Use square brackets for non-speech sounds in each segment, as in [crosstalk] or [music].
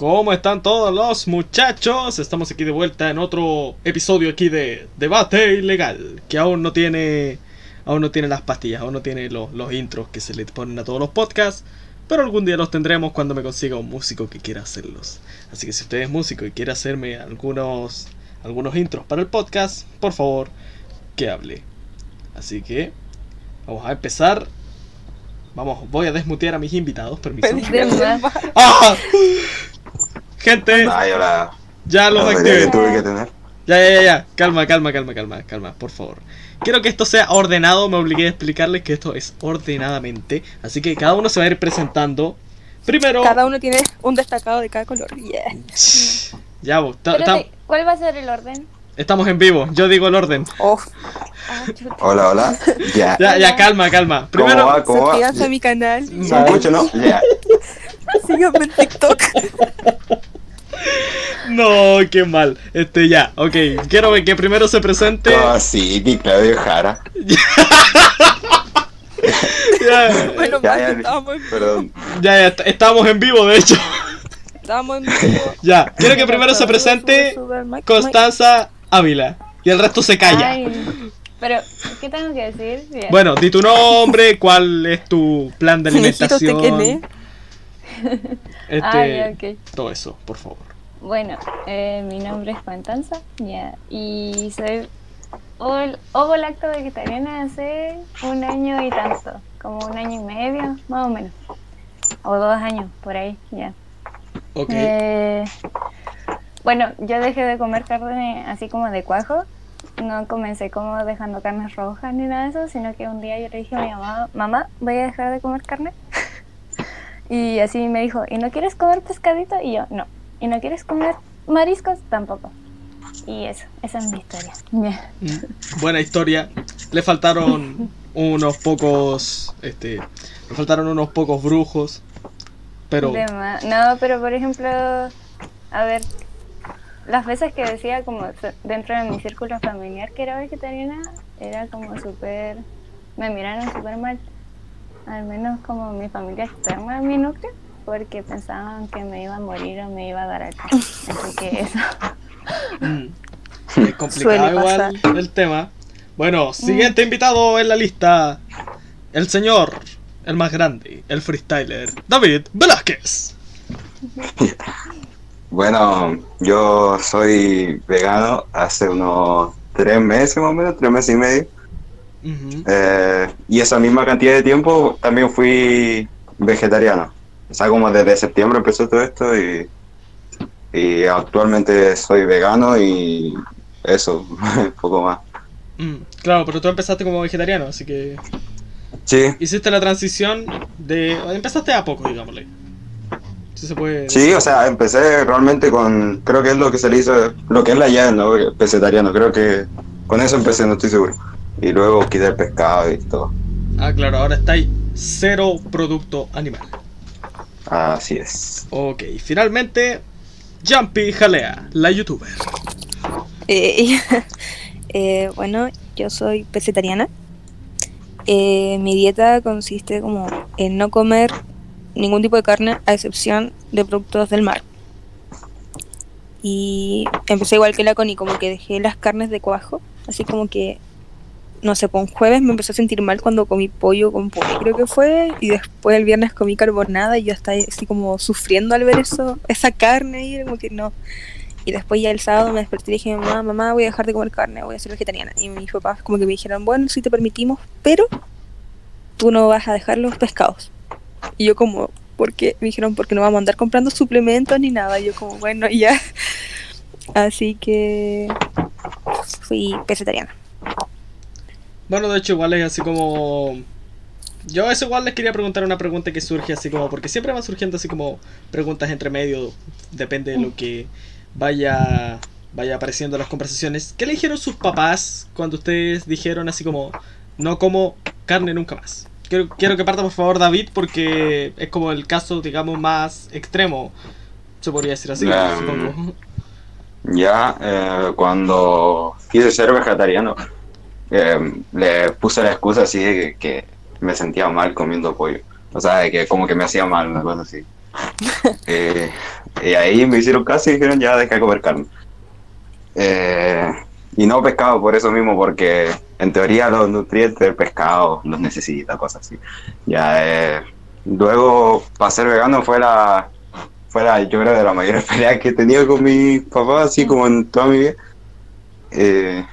¿Cómo están todos los muchachos? Estamos aquí de vuelta en otro episodio aquí de Debate Ilegal, que aún no tiene aún no tiene las pastillas, aún no tiene los, los intros que se le ponen a todos los podcasts, pero algún día los tendremos cuando me consiga un músico que quiera hacerlos. Así que si usted es músico y quiere hacerme algunos algunos intros para el podcast, por favor, que hable. Así que vamos a empezar. Vamos, voy a desmutear a mis invitados, permiso. [laughs] ¡Ah! Gente, Ay, hola. ya los activé. tarea que tuve que tener. Ya, ya, ya, ya. Calma, calma, calma, calma, calma, por favor. Quiero que esto sea ordenado, me obligué a explicarles que esto es ordenadamente. Así que cada uno se va a ir presentando. Primero. Cada uno tiene un destacado de cada color. Yeah. Ya, vos, ¿cuál va a ser el orden? estamos en vivo, yo digo el orden. Oh, Ah. Hola, hola. Ya. Ya, ya, calma, calma. ¿Cómo Primero, va? ¿Cómo va? suscríbanse a mi canal. ¿Se escucha, no? Ya. Síganme en TikTok. [laughs] no, qué mal. Este, ya, ok. Quiero que primero se presente. Ah, sí, mi Claudio Jara. [laughs] Ya, Bueno, Ya, ya, que estábamos, en- Perdón. ya, ya, est- estamos en vivo, de hecho. estábamos en [laughs] vivo. Ya, quiero que primero se presente Constanza Ávila. Y el resto se calla. Ay, pero, ¿qué tengo que decir? Bien. Bueno, di tu nombre, [laughs] cuál es tu plan de mic. Mijito, ¿usted alimentación. Este, Ah, ya, ok. todo eso, por favor. Bueno, eh, mi nombre es Pantanza, ya, y soy ov- ovo-lacto vegetariana hace un año y tanto, como un año y medio, más o menos, o dos años, por ahí, ya. Ok. Eh, bueno, yo dejé de comer carne así como de cuajo. No comencé como dejando carnes rojas ni nada de eso, sino que un día yo le dije a mi mamá, mamá, voy a dejar de comer carne. [laughs] y así me dijo, ¿y no quieres comer pescadito? Y yo, no. ¿Y no quieres comer mariscos? Tampoco. Y eso, esa es mi historia. Mm, Buena historia. Le faltaron [laughs] unos pocos. Este. Le faltaron unos pocos brujos. Pero. No, pero por ejemplo, a ver, las veces que decía como dentro de mi círculo familiar que era vegetariana, era como súper, me miraron súper mal. Al menos como mi familia externa mi núcleo, porque pensaban que me iba a morir o me iba a dar algo. Así que [laughs] eso. mm, [laughs] es complicado Suele igual el tema. Bueno, siguiente invitado en la lista. El señor. El más grande. El freestyler. David Velázquez. [laughs] Bueno, yo soy vegano hace unos tres meses más o menos, tres meses y medio. Eh, y esa misma cantidad de tiempo también fui vegetariano. O sea, como desde septiembre empezó todo esto y, y actualmente soy vegano y eso, un [laughs] poco más. Mm, claro, pero tú empezaste como vegetariano, así que. Sí, Hiciste la transición de. Empezaste a poco, digámosle. Si se puede. sí, o sea, empecé realmente con, creo que es lo que se le hizo, lo que es la llave, ¿no? Vegetariano, creo que con eso empecé, no estoy seguro. Y luego quité el pescado y todo. Ah, claro, ahora estáis cero producto animal. Así es. Ok, finalmente, Jumpy Jalea, la youtuber. Eh, [laughs] eh, bueno, yo soy vegetariana. Eh, mi dieta consiste como en no comer ningún tipo de carne a excepción de productos del mar. Y empecé igual que la Connie, como que dejé las carnes de cuajo, así como que, no sé, por un jueves me empecé a sentir mal cuando comí pollo con pollo, creo que fue, y después el viernes comí carbonada y yo estaba así como sufriendo al ver eso, esa carne y como no. Y después ya el sábado me desperté y dije, mamá, mamá, voy a dejar de comer carne, voy a ser vegetariana. Y mis papás como que me dijeron, bueno, sí te permitimos, pero tú no vas a dejar los pescados. Y yo como, porque me dijeron, porque no vamos a andar comprando suplementos ni nada. Y yo como, bueno, [laughs] ya. Así que fui vegetariana. Bueno, de hecho, igual es así como. Yo eso igual les quería preguntar una pregunta que surge así como. Porque siempre van surgiendo así como preguntas entre medio. Depende de lo que vaya. Vaya apareciendo en las conversaciones. ¿Qué le dijeron sus papás cuando ustedes dijeron así como. No como carne nunca más? Quiero, quiero que parta por favor David porque es como el caso, digamos, más extremo. Se podría decir así, Um, supongo. Ya eh, cuando quise ser vegetariano, eh, le puse la excusa así de que, que me sentía mal comiendo pollo. O sea, de que como que me hacía mal, una cosa así. [laughs] Eh, y ahí me hicieron caso y dijeron ya deja de comer carne. Eh, y no pescado por eso mismo, porque en teoría los nutrientes del pescado los necesita, cosas así. Ya, eh, luego, para ser vegano fue la, fue la, yo creo, de las mayores [laughs] peleas que he tenido con mi papá, así como en toda mi vida. Eh,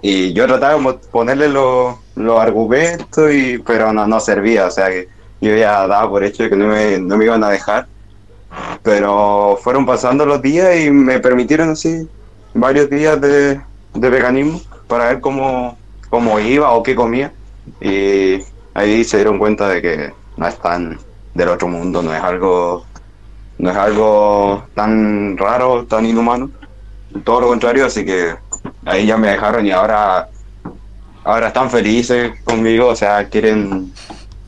y yo trataba de ponerle los, los argumentos, y, pero no, no servía, o sea que yo ya daba por hecho de que no me, no me iban a dejar. Pero fueron pasando los días y me permitieron así varios días de, de veganismo para ver cómo, cómo iba o qué comía. Y ahí se dieron cuenta de que no es tan del otro mundo, no es algo, no es algo tan raro, tan inhumano. Todo lo contrario, así que ahí ya me dejaron y ahora, ahora están felices conmigo, o sea, quieren,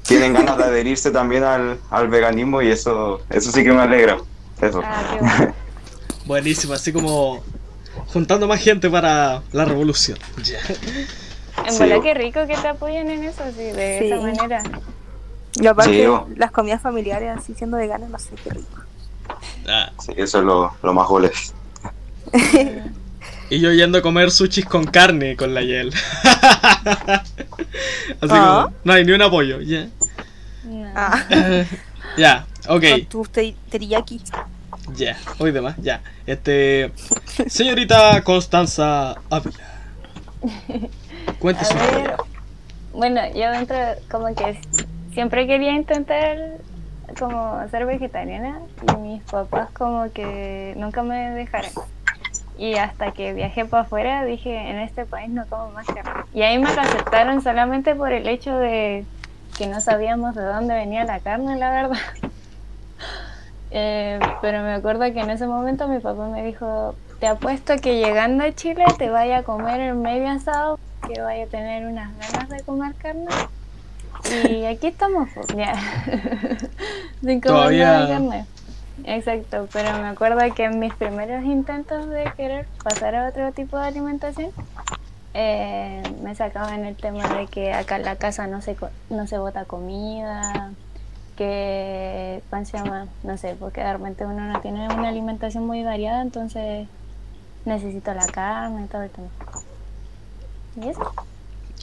tienen ganas de adherirse también al, al veganismo y eso, eso sí que me alegra. Eso. Ah, bueno. [laughs] [laughs] Buenísimo, así como juntando más gente para la revolución. [laughs] En Sí. verdad qué rico que te apoyen en eso, así, de Sí. esa manera. Y aparte, Sí, las comidas familiares así siendo veganas, no sé qué rico. Ah, Sí, eso es lo, lo más goles. Y yo yendo a comer sushis con carne con la Yel. [laughs] Así Ah. como, no hay ni un apoyo. Ya. Ah, [laughs] ya, ok. con tu te- teriyaki. Ya, hoy demás, ya. Este. Señorita Constanza Ávila. [laughs] Cuente A su historia. Bueno, yo dentro, como que siempre quería intentar como ser vegetariana y mis papás como que nunca me dejaron. Y hasta que viajé para afuera dije, en este país no como más carne. Y ahí me lo aceptaron solamente por el hecho de que no sabíamos de dónde venía la carne, la verdad. [laughs] Eh, pero me acuerdo que en ese momento mi papá me dijo, te apuesto que llegando a Chile te vaya a comer el medio asado, que vaya a tener unas ganas de comer carne. Y aquí estamos, pues, ya. [laughs] Sin comer Todavía- nada de carne. Exacto, pero me acuerdo que en mis primeros intentos de querer pasar a otro tipo de alimentación, eh, me sacaban el tema de que acá en la casa no se, no se bota comida, que, ¿cómo se llama? No sé, porque de repente uno no tiene una alimentación muy variada, entonces necesito la carne y todo el tema. ¿Y eso?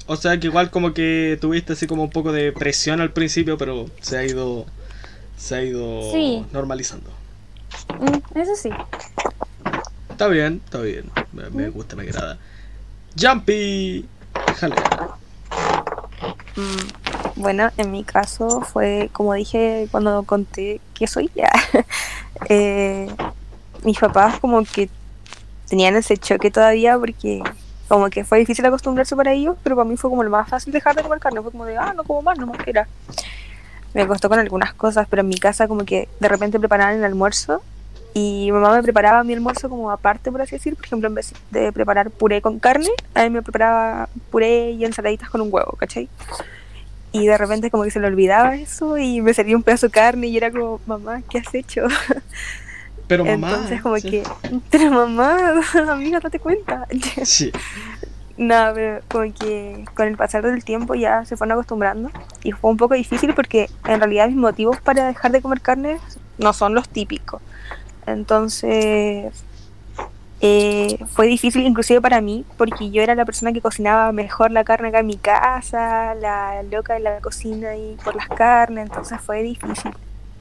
O sea que igual como que tuviste así como un poco de presión al principio, pero se ha ido. Se ha ido Sí. normalizando. Mm, eso sí. Está bien, está bien. Me, me gusta, me agrada. Jumpy. Jalea. Mm, Bueno, en mi caso fue, como dije cuando conté que soy ya, [laughs] eh, mis papás como que tenían ese choque todavía porque como que fue difícil acostumbrarse para ellos, pero para mí fue como lo más fácil dejar de comer carne, fue como de, ah, no como más, no más era. Me costó con algunas cosas, pero en mi casa como que de repente preparaban el almuerzo y mi mamá me preparaba mi almuerzo como aparte, por así decir, por ejemplo, en vez de preparar puré con carne, a mí me preparaba puré y ensaladitas con un huevo, ¿cachai? Y de repente como que se le olvidaba eso y me servía un pedazo de carne y era como, mamá, ¿qué has hecho? Pero [laughs] mamá. Entonces como sí. que, pero mamá, [laughs] amiga, date cuenta. Sí. [laughs] No, pero como que con el pasar del tiempo ya se fueron acostumbrando y fue un poco difícil porque en realidad mis motivos para dejar de comer carne no son los típicos. Entonces eh, fue difícil inclusive para mí porque yo era la persona que cocinaba mejor la carne acá en mi casa, la loca de la cocina y por las carnes, entonces fue difícil.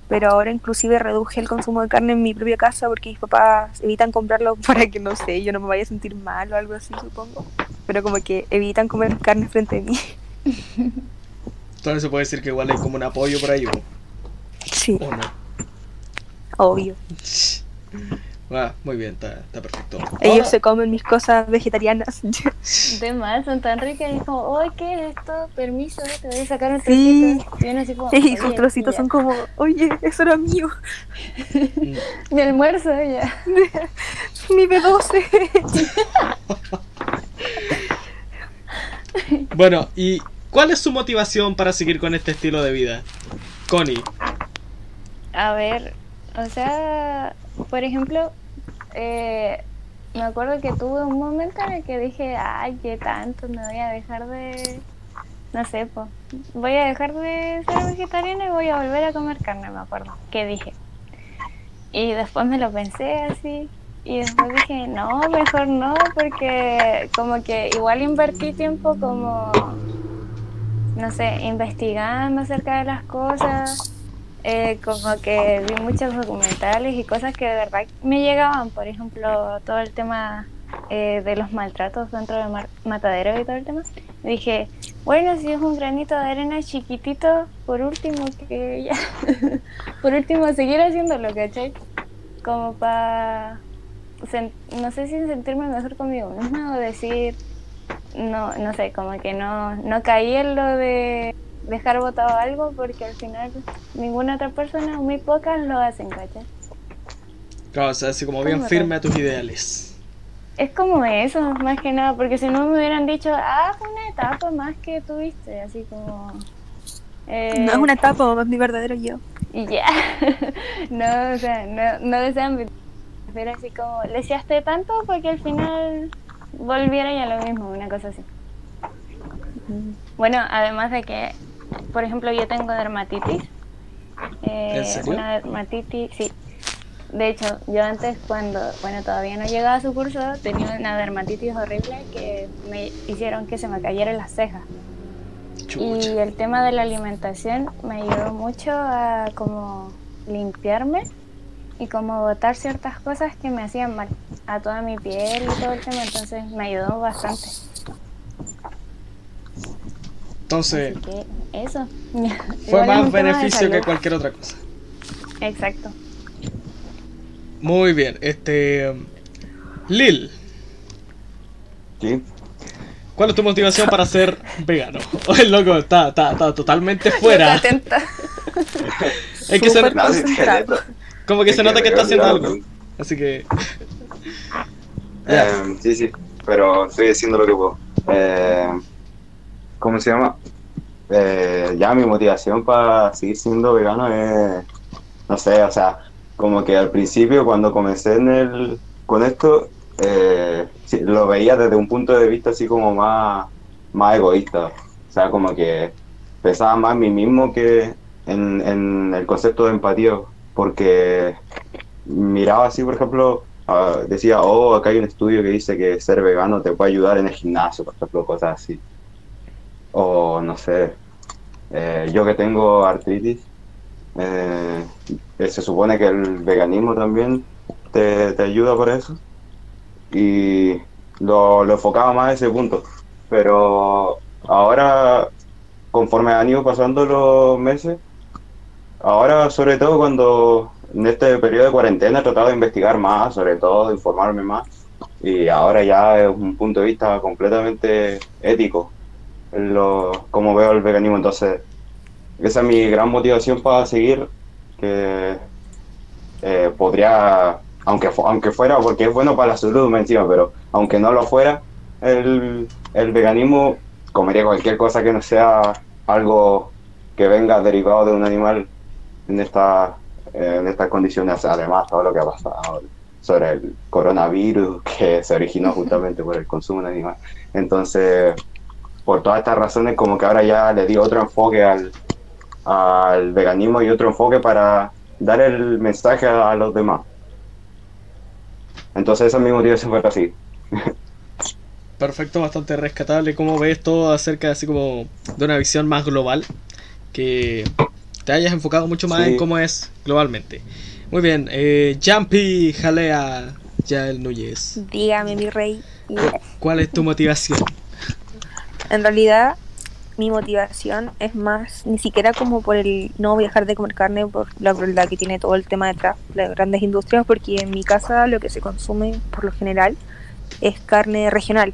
Pero ahora inclusive reduje el consumo de carne en mi propia casa porque mis papás evitan comprarlo [laughs] para que, no sé, yo no me vaya a sentir mal o algo así, supongo. Pero como que evitan comer carne frente a mí. Entonces se puede decir que igual hay como un apoyo ahí, ¿o, Sí, o no? obvio. [laughs] Ah, muy bien, está, está perfecto. Ellos se comen mis cosas vegetarianas. De más, son tan ricas y es como, oye, ¿qué es esto? Permiso, te voy a sacar un Sí. trocito. Y así como, [laughs] y sus "Oye, trocitos ya". son como, oye, eso era mío, [laughs] Mi almuerzo, ya. [laughs] mi B12. Bueno, ¿y cuál es su motivación para seguir con este estilo de vida? Connie. A ver, o sea, por ejemplo, eh, me acuerdo que tuve un momento en el que dije, ay, qué tanto, me voy a dejar de, no sé, pues, voy a dejar de ser vegetariana y voy a volver a comer carne, me acuerdo, que dije. Y después me lo pensé así, y después dije, no, mejor no, porque como que igual invertí tiempo como, no sé, investigando acerca de las cosas, eh, como que vi muchos documentales y cosas que de verdad me llegaban, por ejemplo, todo el tema eh, de los maltratos dentro de mar matadero y todo el tema. dije, bueno, si es un granito de arena chiquitito, por último que ya, [laughs] por último seguir haciéndolo, ¿cachai? Como para, no sé si sentirme mejor conmigo misma o decir, no, no sé, como que no, no caí en lo de dejar botado algo porque al final ninguna otra persona, muy pocas lo hacen, ¿cachai? Claro, o sea, así como bien firme a tus ideales. Es como eso, más que nada, porque si no me hubieran dicho, ah, fue una etapa más que tuviste, así como... Eh, no es una etapa, es mi verdadero yo. Y ya, [laughs] no, o sea, no, no desean pero así como, le deseaste tanto porque al final volviera ya lo mismo, una cosa así. Bueno, además de que, por ejemplo, yo tengo dermatitis. Eh, Una dermatitis, sí. De hecho, yo antes cuando, bueno, todavía no llegaba a su curso, tenía una dermatitis horrible que me hicieron que se me cayeran las cejas. Y el tema de la alimentación me ayudó mucho a como limpiarme y como botar ciertas cosas que me hacían mal a toda mi piel y todo el tema, entonces me ayudó bastante. Entonces, eso. [laughs] Fue más beneficio que cualquier otra cosa. Exacto. Muy bien, este. Lil. Sí. ¿Cuál es tu motivación para ser vegano? [laughs] el loco está, está, está totalmente fuera. es [laughs] que se, como que se nota que está haciendo algo. Así que. Eh, sí, sí, pero estoy haciendo lo que puedo. Eh, ¿cómo se llama? Eh, ya mi motivación para seguir siendo vegano es, no sé, o sea, como que al principio cuando comencé en el, con esto, eh, lo veía desde un punto de vista así como más, más egoísta, o sea, como que pensaba más en mí mismo que en, en el concepto de empatía, porque miraba así, por ejemplo, decía, oh, acá hay un estudio que dice que ser vegano te puede ayudar en el gimnasio, por ejemplo, cosas así o no sé, eh, yo que tengo artritis, eh, se supone que el veganismo también te, ayuda por eso. Y lo, lo, enfocaba más a ese punto. Pero ahora, conforme han ido pasando los meses, ahora sobre todo cuando en este periodo de cuarentena he tratado de investigar más, sobre todo de informarme más. Y ahora ya es un punto de vista completamente ético lo, como veo el veganismo. Entonces, esa es mi gran motivación para seguir, que eh, podría, aunque, aunque fuera, porque es bueno para la salud me encima, pero aunque no lo fuera, el, el veganismo comería cualquier cosa que no sea algo que venga derivado de un animal en esta en estas condiciones. Además todo lo que ha pasado sobre el coronavirus [laughs] que se originó justamente por el consumo de animal entonces por todas estas razones como que ahora ya le di otro enfoque al, al veganismo y otro enfoque para dar el mensaje a, los demás. Entonces esa es mi motivación para así. Perfecto, bastante rescatable. ¿Cómo ves todo acerca así como de una visión más global? Que te hayas enfocado mucho más en cómo es globalmente. Muy bien, eh, Jumpy Jalea el Núñez. Dígame, mi rey. ¿Cuál es tu motivación? En realidad, mi motivación es más, ni siquiera como por el no dejar de comer carne, por la crueldad que tiene todo el tema detrás, las grandes industrias, porque en mi casa lo que se consume por lo general es carne regional,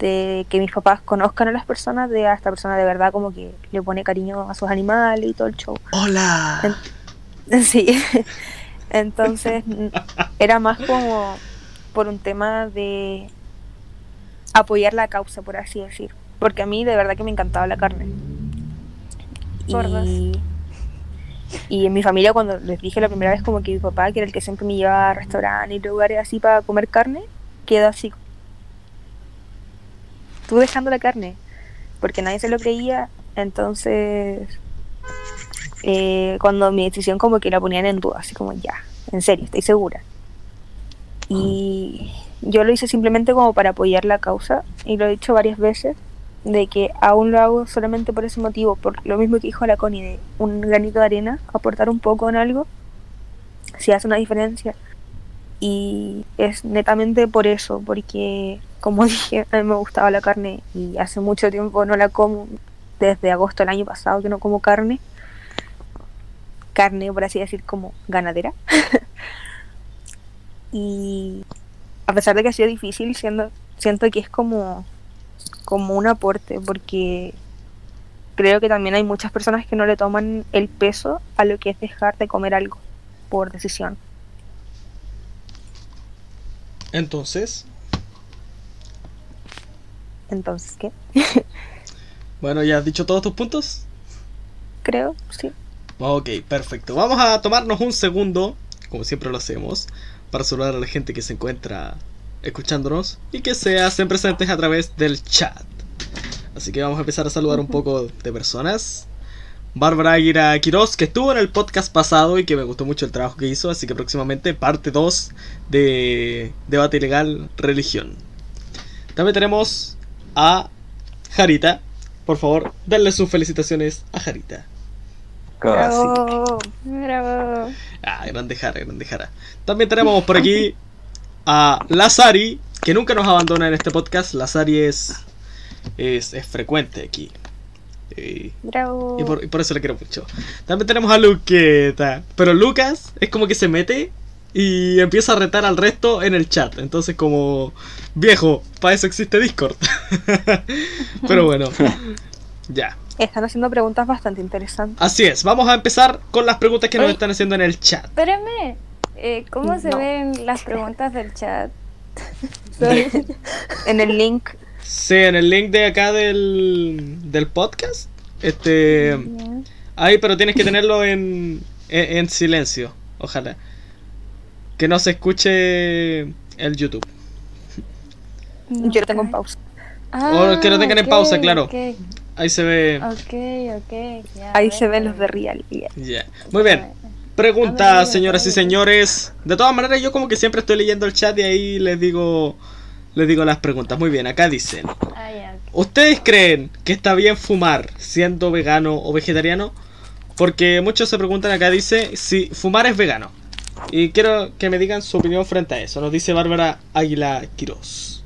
de que mis papás conozcan a las personas, de a esta persona de verdad como que le pone cariño a sus animales y todo el show. ¡Hola! [laughs] sí. Entonces, [laughs] era más como por un tema de apoyar la causa, por así decir porque a mí de verdad que me encantaba la carne. Y, y en mi familia cuando les dije la primera vez como que mi papá, que era el que siempre me llevaba a restaurantes y lugares así para comer carne, quedó así. Tú dejando la carne. porque nadie se lo creía, entonces eh, cuando mi decisión como que la ponían en duda, así como ya, en serio, estoy segura. Y yo lo hice simplemente como para apoyar la causa y lo he dicho varias veces de que aún lo hago solamente por ese motivo, por lo mismo que dijo la Connie, de un granito de arena, aportar un poco en algo, si hace una diferencia. Y es netamente por eso, porque como [laughs] dije, a mí me gustaba la carne y hace mucho tiempo no la como, desde agosto del año pasado que no como carne. Carne, por así decir, como ganadera. [laughs] y a pesar de que ha sido difícil, siendo, siento que es como, como un aporte, porque creo que también hay muchas personas que no le toman el peso a lo que es dejar de comer algo por decisión. Entonces, Entonces, ¿qué? [laughs] bueno, ya has dicho todos tus puntos. Creo, sí. Ok, perfecto. Vamos a tomarnos un segundo, como siempre lo hacemos, para saludar a la gente que se encuentra escuchándonos y que se hacen presentes a través del chat. Así que vamos a empezar a saludar un poco de personas. Bárbara Aguirre Quiroz, que estuvo en el podcast pasado y que me gustó mucho el trabajo que hizo, así que próximamente parte 2 de Debate Ilegal Religión. También tenemos a Jarita. Por favor, denle sus felicitaciones a Jarita. Bravo. Bravo. Ah, grande Jara, grande Jara. También tenemos por aquí [laughs] a Lazari, que nunca nos abandona en este podcast. Lazari es, es, es frecuente aquí. Eh, Bravo. y, por, y por eso le quiero mucho. También tenemos a Luqueta. Pero Lucas es como que se mete y empieza a retar al resto en el chat. Entonces como viejo, para eso existe Discord. [laughs] pero bueno, [laughs] ya. Están haciendo preguntas bastante interesantes. Así es, vamos a empezar con las preguntas que nos están haciendo en el chat. Espérame. Eh, ¿Cómo se No. ven las preguntas del chat? [laughs] En el link, Sí, en el link de acá del, del podcast. Este. Ya. Ahí, pero tienes que tenerlo en, en, en silencio. Ojalá. Que no se escuche el YouTube. yo lo tengo en pausa. O que lo tengan en pausa, claro. Ahí se ve. ok, ok. Ahí se ven los de Real. ya. Muy bien. A ver. Preguntas, A ver, señoras y a ver. señores. De todas maneras, yo como que siempre estoy leyendo el chat y ahí les digo. Les digo las preguntas. Muy bien, acá dicen. Ah. ¿Ustedes creen que está bien fumar siendo vegano o vegetariano? Porque muchos se preguntan acá, dice, si fumar es vegano. Y quiero que me digan su opinión frente a eso. Nos dice Bárbara Águila Quiroz.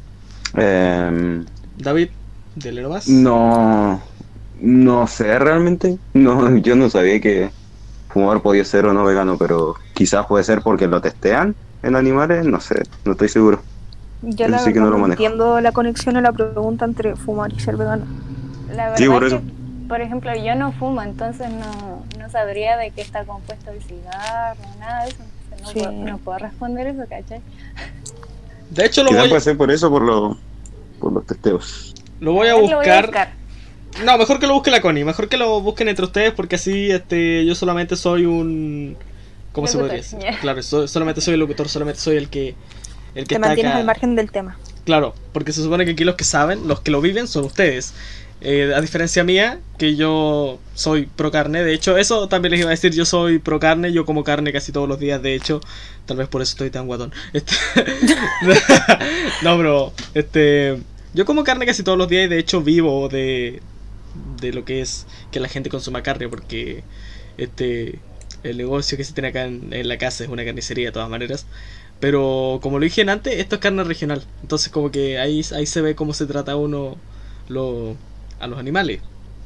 Em, David, dele nomás. no, no sé realmente. No, yo no sabía que fumar podía ser o no vegano, pero quizás puede ser porque lo testean en animales. No sé, no estoy seguro. Yo la sí que no lo entiendo la conexión a la pregunta entre fumar y ser vegano. La verdad Sí, por es eso. que, por ejemplo, yo no fumo, entonces no, no sabría de qué está compuesto el cigarro, nada de eso. No, Sí. puedo, no puedo responder eso, ¿cachai? De hecho, lo Quizás voy, puede ser por eso, por, lo, por los testeos. lo voy a Lo voy a buscar. No, mejor que lo busque la Connie. Mejor que lo busquen entre ustedes porque así este, yo solamente soy un... ¿Cómo se podría decir? Claro, so- solamente soy el locutor, solamente soy el que... El que Te está mantienes acá. al margen del tema. Claro, porque se supone que aquí los que saben, los que lo viven son ustedes. Eh, a diferencia mía, que yo soy pro carne, de hecho, eso también les iba a decir, yo soy pro carne, yo como carne casi todos los días, de hecho, tal vez por eso estoy tan guatón. Este... [laughs] no, pero, este, yo como carne casi todos los días y de hecho vivo de, de lo que es que la gente consuma carne, porque, este, el negocio que se tiene acá en, la casa es una carnicería de todas maneras. Pero como lo dije antes, esto es carne regional. Entonces como que ahí, ahí se ve cómo se trata uno a los animales.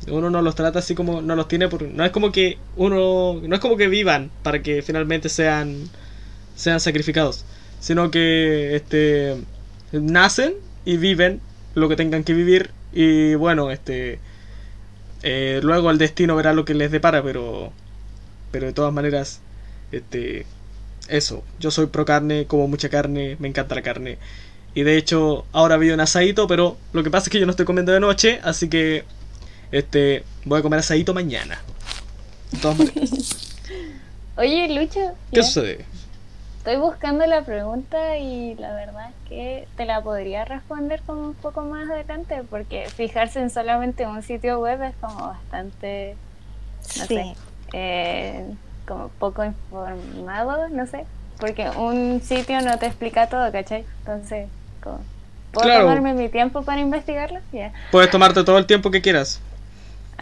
Uno no los trata así como no los tiene por no es como que uno no es como que vivan para que finalmente sean sean sacrificados, sino que este nacen y viven lo que tengan que vivir y bueno, este eh, luego el destino verá lo que les depara, pero pero de todas maneras este eso, yo soy pro carne, como mucha carne, me encanta la carne. Y de hecho, ahora vi un asadito, pero lo que pasa es que yo no estoy comiendo de noche, así que este voy a comer asadito mañana. De todas maneras. [laughs] Oye, Lucho. ¿Qué sucede? Estoy buscando la pregunta y la verdad es que te la podría responder como un poco más adelante, porque fijarse en solamente un sitio web es como bastante, no Sí. sé, eh, como poco informado, no sé, porque un sitio no te explica todo, ¿cachai? Entonces, como, ¿puedo Claro. tomarme mi tiempo para investigarlo? Ya. Puedes tomarte todo el tiempo que quieras.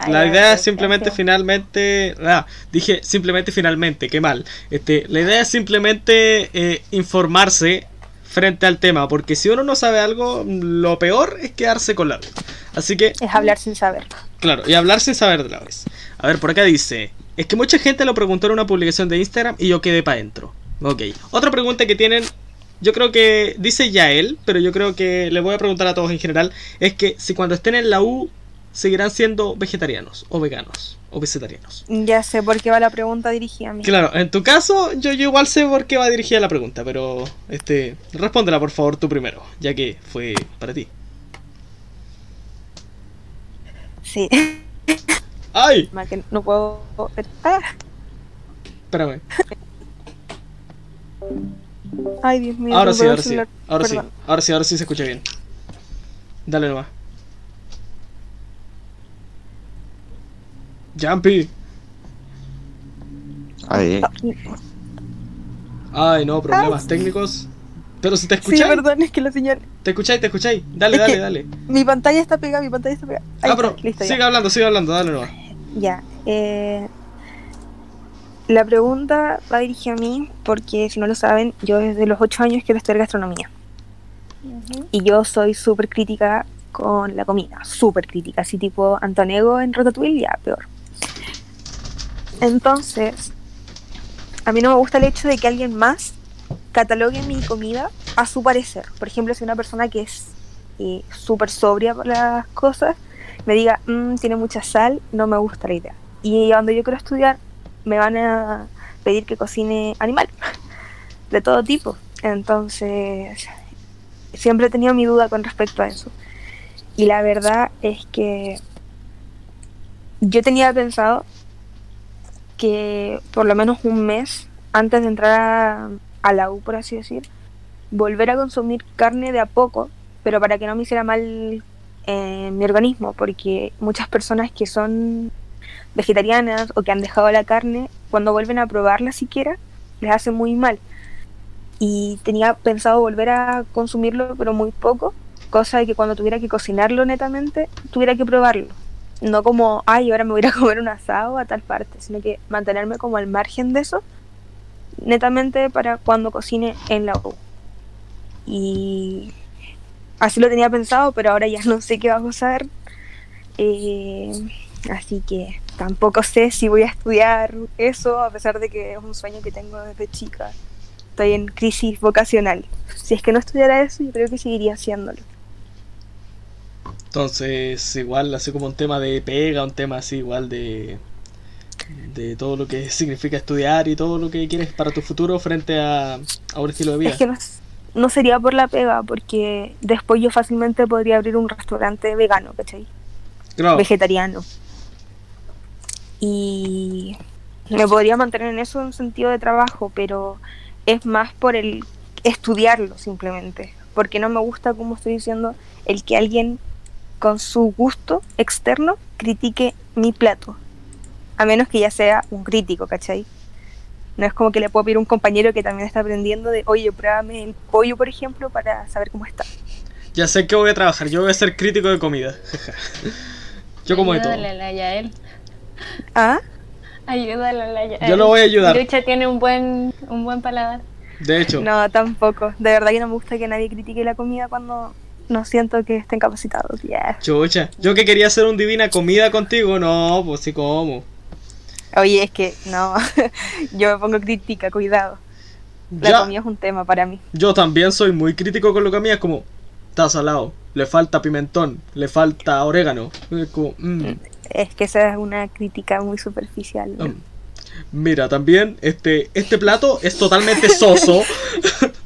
La ya, idea es simplemente finalmente. Ah, dije simplemente finalmente, qué mal. Este, la idea es simplemente eh, informarse frente al tema, porque si uno no sabe algo, lo peor es quedarse con la duda. Así que, Es hablar sin saber. claro, y hablar sin saber de la vez. A ver, por acá dice: Es que mucha gente lo preguntó en una publicación de Instagram y yo quedé para adentro. Ok. Otra pregunta que tienen. Yo creo que dice Yael, pero yo creo que le voy a preguntar a todos en general. Es que si cuando estén en la U seguirán siendo vegetarianos o veganos o vegetarianos. Ya sé por qué va la pregunta dirigida a mí. Claro, en tu caso, yo, yo igual sé por qué va dirigida la pregunta, pero este, respóndela por favor tú primero, ya que fue para ti. Sí. ¡Ay! [laughs] Más que no puedo. Ah, Espérame. ay, Dios mío. Ahora sí, ahora sí. Ahora sí. Ahora sí, ahora sí se escucha bien. Dale nomás. Jumpy. Ahí. Ay, no, problemas técnicos. Pero si te Sí, escucháis, perdón, es que la señal. te escucháis, te escucháis. Dale, Es dale, dale. Mi pantalla está pegada, mi pantalla está pegada. Ahí Ah, está, pero ya. sigue hablando, sigue hablando, dale nomás. Ya. eh, la pregunta va dirigida a mí porque, si no lo saben, yo desde los 8 años quiero estudiar gastronomía. Y yo soy súper crítica con la comida. Súper crítica. Así tipo Antonego en Ratatouille, ya, peor. Entonces, a mí no me gusta el hecho de que alguien más catalogue mi comida a su parecer. Por ejemplo, si una persona que es eh, súper sobria por las cosas me diga, "Mm, tiene mucha sal, no me gusta la idea. Y cuando yo quiero estudiar, me van a pedir que cocine animal, [laughs] de todo tipo. Entonces, siempre he tenido mi duda con respecto a eso. Y la verdad es que yo tenía pensado que por lo menos un mes antes de entrar a, la U, por así decir, volver a consumir carne de a poco, pero para que no me hiciera mal en mi organismo, porque muchas personas que son vegetarianas o que han dejado la carne, cuando vuelven a probarla siquiera, les hace muy mal. Y tenía pensado volver a consumirlo, pero muy poco, cosa de que cuando tuviera que cocinarlo netamente, tuviera que probarlo. No como, ay, ahora me voy a comer un asado a tal parte, sino que mantenerme como al margen de eso, netamente para cuando cocine en la U. Y así lo tenía pensado, pero ahora ya [laughs] no sé qué va a pasar. Eh, así que tampoco sé si voy a estudiar eso, a pesar de que es un sueño que tengo desde chica. Estoy en crisis vocacional. Si es que no estudiara eso, yo creo que seguiría haciéndolo. Entonces, igual, así como un tema de pega, un tema así igual de de todo lo que significa estudiar y todo lo que quieres para tu futuro frente a, a un estilo de vida. Es que no, sería por la pega, porque después yo fácilmente podría abrir un restaurante vegano, ¿cachai? Claro, vegetariano. Y me podría mantener en eso en sentido de trabajo, pero es más por el estudiarlo simplemente. Porque no me gusta, como estoy diciendo, el que alguien con su gusto externo critique mi plato. A menos que ya sea un crítico, ¿cachai? No es como que le puedo pedir a un compañero que también está aprendiendo de, oye, pruébame el pollo, por ejemplo, para saber cómo está. ya sé que voy a trabajar, yo voy a ser crítico de comida. [laughs] yo como de todo. Ayúdale a la Yael. Ah, Ayúdale a la Yael. Yo lo voy a ayudar. Lucha tiene un buen, un buen paladar. De hecho, No, tampoco. De verdad que no me gusta que nadie critique la comida cuando no siento que estén capacitados. Ya. chucha, yo que quería hacer un divina comida contigo, no, pues sí como. Oye, es que no, [laughs] yo me pongo crítica, cuidado. La Ya, comida es un tema para mí. yo también soy muy crítico con lo que a mí es como, está salado, le falta pimentón, le falta orégano. Es como, mm. Es que esa es una crítica muy superficial. Mm. Mira, también este, este plato es totalmente soso. [laughs]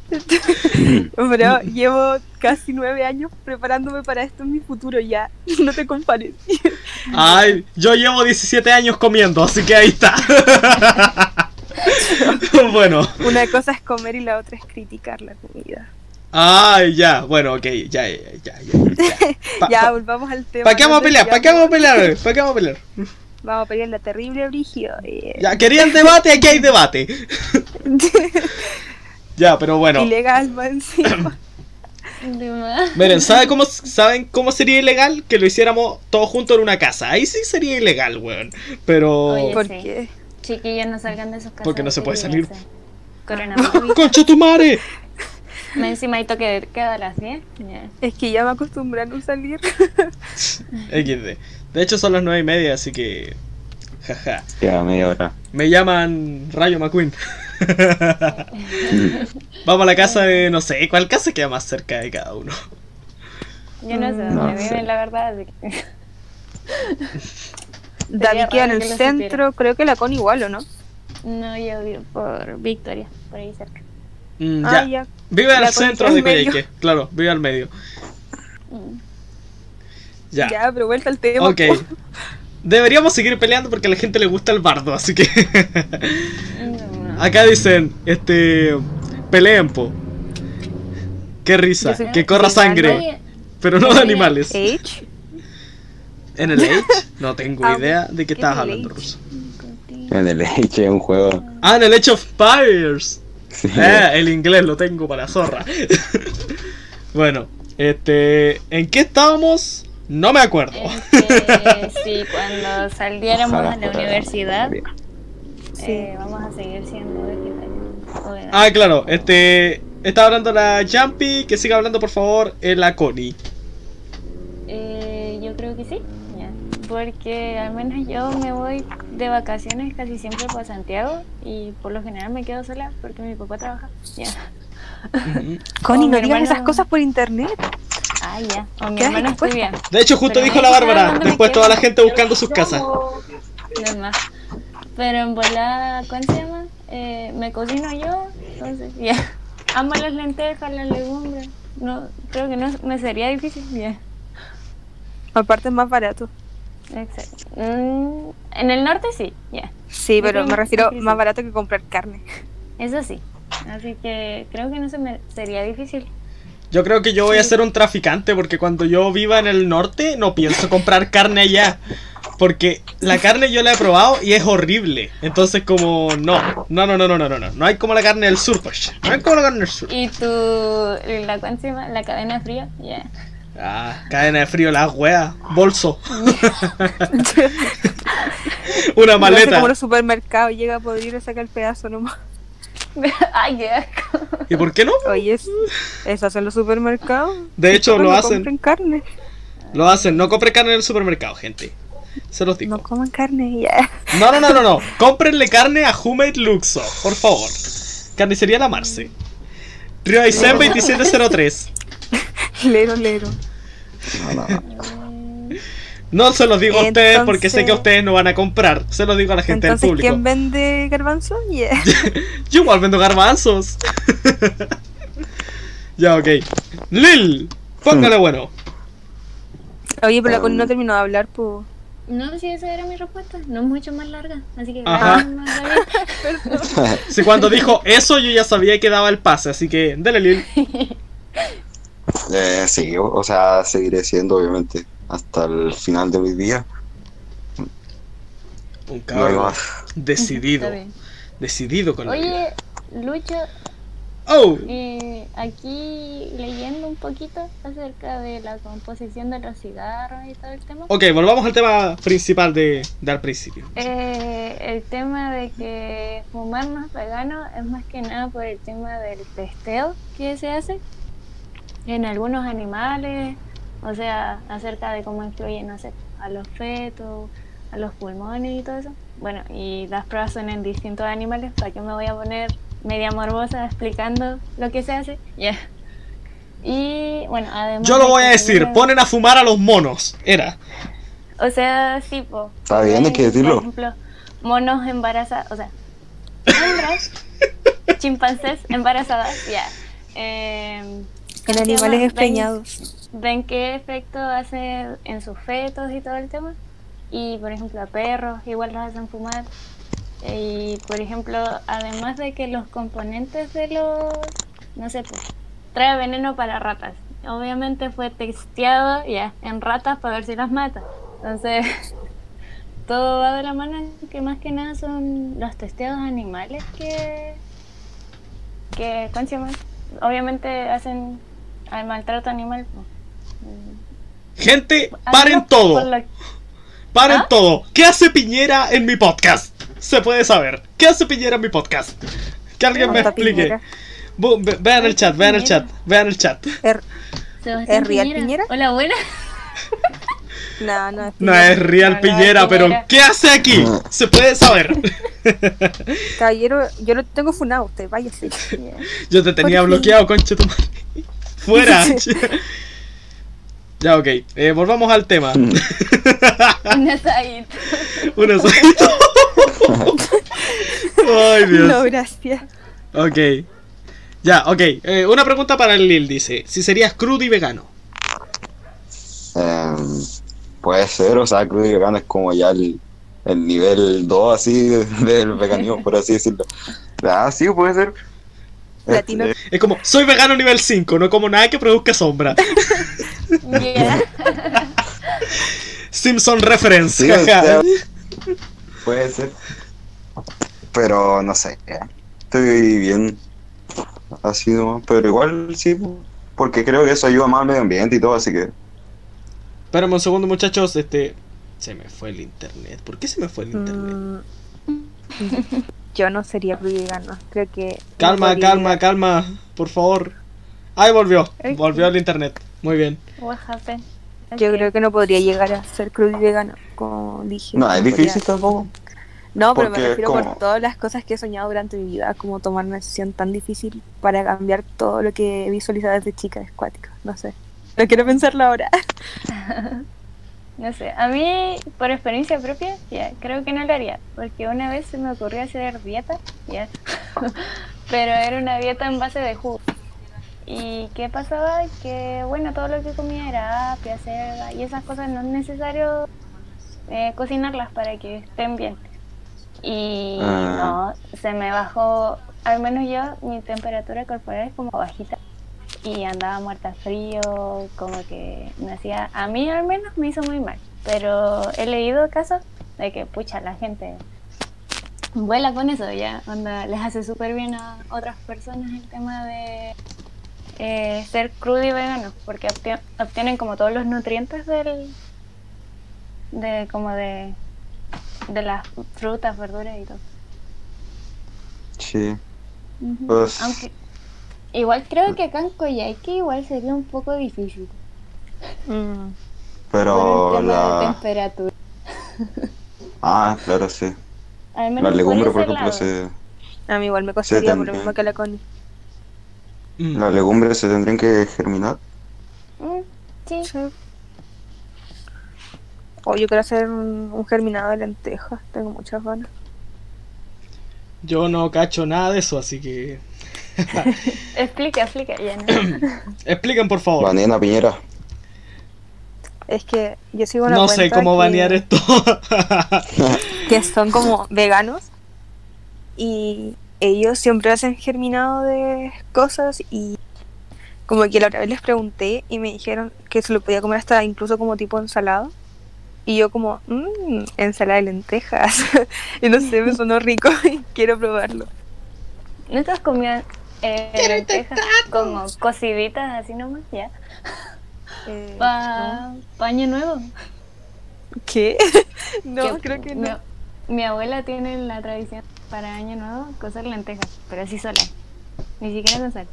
[laughs] Pero llevo casi nueve años preparándome para esto en mi futuro ya. [laughs] No te compares. Ay, yo llevo 17 años comiendo, así que ahí está. [laughs] bueno. Una cosa es comer y la otra es criticar la comida. Ay, ya, bueno, ok, ya, ya, ya, ya. ya. Pa- ya, pa- volvamos al tema. ¿Para qué vamos a pelear? ¿Para qué vamos a pelear? ¿Para qué vamos a pelear? Vamos a pelear la terrible brígido. eh. Ya, querían debate, aquí hay debate. Ya, pero bueno. Ilegal, más encima. [coughs] Miren, ¿sabe cómo, ¿saben cómo sería ilegal? Que lo hiciéramos todos juntos en una casa. Ahí sí sería ilegal, weón. Pero... Oye. ¿Por Sí. qué? Chiquillos, no salgan de sus casas. Porque no se puede salir. Coronavirus. ¡Concha tu madre! Encima hay toque queda a las 10. Ya. Es que ya me acostumbré a no salir. [laughs] XD. De hecho son las nueve y media, así que... Jaja. Queda media hora. Me llaman Rayo McQueen. [laughs] Vamos a la casa de... No sé, ¿cuál casa queda más cerca de cada uno? Yo no sé dónde no sé. viven, la verdad. así que- [laughs] David queda en el que centro, supiera. creo que la con igual, ¿o no? No, yo vivo por Victoria, por ahí cerca. Mm, Ah, ya. ya. Vive al centro de. Coyhaique. Claro, vive al medio. Mm. Ya. Ya, pero vuelta al tema. Ok. Deberíamos seguir peleando porque a la gente le gusta el bardo, así que... [laughs] No. Acá dicen, este... Peleen, po. Qué risa, soy que corra sangre, pero no de animales. H. ¿En el Age? [laughs] No tengo Ah, idea de qué ¿qué estabas hablando? Ruso. En el H es un juego. Ah, en el Age of Fires. Sí. Eh, el inglés lo tengo para zorra. [laughs] bueno, este... ¿En qué estábamos? No me acuerdo. Este, sí, cuando saliéramos a la universidad. Sí. eh, vamos a seguir siendo vegetarianos. Ah, claro, este... Estaba hablando la Jumpy, que siga hablando por favor eh, la Connie. Eh, yo creo que sí, ya. porque al menos yo me voy de vacaciones casi siempre para Santiago y por lo general me quedo sola porque mi papá trabaja. Ya. Ujú. [laughs] Connie, Oh, no digas hermano- esas cosas por internet. Ah, ya. O mi ¿Qué hermano estudia. De hecho, justo Pero dijo la Bárbara, después toda la gente buscando sus casas. No es más. Pero en volada, ¿cuál se llama? Eh, me cocino yo, entonces ya. Amo las lentejas, las legumbres. No, creo que no me sería difícil. Ya. Aparte es más barato. Exacto. Mm, en el norte sí, ya. Sí, pero me refiero más barato que comprar carne. Eso sí. Así que creo que no se me sería difícil. Yo creo que yo voy a ser un traficante porque cuando yo viva en el norte no pienso comprar carne allá. Porque la carne yo la he probado y es horrible. Entonces como no, no, no, no, no, no, no, no. No hay como la carne del sur, pues. No hay como la carne del sur. Y tu, la, ¿cuál se llama? La cadena fría, ya. Ah, cadena de frío, la wea. Bolso. [laughs] Una Lo hace maleta. como los supermercados, llega a podrir y saca el pedazo nomás. [laughs] Ay, qué asco. ¿Y por qué no? Oye, es- eso hacen los supermercados. De hecho, lo no hacen. compren carne. Lo hacen. No compre carne en el supermercado, gente. Se los digo. No coman carne, ya. No, no, no, no, no. Cómprenle carne a Humate Luxo, por favor. Carnicería La Marce. Río Aysén 2703. Lero, lero. No, no, no. No se los digo a ustedes porque sé que ustedes no van a comprar. Se los digo a la gente Entonces, del público. ¿quién vende garbanzo? Yeah. [laughs] Yo igual vendo garbanzos. [laughs] ya, ok. Lil, póngale bueno. Oye, pero la Connie no Um, terminó de hablar, pues. No, sí, esa era mi respuesta. No es mucho más larga. Así que Ajá. Si [laughs] cuando dijo eso yo ya sabía que daba el pase, así que dale Lil. [laughs] Eh, sí, o, o sea, seguiré siendo, obviamente, hasta el final de mi vida. Un cabrón decidido. Decidido con la vida. Oye, Lucho, Oh, eh, aquí leyendo un poquito acerca de la composición de los cigarros y todo el tema. ok, volvamos al tema principal de, de al principio. Eh, el tema de que fumar no es vegano es más que nada por el tema del testeo que se hace en algunos animales, o sea, acerca de cómo influye, no sé, a los fetos, a los pulmones y todo eso. Bueno, y las pruebas son en distintos animales, ¿para qué me voy a poner media morbosa explicando lo que se hace? Ya. Y bueno, además... Yo lo voy a decir, ponen a fumar a los monos. Era. o sea, sí, po. Está bien, hay que Por decirlo. ejemplo, monos embarazadas, o sea, hembras, [laughs] chimpancés embarazadas, ya. Eh, En ¿cómo se animales llama? Ven-. Ven qué efecto hace en sus fetos y todo el tema. Y por ejemplo, a perros igual los hacen fumar. Y por ejemplo, además de que los componentes de los, no sé, pues, trae veneno para ratas. Obviamente fue testeado ya en ratas para ver si las mata. Entonces, [laughs] todo va de la mano que más que nada son los testeados animales que, que ¿cómo se llama? Obviamente hacen al maltrato animal. pues. Gente, paren todo. Paren ¿Ah? todo. ¿Qué hace Piñera en mi podcast? Se puede saber. ¿Qué hace Piñera en mi podcast? Que alguien me explique. Piñera. Bu- ve- Vean el chat, vean el chat, vean el chat. ¿Es real Piñera? Hola, buena. [laughs] no, no es No es real No, no, Piñera, pero Piñera. ¿qué hace aquí? Se puede saber. [laughs] Caballero, yo lo tengo funado, usted, váyase. Yo te tenía bloqueado, concha tu madre. Fuera. [laughs] ya, ok. Eh, volvamos al tema. [laughs] Un asadito. Un asadito. [laughs] Ay, Dios. No, gracias. Ok. Ya, ok. Eh, una pregunta para el Lil dice: si serías crudo y vegano. Em, puede ser, o sea, crudo y vegano es como ya el, el nivel 2 así de- del veganismo, por así decirlo. Ah, sí, puede ser. [laughs] Latino. Es como, soy vegano nivel 5, no como nada que produzca sombra. Yeah. [laughs] Simpson reference. Sí, o jaja. sea, [laughs] puede ser. Pero no sé. Estoy bien así nomás, pero igual sí, porque creo que eso ayuda más al medio ambiente y todo, así que. Espérame un segundo, muchachos. Este. Se me fue el internet. ¿Por qué se me fue el internet? Mm, Yo no sería vegano. Creo que. Calma, calma, calma. Por favor. Ahí volvió. Volvió el internet. Muy bien. What happened? Yo creo que no podría llegar a ser crudo y vegano, como dije. No, es difícil tampoco. No, pero porque me refiero por todas las cosas que he soñado durante mi vida, como tomar una decisión tan difícil para cambiar todo lo que he visualizado desde chica, es cuático, no sé. No quiero pensarlo ahora. [laughs] No sé, a mí por experiencia propia, ya, creo que no lo haría, porque una vez se me ocurrió hacer dieta, ya, [laughs] pero era una dieta en base de jugo. ¿Y qué pasaba? Que bueno, todo lo que comía era apia, cerda, y esas cosas no es necesario eh, cocinarlas para que estén bien. Y Ah. no, se me bajó, al menos yo, mi temperatura corporal es como bajita y andaba muerta frío, como que me hacía, a mí al menos me hizo muy mal, pero he leído casos de que, pucha, la gente vuela con eso, ya, onda, les hace súper bien a otras personas el tema de eh, ser crudo y vegano, porque obtien- obtienen como todos los nutrientes del, de como de, de las frutas, verduras y todo. Sí. Pues- Aunque igual creo que acá en Coyhaique igual sería un poco difícil. Mm, Pero por el tema de la. temperatura. [laughs] Ah, claro, sí. Las legumbres, por ejemplo, se, A mí igual me costaría por lo mismo que la Connie. Mm. las legumbres se tendrían que germinar. Mm, sí. O yo quiero hacer un, un germinado de lentejas, tengo muchas ganas. Yo no cacho nada de eso, así que. Explica, explica. Ya no. Expliquen, por favor. Banena, piñera. Es que yo sigo una No sé cómo que- banear esto. [laughs] que son como veganos y ellos siempre hacen germinado de cosas y como que la otra vez les pregunté y me dijeron que se lo podía comer hasta incluso como tipo ensalada y yo como mmm, ensalada de lentejas [laughs] y no sé me sonó rico [laughs] y quiero probarlo ¿No te has comido eh, lentejas como cociditas así nomás? Ya. [laughs] Eh, Pa, paño nuevo. ¿qué? [laughs] no creo que no mi abuela tiene la tradición para año nuevo cocer lentejas, pero así sola. Ni siquiera con sal.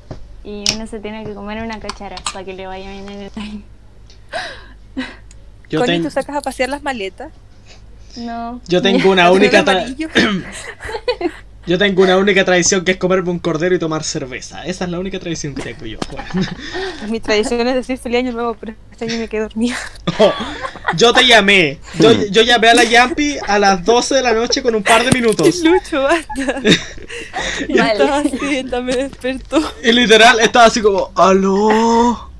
Y uno se tiene que comer una cuchara para que le vaya bien en el año. [laughs] Yo, Connie, ten- ¿tú sacas a pasear las maletas? No. yo tengo una única. [clears throat] yo tengo una única tradición que es comerme un cordero y tomar cerveza. Esa es la única tradición que tengo yo. Bueno. [laughs] Mi tradición es decir feliz año nuevo, pero este año me quedé dormida. [laughs] Oh, yo te llamé. Yo, yo llamé a la Yampi a las 12 de la noche con un par de minutos. [laughs] Lucho, basta. Y Vale. estaba así, me despertó. Y literal estaba así como, aló.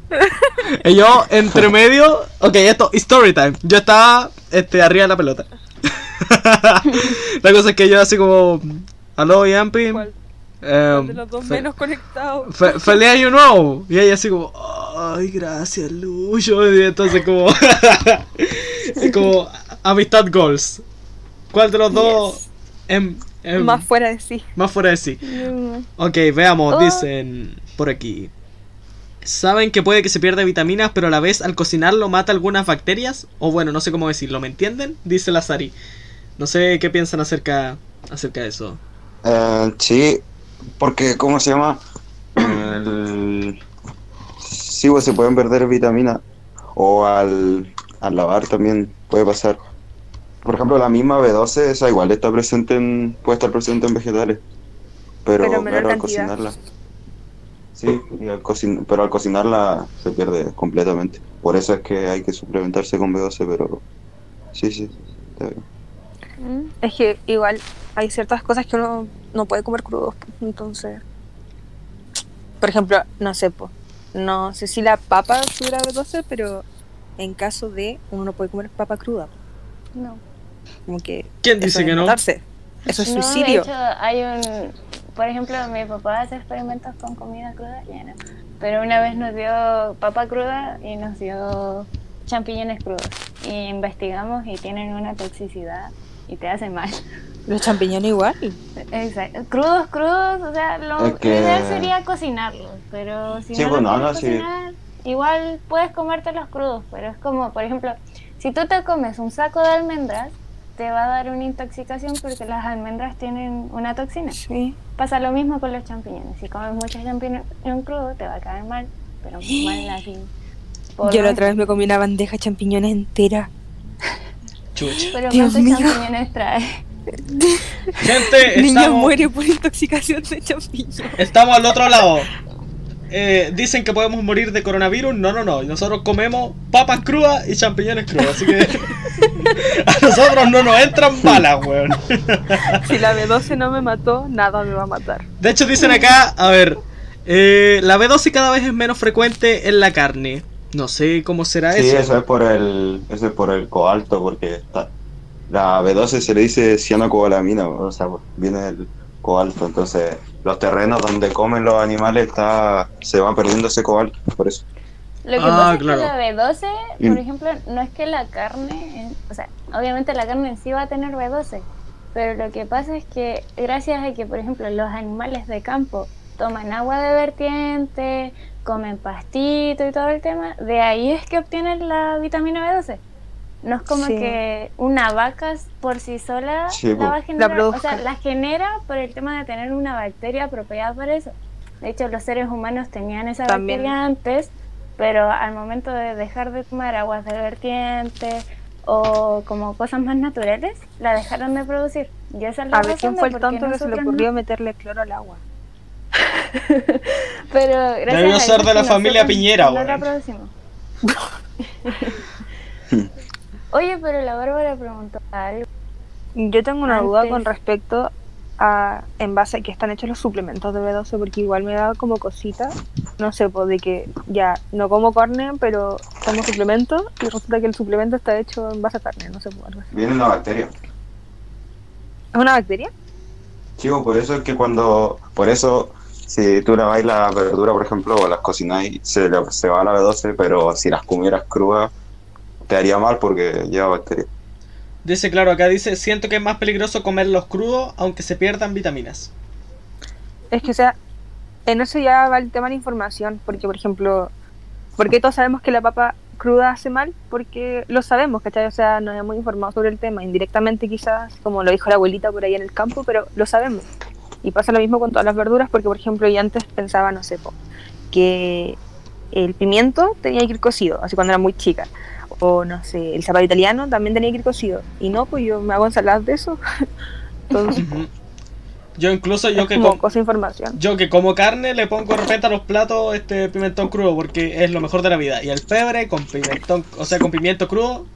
Y yo, entre medio, ok, esto, story time. Yo estaba este, arriba de la pelota. la cosa es que yo así como, aló Yampi, ¿Cuál? eh, de los dos fe- menos conectados. fe- [laughs] feliz año nuevo. Y ella así como, ay, gracias Lucho. Y entonces como, [laughs] es como amistad goals. ¿Cuál de los dos em- em, Más fuera de sí. más fuera de sí? Mm, Ok, veamos, Oh. dicen por aquí. ¿Saben que puede que se pierda vitaminas, pero a la vez al cocinarlo mata algunas bacterias? O bueno, no sé cómo decirlo, ¿me entienden? Dice la Sari. No sé qué piensan acerca, acerca de eso. Eh, sí, porque, ¿cómo se llama? El... Sí, pues se pueden perder vitaminas. O al, al lavar también puede pasar. Por ejemplo, la misma B12, esa igual está presente en, puede estar presente en vegetales. Pero, claro, al cocinarla. Sí, y al cocin- pero al cocinarla se pierde completamente. Por eso es que hay que suplementarse con B12, pero sí, sí, está bien. Mm. Es que igual hay ciertas cosas que uno no puede comer crudos. Entonces, por ejemplo, no sé, po, no sé si la papa tuviera B12, pero en caso de uno no puede comer papa cruda. No. Como que ¿Quién dice que no? matarse. Eso es No, suicidio. De hecho, hay un. Por ejemplo, mi papá hace experimentos con comida cruda, no. Pero una vez nos dio papa cruda y nos dio champiñones crudos. Y investigamos y tienen una toxicidad y te hace mal. Los champiñones igual. Exacto. Crudos, crudos, o sea, lo Es que- ideal sería cocinarlos, pero si Sí, no pues, no, no, sí. cocinar, igual puedes comértelos crudos, pero es como, por ejemplo, si tú te comes un saco de almendras, te va a dar una intoxicación porque las almendras tienen una toxina. Sí. Pasa lo mismo con los champiñones. Si comes muchos champiñones crudo, te va a caer mal, pero [gasps] mal así. Yo la otra vez me comí una bandeja de champiñones entera. [laughs] Chucha. Pero Dios ¿cuántos mío. champiñones trae? [laughs] Gente, [laughs] Niña estamos, muere por intoxicación de champiñones. estamos al otro lado. Eh, dicen que podemos morir de coronavirus. No, no, no. Nosotros comemos papas crudas y champiñones crudos. Así que [laughs] a nosotros no nos entran balas, weón. Si la B12 no me mató, nada me va a matar. De hecho, dicen acá, a ver, eh, la B12 cada vez es menos frecuente en la carne. No sé cómo será Sí, eso. eso es por el, eso es por el cobalto, porque está, la B12 se le dice cianocobalamina, o sea, viene del cobalto, entonces los terrenos donde comen los animales está, se va perdiendo ese cobalto, por eso. Lo que Ah, pasa es claro. que la B12, Y- por ejemplo, no es que la carne, en- o sea, obviamente la carne en sí va a tener B12, pero lo que pasa es que gracias a que, por ejemplo, los animales de campo toman agua de vertiente, comen pastito y todo el tema, de ahí es que obtienen la vitamina B12. No es como Sí. que una vaca por sí sola Sí, la va a generar, o produzca. sea, la genera por el tema de tener una bacteria apropiada para eso. De hecho, los seres humanos tenían esa También. bacteria antes, pero al momento de dejar de tomar aguas de vertiente o como cosas más naturales, la dejaron de producir. Y esa es la A ver quién fue el tonto que se le no. ocurrió meterle cloro al agua. [laughs] Pero gracias Debió a ser de la familia Piñera, No la producimos. [laughs] Oye, pero la Bárbara preguntó algo. Yo tengo una duda con respecto a en base a que están hechos los suplementos de B12 porque igual me da como cosita, no sé, pues de que ya no como carne, pero tomo suplemento y resulta que el suplemento está hecho en base a carne, no sé, pues algo así. Viene una bacteria. ¿Es una bacteria? Chico, por eso es que cuando, por eso, si tú laváis la verdura, por ejemplo, o las cocináis, se, le- se va a la B12, pero si las comieras crudas, te haría mal porque lleva bacteria. Dice, claro, acá dice, siento que es más peligroso comerlos crudos aunque se pierdan vitaminas. Es que, o sea, en eso ya va el tema de la información, porque, por ejemplo, ¿por qué todos sabemos que la papa cruda hace mal? Porque lo sabemos, ¿cachai? O sea, nos hemos informado sobre el tema, indirectamente quizás, como lo dijo la abuelita por ahí en el campo, pero lo sabemos. Y pasa lo mismo con todas las verduras, porque, por ejemplo, yo antes pensaba, no sé, po, que el pimiento tenía que ir cocido, así cuando era muy chica. O, no sé, el zapato italiano también tenía que ir cocido. Y no, pues yo me hago ensaladas de eso. [laughs] Entonces. Yo incluso yo es que como cosa información. yo que como carne le pongo de repente a los platos este pimentón crudo porque es lo mejor de la vida. Y el pebre con pimentón, o sea, con pimiento crudo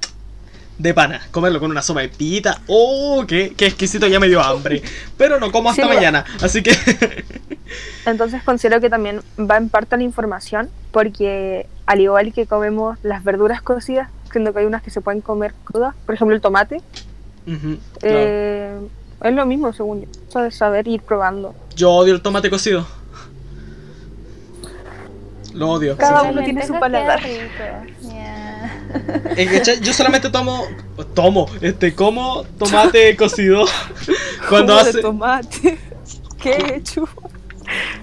de pana. Comerlo con una sopa de pita. Oh, qué, qué exquisito, ya me dio hambre. Pero no como hasta Sí, mañana. Así que [laughs] Entonces considero que también va en parte a la información, porque al igual que comemos las verduras cocidas, siendo que hay unas que se pueden comer crudas, por ejemplo el tomate, claro. Eh, es lo mismo, según yo. Eso de saber ir probando. Yo odio el tomate cocido. Lo odio. Cada Sí. uno tiene su paladar. Eh, ¿cachai? Yo solamente tomo, tomo, este, como tomate [laughs] cocido cuando Jugo de hace, tomate. [laughs] Qué chulo.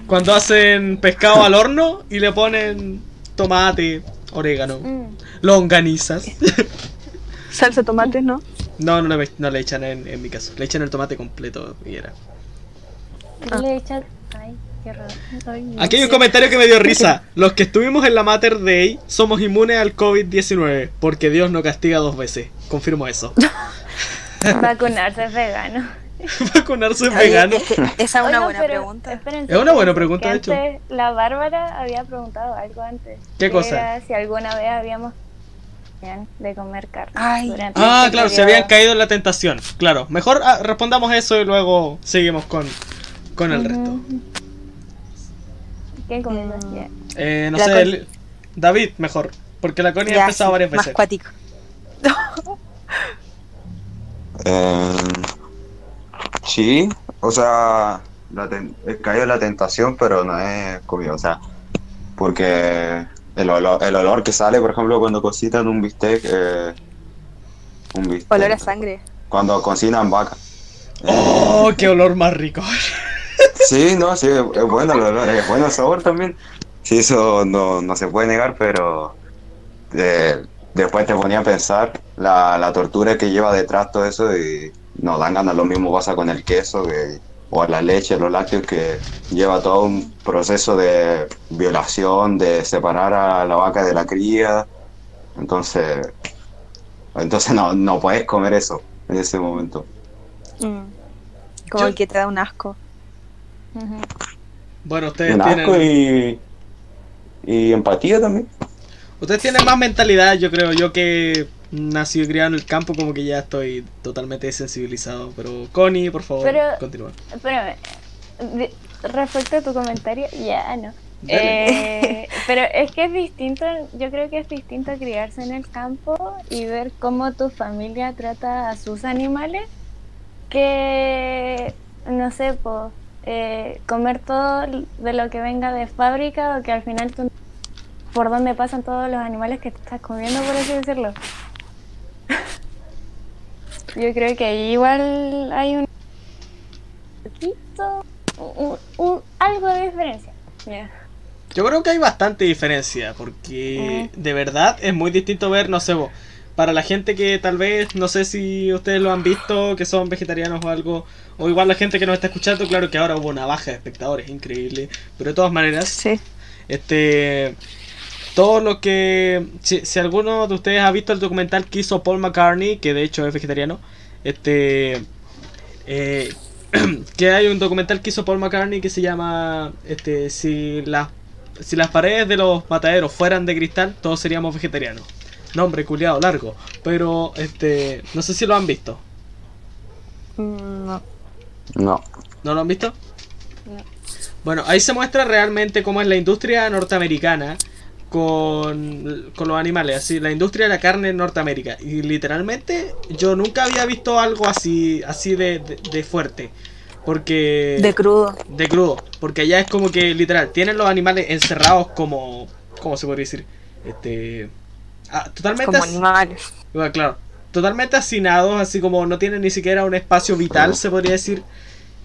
cuando hacen pescado al horno y le ponen tomate, orégano, Mm. longanizas. [laughs] Salsa de tomate, ¿no? No, no le, no le echan en, en mi caso, le echan el tomate completo y era. ¿Qué Ah. le echan? Ay, qué raro. Ay, no Aquí hay un comentario que me dio risa. Los que estuvimos en la Mater Day somos inmunes al COVID-19 porque Dios no castiga dos veces. Confirmo eso. [laughs] Vacunarse es vegano. [laughs] Vacunarse es Oye, vegano. esa es una Oigan, buena pero pregunta. espérense, Es una buena pregunta, de hecho. antes La Bárbara había preguntado algo antes. ¿Qué que cosa? era si alguna vez habíamos de comer carne. Ay. durante Ah, este claro, se periodo. habían caído en la tentación. Claro, mejor ah, respondamos eso y luego seguimos con, con el resto. Ujú. ¿Qué comidas? Mm. Eh, no La sé, el- David, mejor. Porque la Connie ha empezado sí, varias Más veces. cuático. [laughs] Eh, sí, o sea, la ten- he caído en la tentación, pero no he comido, o sea, porque el olor, el olor que sale, por ejemplo, cuando cocinan un bistec, eh, un bistec, Olor a sangre. cuando cocinan vaca. ¡Oh, qué olor más rico! [laughs] Sí, no, sí, es bueno el olor, es bueno el sabor también. Sí, eso no, no se puede negar, pero eh, después te ponía a pensar la, la tortura que lleva detrás todo eso y no dan ganas. Lo mismo pasa con el queso que- o la leche, los lácteos, que lleva todo un proceso de violación, de separar a la vaca de la cría. Entonces, entonces no, no puedes comer eso en ese momento. Mm. Como Yo- el que te da un asco. Bueno, ustedes asco tienen, y, y empatía también. ustedes tienen más mentalidad, yo creo. Yo que nací y criado en el campo, como que ya estoy totalmente desensibilizado. Pero, Connie, por favor, Pero- continúa. Espérame. de- Respecto a tu comentario, ya no. Eh, pero es que es distinto, yo creo que es distinto criarse en el campo y ver cómo tu familia trata a sus animales que, no sé, po, eh, comer todo de lo que venga de fábrica o que al final tú por dónde pasan todos los animales que te estás comiendo, por así decirlo. [laughs] Yo creo que ahí igual hay un poquito, un- un- algo de diferencia. Ya. Yo creo que hay bastante diferencia, porque de verdad es muy distinto ver, no sé, vos, para la gente que tal vez, no sé si ustedes lo han visto, que son vegetarianos o algo, o igual la gente que nos está escuchando, claro que ahora hubo una baja de espectadores, increíble, pero de todas maneras, Sí. este, todo lo que, si, si alguno de ustedes ha visto el documental que hizo Paul McCartney, que de hecho es vegetariano, este, eh, [clears throat] que hay un documental que hizo Paul McCartney que se llama, este, si las si las paredes de los mataderos fueran de cristal, todos seríamos vegetarianos. Nombre culiado largo, pero este, no sé si lo han visto. No. No. ¿No lo han visto? No. Bueno, ahí se muestra realmente cómo es la industria norteamericana con, con los animales, así, la industria de la carne en Norteamérica. Y literalmente yo nunca había visto algo así, así de, de- de fuerte. Porque... De crudo. de crudo. Porque allá es como que literal, tienen los animales encerrados como... ¿Cómo se podría decir? Este... ah, totalmente... Como animales. bueno, claro. Totalmente hacinados, así como no tienen ni siquiera un espacio vital, se podría decir.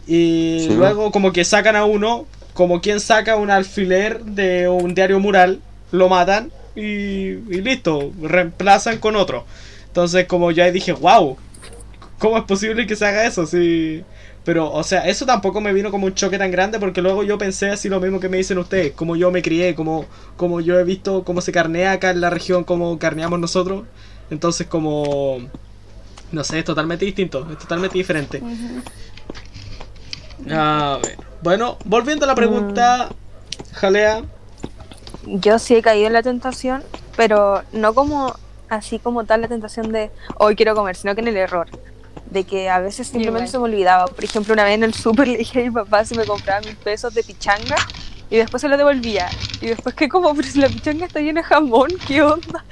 Y Sí. luego como que sacan a uno, como quien saca un alfiler de un diario mural, lo matan y, y listo, reemplazan con otro. Entonces como yo ahí dije, wow, ¿cómo es posible que se haga eso? Sí. Pero, o sea, eso tampoco me vino como un choque tan grande porque luego yo pensé así lo mismo que me dicen ustedes, como yo me crié, como, como yo he visto cómo se carnea acá en la región, como carneamos nosotros. Entonces como... No sé, es totalmente distinto, es totalmente diferente. A ver. Bueno, volviendo a la pregunta, Jalea. Yo sí he caído en la tentación, pero no como así como tal la tentación de hoy quiero comer, sino que en el error. De que a veces simplemente se me olvidaba. Por ejemplo, una vez en el súper [laughs] le dije a mi papá si me compraba mil pesos de pichanga y después se lo devolvía. Y después que como, [laughs] pero si la pichanga está llena de jamón, ¿qué onda?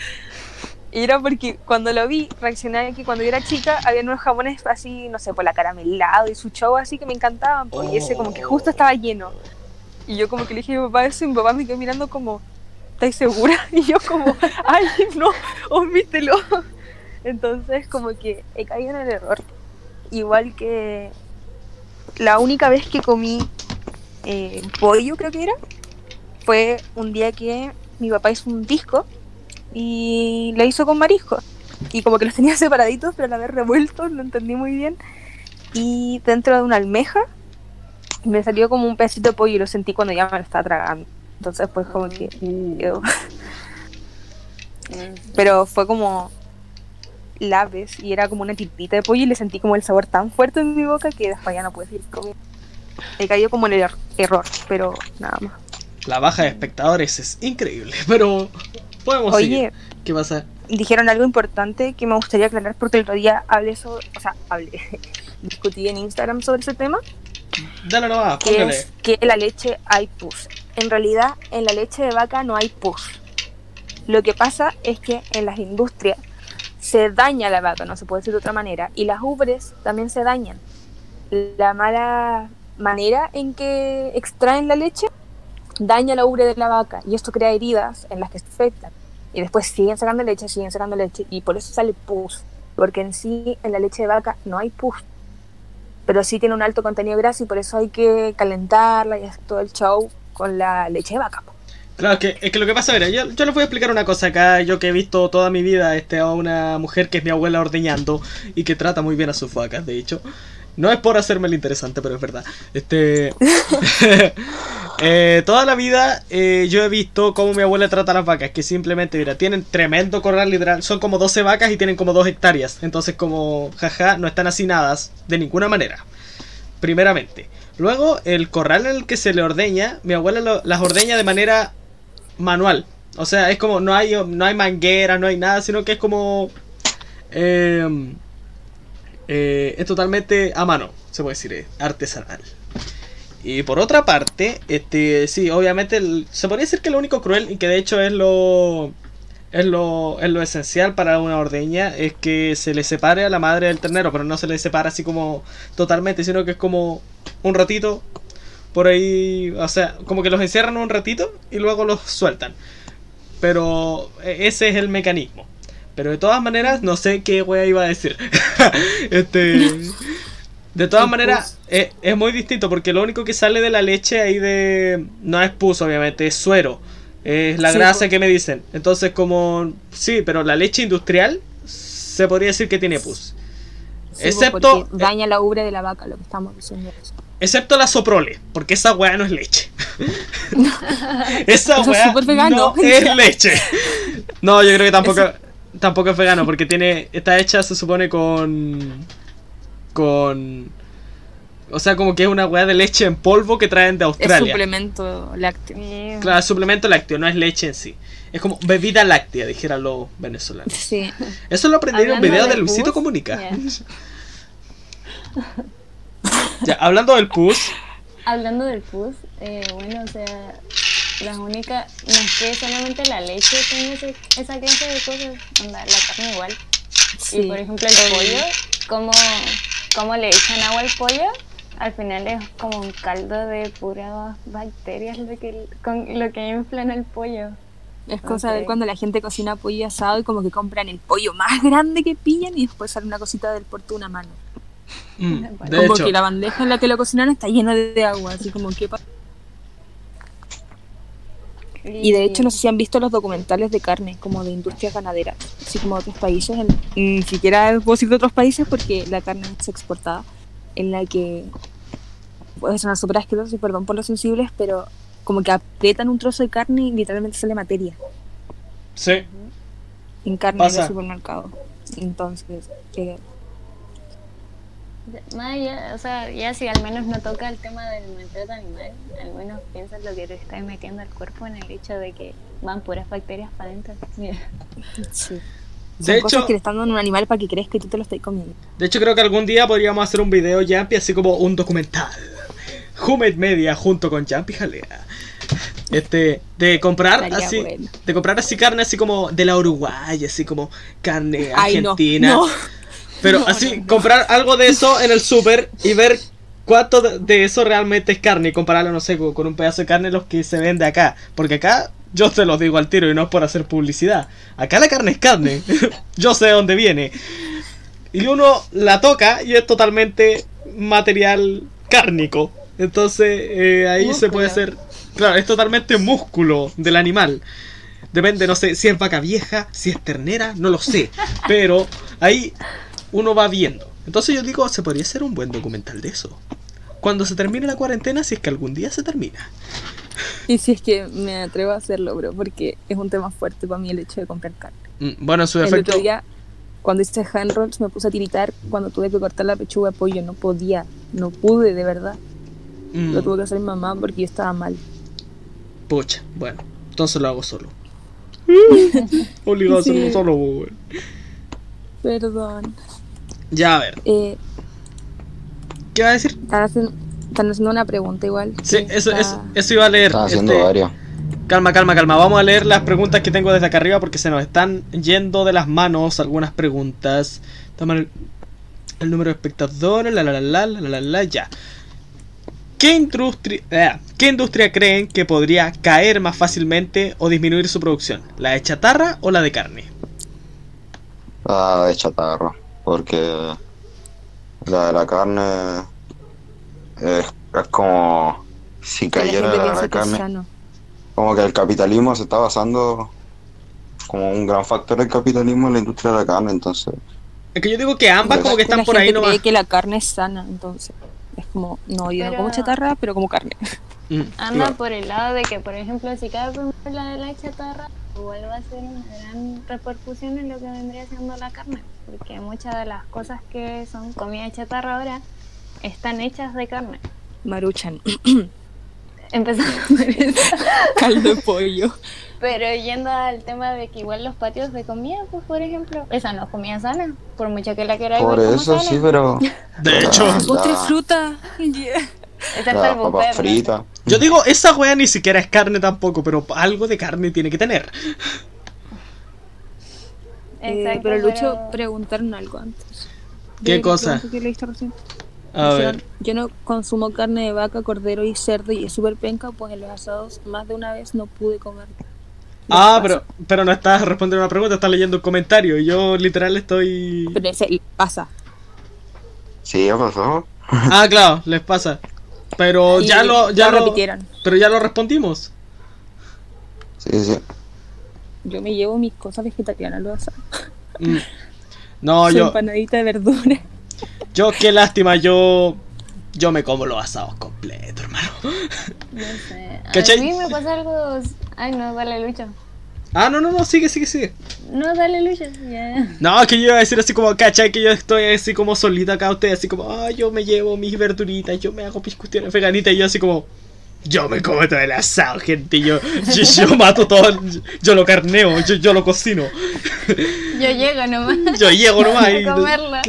Y era porque cuando lo vi, reaccioné que cuando yo era chica había unos jamones así, no sé, por la caramelado y su show así que me encantaban. po, Y ese como que justo estaba lleno. Y yo como que le dije a mi papá eso y mi papá me quedó mirando como, ¿estáis segura? [laughs] Y yo como, ay, no, omítelo. Entonces como que he caído en el error. Igual que la única vez que comí eh, pollo, creo que era, fue un día que mi papá hizo un disco y la hizo con marisco. Y como que los tenía [laughs] separaditos, pero a la vez revueltos, no entendí muy bien. Y dentro de una almeja me salió como un pedacito de pollo y lo sentí cuando ya me lo estaba tragando. Entonces pues como que... quedó. Pero fue como laves y era como una tipita de pollo y le sentí como el sabor tan fuerte en mi boca que después ya no pude seguir comiendo. Me cayó como en el er- error, pero nada más. La baja de espectadores es increíble, [laughs] pero podemos Oye, seguir. ¿Qué pasa? dijeron algo importante que me gustaría aclarar porque el otro día hablé sobre, o sea, hablé, [laughs] discutí en Instagram sobre ese tema, Dale nomás, que es que en la leche hay pus. En realidad, en la leche de vaca no hay pus. Lo que pasa es que en las industrias se daña la vaca, no se puede decir de otra manera, y las ubres también se dañan. La mala manera en que extraen la leche daña la ubre de la vaca y esto crea heridas en las que se afectan. Y después siguen sacando leche, siguen sacando leche y por eso sale pus. Porque en sí, en la leche de vaca no hay pus. Pero sí tiene un alto contenido de grasa y por eso hay que calentarla y hacer todo el show con la leche de vaca. Claro, que, es que lo que pasa, mira, yo, yo les voy a explicar una cosa acá, yo que he visto toda mi vida este, a una mujer que es mi abuela ordeñando y que trata muy bien a sus vacas, de hecho. No es por hacerme el interesante, pero es verdad. Este. [laughs] eh, toda la vida eh, yo he visto cómo mi abuela trata a las vacas. Que simplemente, mira, tienen tremendo corral literal. Son como 12 vacas y tienen como 2 hectáreas. Entonces, como, jaja, no están hacinadas de ninguna manera. Primeramente. Luego, el corral en el que se le ordeña, mi abuela las ordeña de manera manual. O sea, es como, no hay, no hay manguera, no hay nada, sino que es como. em, eh, es totalmente a mano, se puede decir, eh, artesanal. Y por otra parte, este, sí, obviamente se podría decir que lo único cruel y que de hecho es lo, es lo, es lo esencial para una ordeña es que se le separe a la madre del ternero, pero no se le separa así como totalmente, sino que es como un ratito por ahí, o sea, como que los encierran un ratito y luego los sueltan. Pero e- ese es el mecanismo. Pero de todas maneras, no sé qué wea iba a decir. [laughs] este. De todas maneras, es, es muy distinto porque lo único que sale de la leche ahí de. No es pus, obviamente, es suero. Es la Sí, grasa pues. que me dicen. Entonces, como. Sí, pero la leche industrial se podría decir que tiene pus. Sí, po, Excepto- daña la ubre de la vaca, lo que estamos diciendo. Excepto la soprole, porque esa weá no es leche. [laughs] esa es weá vegano. no es leche. No, yo creo que tampoco, tampoco es vegano, porque tiene está hecha, se supone, con... Con... O sea, como que es una weá de leche en polvo que traen de Es Australia. suplemento lácteo. Claro, es suplemento lácteo, no es leche en sí. Es como bebida láctea, dijeran los venezolanos. Sí. Eso lo aprendí en un video de de Luisito pus, Comunica. [laughs] Ya, hablando del pus, Hablando del pus, eh, bueno, o sea, las únicas, no es que solamente la leche tenga ese- esa clase de cosas, onda, la carne igual. sí. Y por ejemplo el pollo, como, como le echan agua al pollo, al final es como un caldo de puras bacterias lo que, con lo que inflan el pollo. Es cosa de cuando la gente cocina pollo asado y como que compran el pollo más grande que pillan y después sale una cosita del porto una mano. Mm, de como hecho, que la bandeja en la que lo cocinaron está llena de, agua, así como que... Y de hecho no sé si han visto los documentales de carne, como de industrias ganaderas, así como de otros países, en- ni siquiera puedo decir de otros países porque la carne es exportada, en la que puede sonar súper asqueroso y perdón por los sensibles, pero como que aprietan un trozo de carne y literalmente sale materia sí. en carne Pasa. de supermercado. Entonces, eh, Más allá, o sea, ya si al menos no toca el tema del maltrato animal, al menos piensas lo que te estás metiendo al cuerpo en el hecho de que van puras bacterias para adentro. Mira. sí. De Son hecho, cosas que le están dando un animal para que crees que tú te lo estás comiendo. De hecho, creo que algún día podríamos hacer un video Jumpy, así como un documental. Humed Media junto con Jumpy Jalea. Este, de comprar Estaría así, bueno. de comprar así carne así como de la Uruguay, así como carne Ay, no, argentina. no. Pero No, así, no, no. comprar algo de eso en el súper y ver cuánto de- eso realmente es carne y compararlo, no sé, con, un pedazo de carne los que se vende acá. Porque acá, yo te lo digo al tiro y no es por hacer publicidad. Acá la carne es carne. [laughs] yo sé de dónde viene. Y uno la toca y es totalmente material cárnico. Entonces, eh, ahí se puede hacer... Claro, es totalmente músculo del animal. Depende, no sé, si es vaca vieja, si es ternera, no lo sé. [laughs] Pero ahí uno va viendo. Entonces yo digo, se podría hacer un buen documental de eso. Cuando se termine la cuarentena, si es que algún día se termina. Y si es que me atrevo a hacerlo, bro, porque es un tema fuerte para mí el hecho de comprar carne. Mm, Bueno, en su El defecto... otro día, cuando hice hand rolls, me puse a tiritar cuando tuve que cortar la pechuga de pollo. No podía, no pude, de verdad. mm, Lo tuvo que hacer mi mamá porque yo estaba mal. Pucha, bueno, entonces lo hago solo. [laughs] [laughs] Obligado a hacerlo solo, weón. Perdón. Ya, a ver, Eh, ¿qué va a decir? están, haciendo, están haciendo una pregunta igual. Sí, eso, está- eso, eso iba a leer. Están haciendo este, varios. Calma, calma, calma. Vamos a leer las preguntas que tengo desde acá arriba porque se nos están yendo de las manos algunas preguntas. Toma el, el número de espectadores, la la la la la la la ya. ¿Qué industria, eh, ¿Qué industria creen que podría caer más fácilmente o disminuir su producción? ¿La de chatarra o la de carne? La de chatarra. Porque la de la carne es, es como si la cayera la, carne. sano. Como que el capitalismo se está basando como un gran factor del capitalismo en la industria de la carne, entonces Es que yo digo que ambas como que la están por ahí gente nomás. cree que la carne es sana, entonces. Como, no, yo no como chatarra, pero como carne. Mm, Anda claro. por el lado de que, por ejemplo, si cae primero la de la chatarra, igual va a ser una gran repercusión en lo que vendría siendo la carne. Porque muchas de las cosas que son comida chatarra ahora están hechas de carne. Maruchan, Empezando por eso. [laughs] caldo de pollo. Pero yendo al tema de que igual los patios de comida, pues por ejemplo, esa no es comida sana, por mucho que la queráis por eso sana. sí, pero [laughs] De hecho, La- Postre fruta. Yeah. Buffet, papas ¿no? fritas. yo digo, esa wea ni siquiera es carne tampoco, pero algo de carne tiene que tener. Eh, Exacto, pero Lucho pero- preguntaron algo antes. ¿Qué De la cosa? pregunta que leíste recién. A ver. Yo no consumo carne de vaca, cordero y cerdo y es súper penca, pues en los asados más de una vez no pude comer. Ah, pero, pero no estás respondiendo una pregunta, estás leyendo un comentario. Y yo literal estoy. Pero ese les pasa. Sí, ya pasó. Ah, claro, les pasa. Pero Y ya lo. Ya lo lo repitieron. pero ya lo respondimos. Sí, sí. Yo me llevo mis cosas vegetarianas a los asados. Mm. No, Su yo. empanadita de verdura. Yo, qué lástima, yo. Yo me como los asados completos, hermano. No sé. ¿Cachai? A mí me pasa algo. Ay, no, dale, Lucho. Ah, no, no, no, sigue, sigue, sigue. No, dale, Lucho. Ya. No, que yo iba a decir así como, ¿cachai? Que yo estoy así como solita acá, ustedes así como, ah, yo me llevo mis verduritas, yo me hago mis cuestiones veganitas, y yo así como, yo me como todo el asado, gente, yo, yo, yo mato todo, yo lo carneo, yo, yo lo cocino, Yo llego nomás. yo llego [laughs] nomás y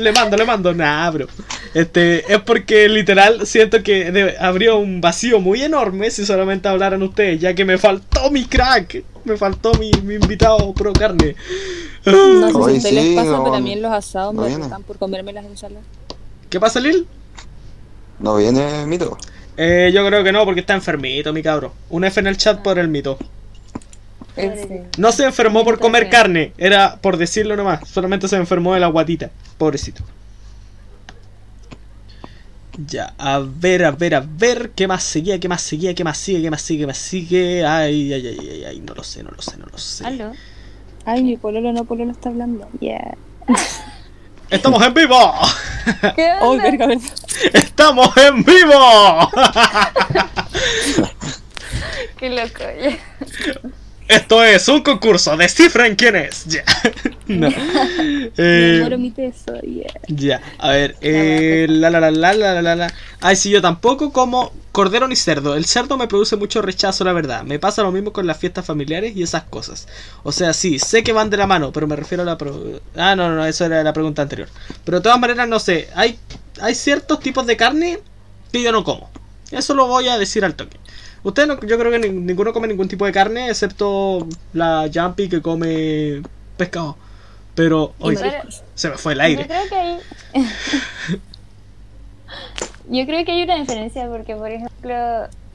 le mando, le mando, nada, bro. Este, es porque literal siento que de- habría un vacío muy enorme si solamente hablaran ustedes, ya que me faltó mi crack, me faltó mi, mi invitado pro carne. No sé Hoy si sí, les pasa, pero a mí en los asados no me retan por comerme las ensaladas. ¿Qué pasa, Lil? ¿No viene mito? Eh, yo creo que no, porque está enfermito, mi cabro. Un F en el chat por el mito. Ese. No se enfermó por comer Entonces- carne, era por decirlo nomás. Solamente se enfermó de la guatita. Pobrecito. Ya, a ver, a ver, a ver. ¿Qué más seguía? ¿Qué más seguía? ¿Qué más sigue? ¿Qué más sigue? ¿Qué más sigue? Ay, ay, ay, ay, ay. No lo sé, no lo sé, no lo sé. ¿Aló? Ay, mi pololo no pololo está hablando. Yeah. [laughs] ¡Estamos en vivo! ¿Qué Oh, onda? verga, verga. ¡Estamos en vivo! Qué loco. ya. Esto es un concurso, descifren quién es. Ya. [laughs] no. [laughs] eh, mi peso. Ya, a ver. Eh, la, la, la, la, la, la, la. Ay, sí, yo tampoco como cordero ni cerdo. El cerdo me produce mucho rechazo, la verdad. Me pasa lo mismo con las fiestas familiares y esas cosas. O sea, sí, sé que van de la mano, pero me refiero a la. Pro... Ah, no, no, no, eso era la pregunta anterior. Pero de todas maneras, no sé. Hay, hay ciertos tipos de carne que yo no como. Eso lo voy a decir al toque. Ustedes no, yo creo que ni- ninguno come ningún tipo de carne excepto la Jumpy que come pescado. Pero hoy se me fue el Yo aire. creo que hay. [laughs] Yo creo que hay una diferencia porque, por ejemplo,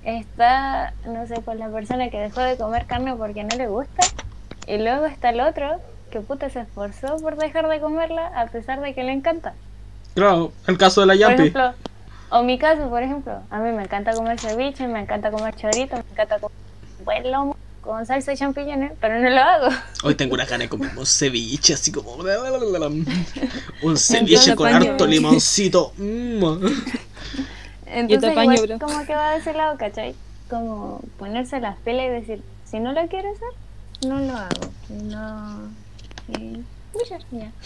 está, no sé, pues la persona que dejó de comer carne porque no le gusta, y luego está el otro que puta se esforzó por dejar de comerla a pesar de que le encanta. Claro, el caso de la Por Jumpy. ejemplo, o mi caso, por ejemplo, a mí me encanta comer ceviche, me encanta comer chorito, me encanta comer buen lomo con salsa de champiñones, pero no lo hago. Hoy tengo una gana de comer un ceviche, así como. Un ceviche con harto limoncito. Mm. Entonces, apaño, igual bro. como que va de ese lado, ¿cachai? Como ponerse las pilas y decir, si no lo quiero hacer, no lo hago. Y no... Y...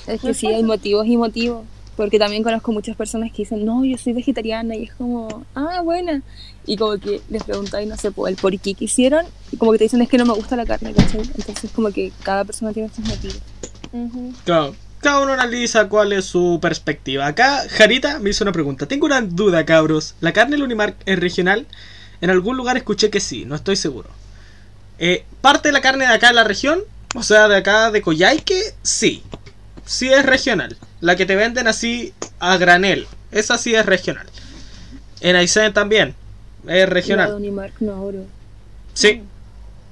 Es que sí, hay motivos y motivos. Porque también conozco muchas personas que dicen, no, yo soy vegetariana. Y es como, ah, buena. Y como que les preguntáis, no sé, por el por qué quisieron. Y como que te dicen, es que no me gusta la carne, ¿cachai? Entonces, como que cada persona tiene sus motivos. Claro, cada uno analiza cuál es su perspectiva. Acá, Jarita me hizo una pregunta. Tengo una duda, cabros. ¿La carne del Unimark es regional? En algún lugar escuché que sí, no estoy seguro. Eh, ¿Parte de la carne de acá de la región? O sea, de acá de Coyhaique, sí. Sí es regional. La que te venden así a granel. Esa sí es regional. En Aysén también. Es regional. Unimark, no, bro. Sí.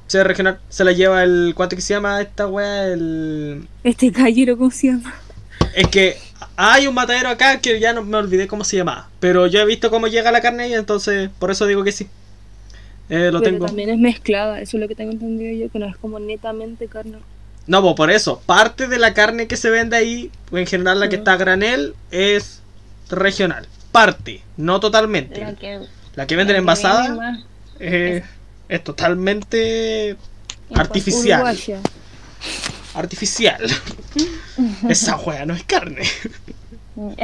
Sí es regional. Se la lleva el... ¿Cuánto que se llama esta wea? El... Este gallero, ¿cómo se llama? Es que hay un matadero acá que ya no me olvidé cómo se llamaba. Pero yo he visto cómo llega la carne y entonces por eso digo que sí. Eh, lo Pero tengo. también es mezclada, eso es lo que tengo entendido yo, que no es como netamente carne. No, pues por eso. Parte de la carne que se vende ahí, en general la que está a granel, es regional. Parte, no totalmente. Que, La que venden que envasada eh, es totalmente artificial. Uruguaya. Artificial. [laughs] Esa wea no es carne. [laughs]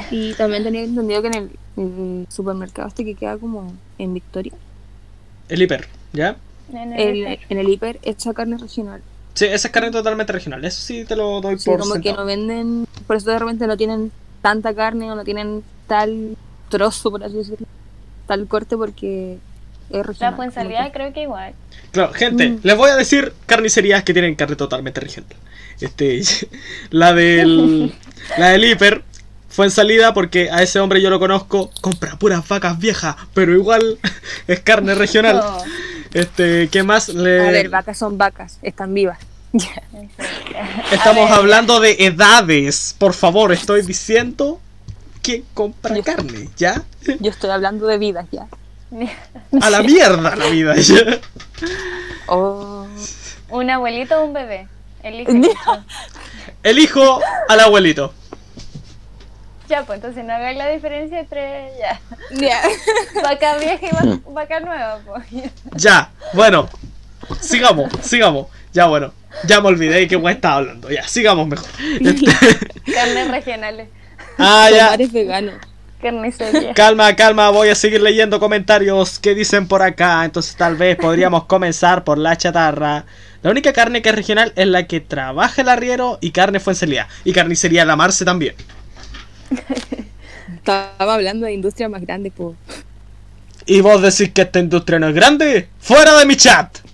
Y también tenía entendido que en el, en el supermercado este que queda como en Victoria, El hiper, ¿ya? En el el- hiper. en el hiper hecha carne regional. Sí, esa es carne totalmente regional. Eso sí te lo doy Sí, por como que sentado. no venden, por eso de repente no tienen tanta carne o no tienen tal trozo, por así decirlo, tal corte porque es regional. La puensalía como que- creo que igual. Claro, gente, Mm. les voy a decir carnicerías que tienen carne totalmente regional. Este, [laughs] la del, [laughs] la del hiper fue en salida porque a ese hombre yo lo conozco, compra puras vacas viejas, pero igual [laughs] es carne regional. No, Este, ¿qué más le A ver, vacas son vacas, están vivas. [laughs] estamos hablando de edades? Por favor, estoy diciendo que compra Yo- carne, ¿ya? Yo estoy hablando de vidas ya. [laughs] A la mierda la vida, ¿ya? Oh. Un abuelito o un bebé. Elige. [laughs] Elijo al abuelito. Ya, pues entonces no hagáis la diferencia entre ya. Ya. [laughs] Vaca vieja y va- vaca nueva, pues. Ya, bueno. Sigamos, sigamos. Ya, bueno. Ya me olvidé de qué weá estaba hablando. Ya, sigamos mejor. [laughs] Carnes regionales. [laughs] Ah, ya. Tomar es vegano. Carnicería. Calma, calma, voy a seguir leyendo comentarios que dicen por acá. Entonces tal vez podríamos comenzar por la chatarra. La única carne que es regional es la que trabaja el arriero y carne fue en Y carnicería la Marce también. [laughs] Estaba hablando de industrias más grandes, pues. Y vos decís que esta industria no es grande. ¡Fuera de mi chat! [laughs]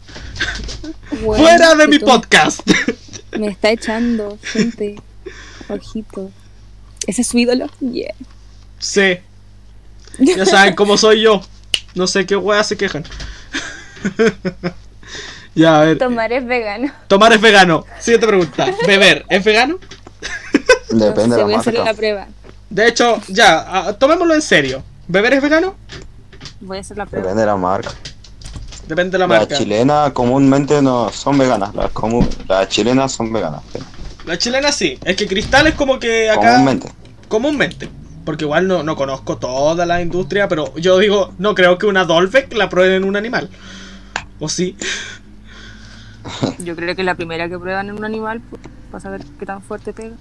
Bueno, ¡Fuera de mi podcast! [laughs] Me está echando, gente. Ojito. ¿Ese es su ídolo? Yeah. Sí. Ya saben cómo soy yo. No sé qué weas se quejan. ya, a ver. Tomar es vegano. Tomar es vegano. Siguiente pregunta. ¿Beber es vegano? Depende No sé, de voy la a hacer la marca. prueba. De hecho, ya, ah, tomémoslo en serio. ¿Beber es vegano? Voy a hacer la prueba. Depende de la marca. Depende de la Las marca. chilenas comúnmente no son veganas. Las, las chilenas son veganas. sí. La chilena sí. Es que cristal es como que acá. Comúnmente. Comúnmente. Porque igual no, no conozco toda la industria, pero yo digo, no creo que una Dolbeck la prueben en un animal. ¿O sí? Yo creo que es la primera que prueban en un animal pues, para saber qué tan fuerte pega.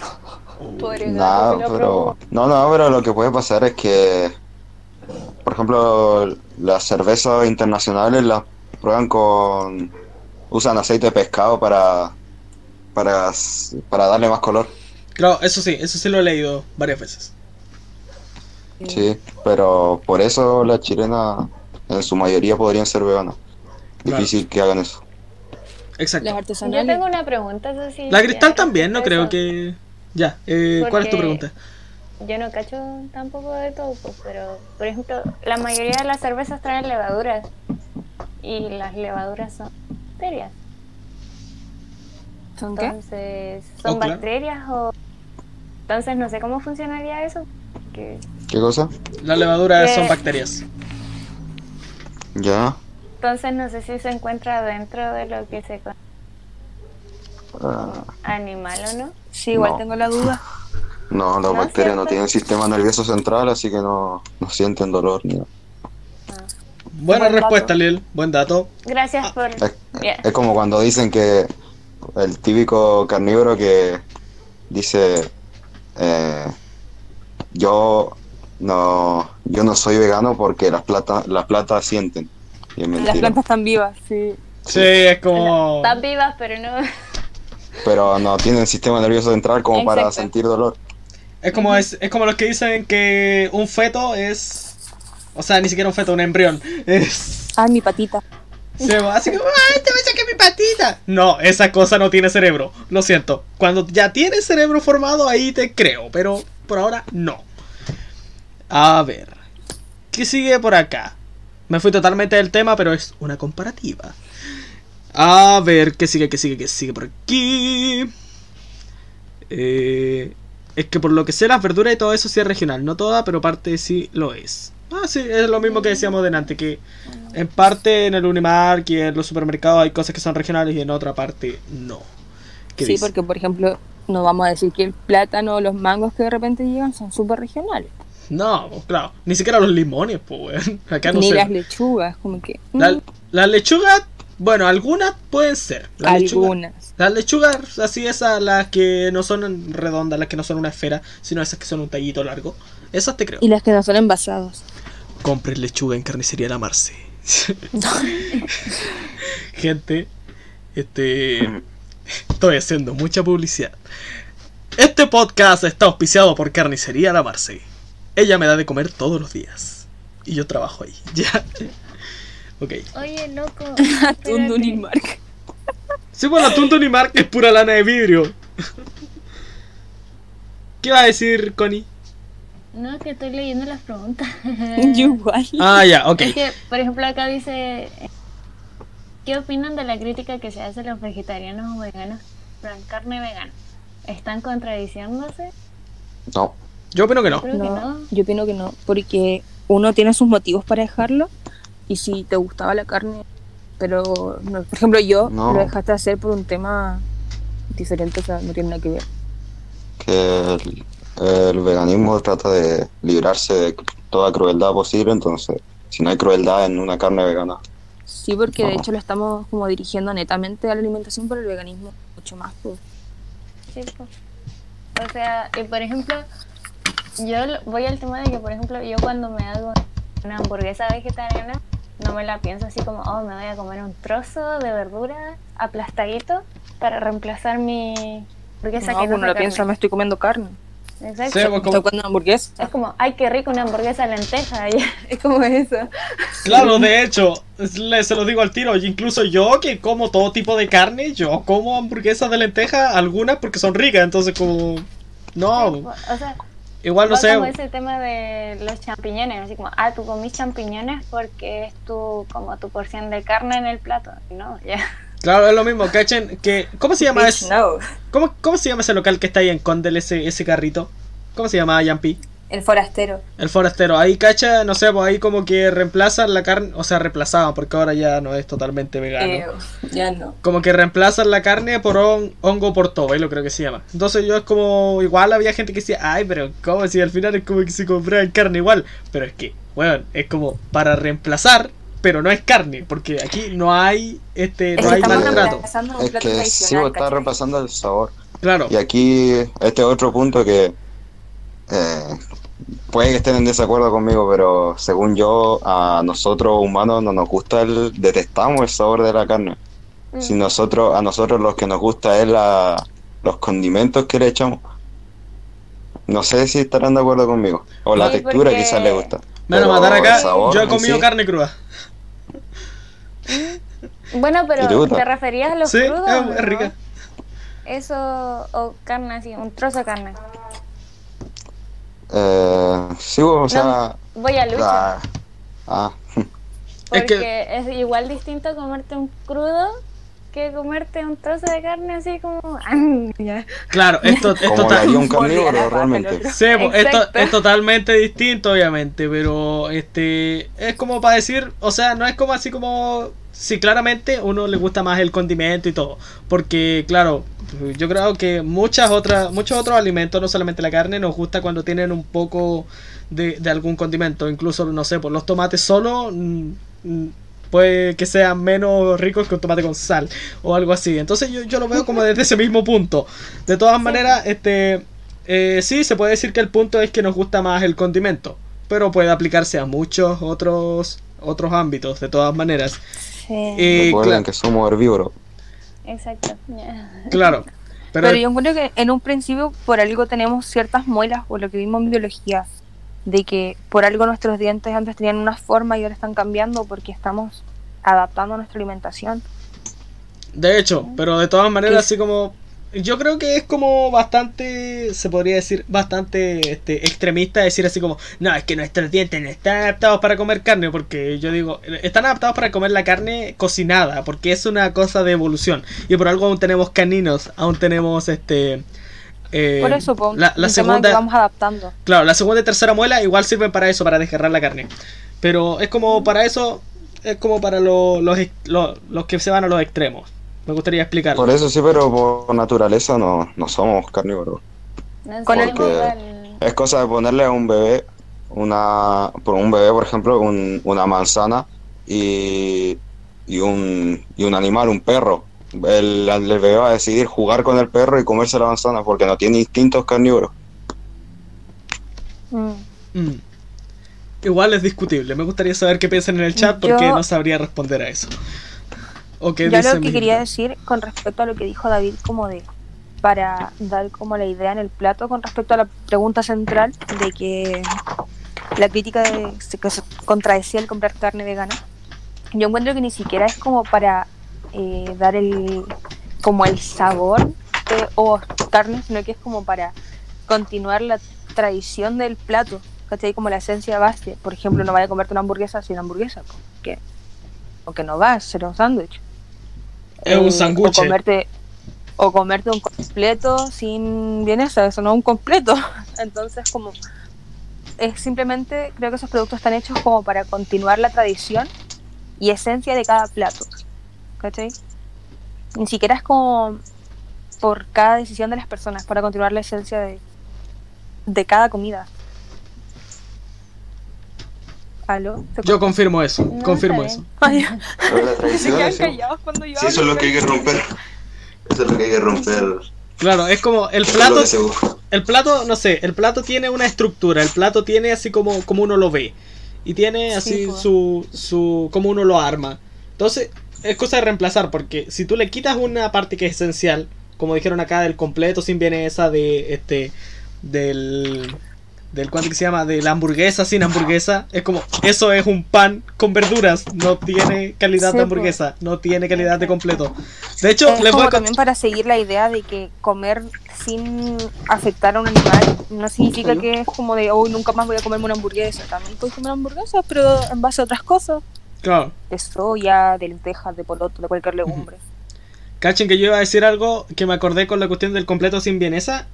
[laughs] No, pero. No, no, pero lo que puede pasar es que. Por ejemplo, las cervezas internacionales las prueban con. Usan aceite de pescado para. Para, para darle más color. Claro, eso sí, eso sí lo he leído varias veces. Sí, pero por eso la chilena en su mayoría podrían ser veganas. Claro. Difícil que hagan eso. Exacto. Las Yo tengo una pregunta. La cristal también, no creo que. Ya, eh, ¿cuál es tu pregunta? Yo no cacho tampoco de todo, pues, pero por ejemplo, la mayoría de las cervezas traen levaduras y las levaduras son bacterias. ¿Son qué? Entonces, ¿son Oh, claro. bacterias o...? Entonces no sé cómo funcionaría eso. Que... ¿Qué cosa? Las levaduras son bacterias. Ya. Entonces no sé si se encuentra dentro de lo que se conoce Ah, animal o no. Sí, igual No. tengo la duda. no, las ¿No, bacterias no tienen sistema nervioso central, así que no, no sienten dolor ni nada. Buena buen dato. respuesta, Lil. Buen dato. Gracias por... Es, como cuando dicen que el típico carnívoro que dice eh, yo no yo no soy vegano porque las plantas las plantas sienten y Las plantas están vivas, sí. Sí, es como. Están vivas, pero no... [laughs] pero no tienen sistema nervioso central como para sentir dolor Es como, es, es como los que dicen que un feto es. O sea, ni siquiera un feto, un embrión. Es. Ah, mi patita. Se va así como, ¡ay, te voy a sacar mi patita! No, esa cosa no tiene cerebro. Lo siento. Cuando ya tiene cerebro formado, ahí te creo. Pero por ahora, no. A ver. ¿Qué sigue por acá? Me fui totalmente del tema, pero es una comparativa. A ver, ¿qué sigue, qué sigue, qué sigue por aquí? Eh, es que por lo que sé, las verduras y todo eso sí es regional. No toda, pero parte sí lo es. Ah, sí, es lo mismo que decíamos delante, que en parte en el Unimark y en los supermercados hay cosas que son regionales y en otra parte no. ¿Qué Sí, dice? porque por ejemplo, no vamos a decir que el plátano o los mangos que de repente llegan son súper regionales. No, pues, claro. Ni siquiera los limones, pues, weón. Acá no Ni las lechugas, como que. mm, La- Las lechugas, bueno, algunas pueden ser. Las lechugas- algunas. Las lechugas, así esas, las que no son redondas, las que no son una esfera, sino esas que son un tallito largo. Esas te creo. Y las que no son envasados. Compren lechuga en carnicería La Marce. [laughs] Gente, este. Estoy haciendo mucha publicidad. Este podcast está auspiciado por Carnicería La Marce. Ella me da de comer todos los días. Y yo trabajo ahí. [laughs] Ya. Ok. Oye, loco. [laughs] Atún espérate. Unimark. Sí, bueno, Tuntun y Mark es pura lana de vidrio. [laughs] ¿Qué va a decir, Connie? No, que estoy leyendo las preguntas. Yo [laughs] igual. Ah, ya, ok. Es que, por ejemplo, acá dice, ¿qué opinan de la crítica que se hace a los vegetarianos o veganos por la carne vegana? ¿Están contradiciéndose? no Yo opino que no. Que No, no. yo opino que no, porque uno tiene sus motivos para dejarlo y si te gustaba la carne, pero no, por ejemplo yo No. lo dejaste de hacer por un tema diferente, o sea, no tiene nada que ver. que el, el veganismo trata de librarse de toda crueldad posible entonces si no hay crueldad en una carne vegana Sí, porque de hecho lo estamos como dirigiendo netamente a la alimentación por el veganismo, mucho más. Pues. Sí, pues. O sea, y por ejemplo, yo voy al tema de que, por ejemplo, yo cuando me hago una hamburguesa vegetariana, no me la pienso así como, oh, me voy a comer un trozo de verdura aplastadito para reemplazar mi hamburguesa No, que no lo fue piensa, me estoy comiendo carne. Exacto. Sí, pues, Estoy como- comiendo hamburguesa. Es como, ay, qué rico una hamburguesa de lenteja. [laughs] es como eso. Claro, de hecho, le- se lo digo al tiro. Incluso yo que como todo tipo de carne, yo como hamburguesas de lenteja, algunas porque son ricas, entonces como... No, O sea, igual no sé. como ese tema de los champiñones, así como, ah, tú comís champiñones porque es tu, como tu porción de carne en el plato. No, [laughs] ya. Claro, es lo mismo, cachen, que... ¿Cómo se llama Bitch, ese, no. ¿cómo, ¿Cómo se llama ese local que está ahí en Condel, ese, ese carrito? ¿Cómo se llama, Yampi? El forastero. El forastero. Ahí, cacha, no sé, pues ahí como que reemplazan la carne, o sea, reemplazaban, porque ahora ya no es totalmente vegano. Eh, ya no. Como que reemplazan la carne por hon- hongo portobelo, creo que se llama. Entonces yo es como, igual había gente que decía, ay, pero ¿cómo? Si al final es como que se compraban carne igual. Pero es que, bueno, es como para reemplazar, pero no es carne, porque aquí no hay, este, Es no que hay maltrato. reemplazando un es que sí está repasando el sabor Claro, y aquí este otro punto que eh, puede que estén en desacuerdo conmigo pero según yo a nosotros humanos no nos gusta el detestamos el sabor de la carne Mm. si nosotros a nosotros lo que nos gusta es la, los condimentos que le echamos no sé si estarán de acuerdo conmigo o la textura porque- quizás le gusta Me van a Pero matar acá. Yo he comido sí- carne cruda. Bueno, ¿Y pero te referías a los Sí, crudos? es, o es no? rica. Eso, o carne así, un trozo de carne. Eh, sí, o sea... Voy a lucha. ah, [laughs] Es Porque que- es, igual distinto comerte un crudo que comerte un trozo de carne así como... [laughs] Claro, esto es como le total- haría un Volví a la carnívoro raja, realmente. el otro. Sí, po, esto es totalmente distinto, obviamente, pero este es como para decir, o sea, no es como así como si claramente uno le gusta más el condimento y todo, porque claro, yo creo que muchas otras muchos otros alimentos, no solamente la carne, nos gusta cuando tienen un poco de, de algún condimento, incluso no sé, por los tomates solo mm, mm, puede que sean menos ricos que un tomate con sal o algo así. Entonces yo, yo lo veo como desde ese mismo punto. De todas maneras, este eh, sí, se puede decir que el punto es que nos gusta más el condimento, pero puede aplicarse a muchos otros otros ámbitos, de todas maneras. Sí. Eh, Recuerden que somos herbívoros. Exacto. ya. claro, pero, Pero, yo encuentro que en un principio por algo tenemos ciertas muelas, por lo que vimos en biología, de que por algo nuestros dientes antes tenían una forma y ahora están cambiando porque estamos adaptando a nuestra alimentación. de hecho, pero de todas maneras, ¿Qué? así como yo creo que es como bastante, se podría decir, bastante este, extremista decir así como, no, es que nuestros dientes no están adaptados para comer carne, porque yo digo, están adaptados para comer la carne cocinada, porque es una cosa de evolución, y por algo aún tenemos caninos, aún tenemos este... eh, por eso, po, la, la segunda, que vamos adaptando. claro, la segunda y tercera muela igual sirven para eso, para desgarrar la carne, pero es como para eso, es como para lo- los, ex- lo- los que se van a los extremos. Me gustaría explicarlo. Por eso sí, pero por naturaleza no, no somos carnívoros. No igual. Es cosa de ponerle a un bebé, una, por un bebé, por ejemplo, un- una manzana y, y, un, y un animal, un perro. El, el bebé va a decidir jugar con el perro y comerse la manzana porque no tiene instintos carnívoros. Mm. Mm. Igual es discutible. Me gustaría saber qué piensan en el chat porque Yo- no sabría responder a eso. O qué Yo lo que quería decir con respecto a lo que dijo David, como de para dar como la idea en el plato con respecto a la pregunta central de que la crítica de que se contradecía el comprar carne vegana. Yo encuentro que ni siquiera es como para eh, dar el como el sabor eh, o carne, sino que es como para continuar la tradición del plato, ¿cachai? Como la esencia base. Por ejemplo, no vaya a comerte una hamburguesa sin hamburguesa, porque porque no va a ser un sándwich. Es un Eh. O comerte, o comerte un completo sin vienesa, eso no es un completo. [laughs] Entonces, como es simplemente, creo que esos productos están hechos como para continuar la tradición y esencia de cada plato. ¿Cachai? Ni siquiera es como por cada decisión de las personas, para continuar la esencia de, de cada comida. ¿Aló? ¿Se Yo confirmo eso. No, confirmo eso. Ay, se quedan callados cuando yo Sí, eso es lo que hay que romper. Eso es lo que hay que romper. Claro, es como el plato. El plato, no sé, el plato tiene una estructura. El plato tiene así como, como uno lo ve. Y tiene así Sí, pues. su, su. como uno lo arma. Entonces, es cosa de reemplazar. Porque si tú le quitas una parte que es esencial, como dijeron acá, del completo sin vienesa, de este. del. Del cuánto que se llama, de la hamburguesa sin hamburguesa, es como, eso es un pan con verduras, no tiene calidad Sí, de pues. hamburguesa, no tiene calidad de completo. De hecho, Es les voy como a con- también para seguir la idea de que comer sin afectar a un animal no significa que es como de, hoy nunca más voy a comerme una hamburguesa. También puedes comer hamburguesas, pero en base a otras cosas. Claro. De soya, de lentejas, de poroto, de cualquier legumbre. Cachen que yo iba a decir algo que me acordé con la cuestión del completo sin vienesa.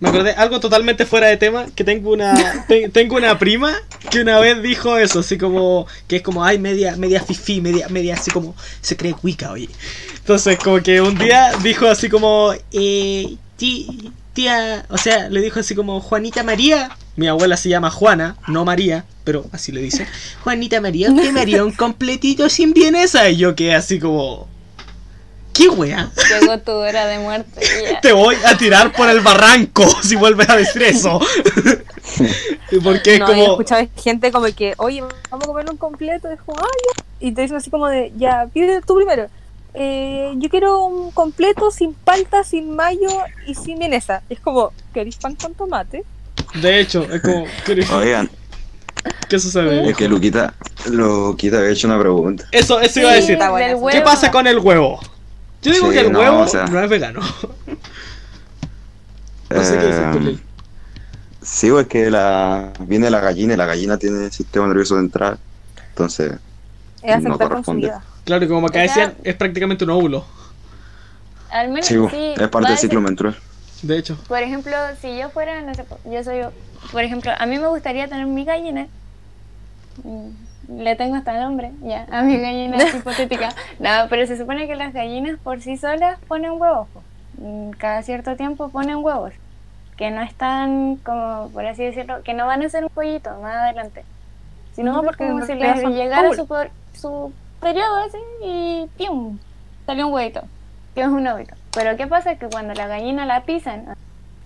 Me acordé algo totalmente fuera de tema, que tengo una te- tengo una prima que una vez dijo eso, así como que es como ay media media fifi, media media así como se cree cuica, oye. Entonces, como que un día dijo así como eh ti- tía, o sea, le dijo así como Juanita María, mi abuela se llama Juana, no María, pero así le dice. Juanita María, ¿usted [laughs] me haría un completito sin vienesa? Y yo quedé así como ¿Qué wea? Llegó tu hora de muerte. ya. Te voy a tirar por el barranco [laughs] si vuelves a decir eso. [laughs] Porque es no, yo he como. escuchado gente como que, oye, vamos a comer un completo. Y como, ay, ya". y te dicen así como de, ya, pide tú primero. Eh, yo quiero un completo sin palta, sin mayo y sin vienesa. Es como, ¿queréis pan con tomate? De hecho, es como. Oigan, ¿Qué sucede? Es que Luquita, Luquita había hecho una pregunta. Eso, eso iba a decir. ¿Qué pasa con el huevo? Yo digo Sí, que el no, huevo o sea- no es vegano. [laughs] No sé qué decir tú, Eh. Sí, pues que la, viene la gallina y la gallina tiene sistema nervioso central. Entonces, Es aceptar no con corresponde. Claro, y como acá O sea- decían, es prácticamente un óvulo. Al menos sí, sí, es parte del a ciclo menstrual. De hecho. Por ejemplo, si yo fuera, no sé, yo soy, por ejemplo, a mí me gustaría tener mi gallina. Mm, Le tengo hasta nombre, ya, a mi gallina [laughs] hipotética. No, pero se supone que las gallinas por sí solas ponen huevos. Mm, Cada cierto tiempo ponen huevos. Que no están, como por así decirlo, que no van a ser un pollito más adelante. Sino No, porque como si les llegara su, per- su periodo así y ¡pium! Salió un huevito. Que es un óvulo. Pero ¿qué pasa? Que cuando la gallina la pisan,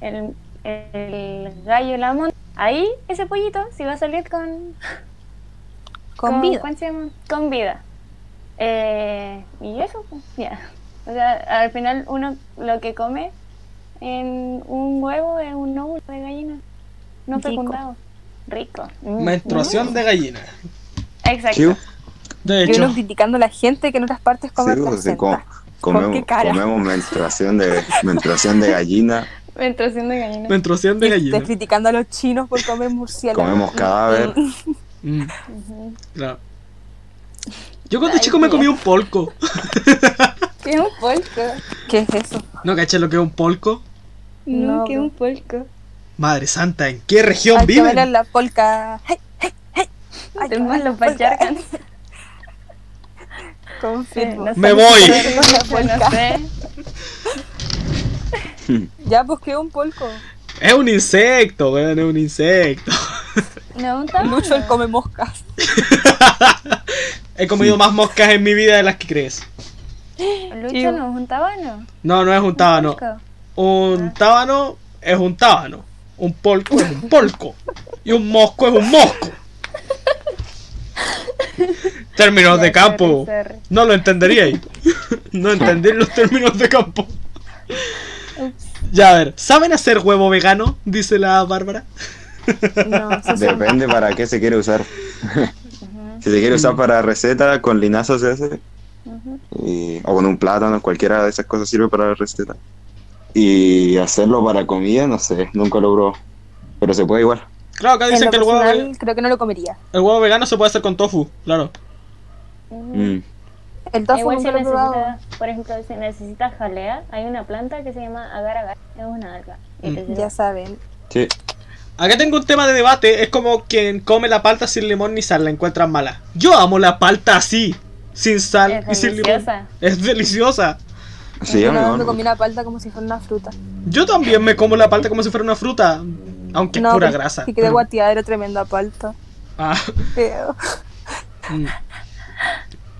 el, el gallo la monta, ahí ese pollito sí va a salir con, Con vida. ¿Cuál se llama? Con vida. Eh, y eso, pues, ya. O sea, al final uno lo que come en un huevo es un óvulo de gallina. No Rico. fecundado. Rico. Mm, Menstruación mm. de gallina. Exacto. Sí, De Y uno hecho. criticando a la gente que en otras partes come sí, pues, sí, placenta. co- ¿Con qué comemos, cara? comemos menstruación de, menstruación de gallina, [laughs] Menstruación de gallina. Menstruación de Y gallina. estés criticando a los chinos por comer murciélago. comemos cadáver. Mm. [laughs] Yo cuando Ay, chico me comí un polco. [laughs] ¿Qué es un polco? ¿Qué es eso? ¿No caché lo que es un polco? No, No, ¿qué es un polco? Madre santa, ¿en qué región Hay viven? la polca. ¡Hey, hey, hey! Hay que los la polka. pacharcans. [laughs] Confirmo. Eh, no. Me voy. Con la polka. No sé. Ya, pues que un polco. Es un insecto, weón, es un insecto. No, un tábano. Lucho el come moscas. [laughs] He comido más moscas en mi vida de las que crees. Lucho no es un tábano. No, no es un tábano. Un tábano es un tábano. Un polco es un polco. Y un mosco es un mosco. [laughs] Términos de campo. No lo entenderíais. [laughs] No entendí los términos de campo. Ya, a ver, ¿saben hacer huevo vegano? Dice la Bárbara. No, Depende para qué se quiere usar. si se quiere usar para receta, con linaza se hace. Y- o con un plátano, cualquiera de esas cosas sirve para la receta. Y hacerlo para comida, no sé, nunca lo probé. Pero se puede igual. Claro, acá En dicen que el huevo, creo que no lo comería. el huevo vegano se puede hacer con tofu, claro. Mm. El tofu Igual si necesitas, por ejemplo, si necesitas jalea, hay una planta que se llama agar agar, es una alga. Mm. Ya saben. Sí. Acá tengo un tema de debate, es como quien come la palta sin limón ni sal, la encuentran mala. Yo amo la palta así, sin sal Es y sin limón. deliciosa. Es deliciosa. Sí, Yo igual me comí una palta como si fuera una fruta. Yo también me como la palta como si fuera una fruta, aunque es pura grasa. Sí quedé pero- [laughs] guateada, era tremenda palta. Ah, Feo. mm.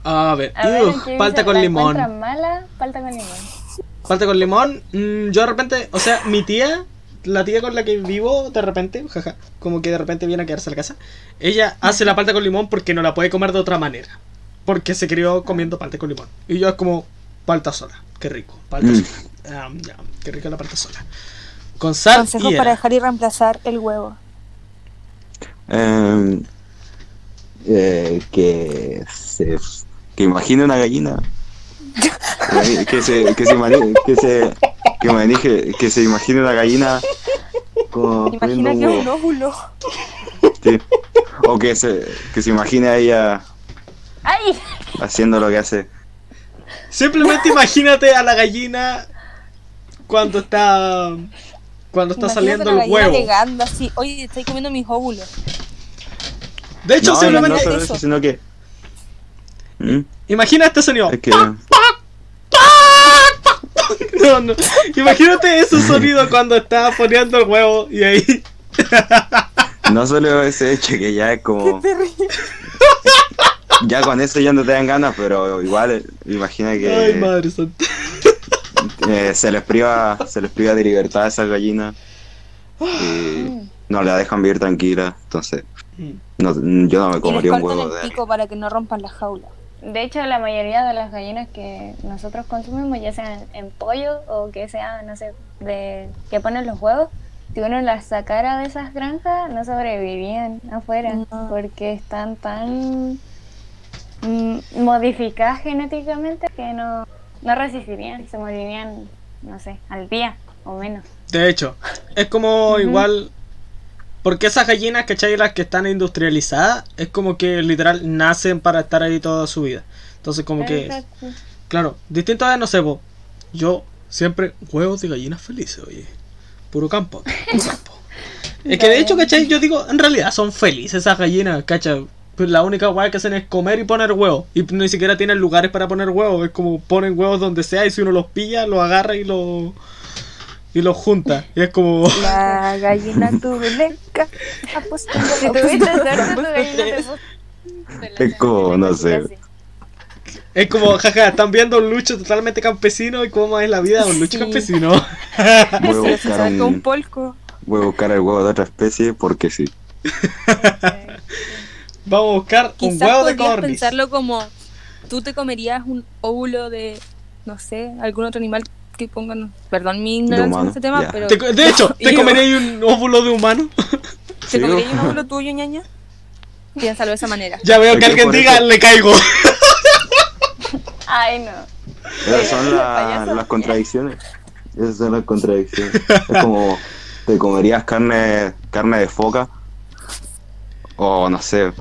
A ver, A ver, aquí palta dice, con ¿la limón. mala? Palta con limón. Palta con limón, mm, yo de repente, o sea, mi tía, la tía con la que vivo, de repente, jaja, como que de repente viene a quedarse a la casa, ella hace la palta con limón porque no la puede comer de otra manera. Porque se crió comiendo palta con limón. Y yo es como, palta sola, qué rico, palta Mm. sola. Ah, ya, qué rica la palta sola. Con sal y para dejar y reemplazar el huevo. Eh, eh, que se que imagine una gallina que se que se imagine que se que, manije- que se imagine una gallina como Imagina que un es un huevo. óvulo. Sí. o que se que se imagine a ella ¡Ay! haciendo lo que hace Simplemente imagínate a la gallina cuando está cuando está Imagínate saliendo una el gallina huevo. alegando así, oye, estoy comiendo mis óvulos. De hecho, no, no, simplemente no solo eso. eso sino que ¿Mm? imagina este sonido. es que [laughs] No, no. Imagínate ese sonido cuando está poniendo el huevo y ahí. [laughs] no solo ese hecho que ya es como [laughs] Terrible. ya con eso ya no te dan ganas pero igual imagina Ay, que madre santa. eh, se les priva se les priva de libertad a esas gallinas y no la dejan vivir tranquila entonces no, yo no me comería un huevo de pico para que no rompan la jaula. De hecho, la mayoría de las gallinas que nosotros consumimos, ya sean en pollo o que sea, no sé, de que ponen los huevos, si uno las sacara de esas granjas, no sobrevivirían afuera, No. porque están tan mm, modificadas genéticamente que no, no resistirían, se morirían, no sé, al día o menos. De hecho, es como igual. Porque esas gallinas, ¿cachai? Las que están industrializadas, es como que literal nacen para estar ahí toda su vida. Entonces, como que, Exacto. claro, distinto a, no sé, po, yo siempre huevos de gallinas felices, oye. Puro campo, puro [laughs] campo. Es que de hecho, ¿cachai? Yo digo, en realidad son felices esas gallinas, ¿cachai? Pues la única hueá que hacen es comer y poner huevos. Y ni siquiera tienen lugares para poner huevos. Es como ponen huevos donde sea y si uno los pilla, los agarra y los... Y los junta. Y es como... [laughs] La gallina turuleca. apostando, [laughs] Si tuviste suerte, tu gallina te puso- Es como, no sé. Es como, jaja, están viendo un lucho totalmente campesino y cómo es la vida de un lucho Sí. campesino. [laughs] Voy a buscar, un un, polco. voy a buscar el huevo de otra especie porque sí. Vamos a buscar un huevo de podrías cornis. pensarlo como tú te comerías un óvulo de, no sé, algún otro animal que pongan, perdón mi ignorancia en este tema, pero Te de hecho, [laughs] ¿te Iu. comerías un óvulo de humano? ¿te Sí, comerías un óvulo tuyo, ñaña? Piénsalo de esa manera. Ya veo que alguien diga, eso- le caigo. [laughs] Ay, no. Esas son la- las contradicciones. Esas son las contradicciones. Es como, ¿te comerías carne, carne de foca? O no sé.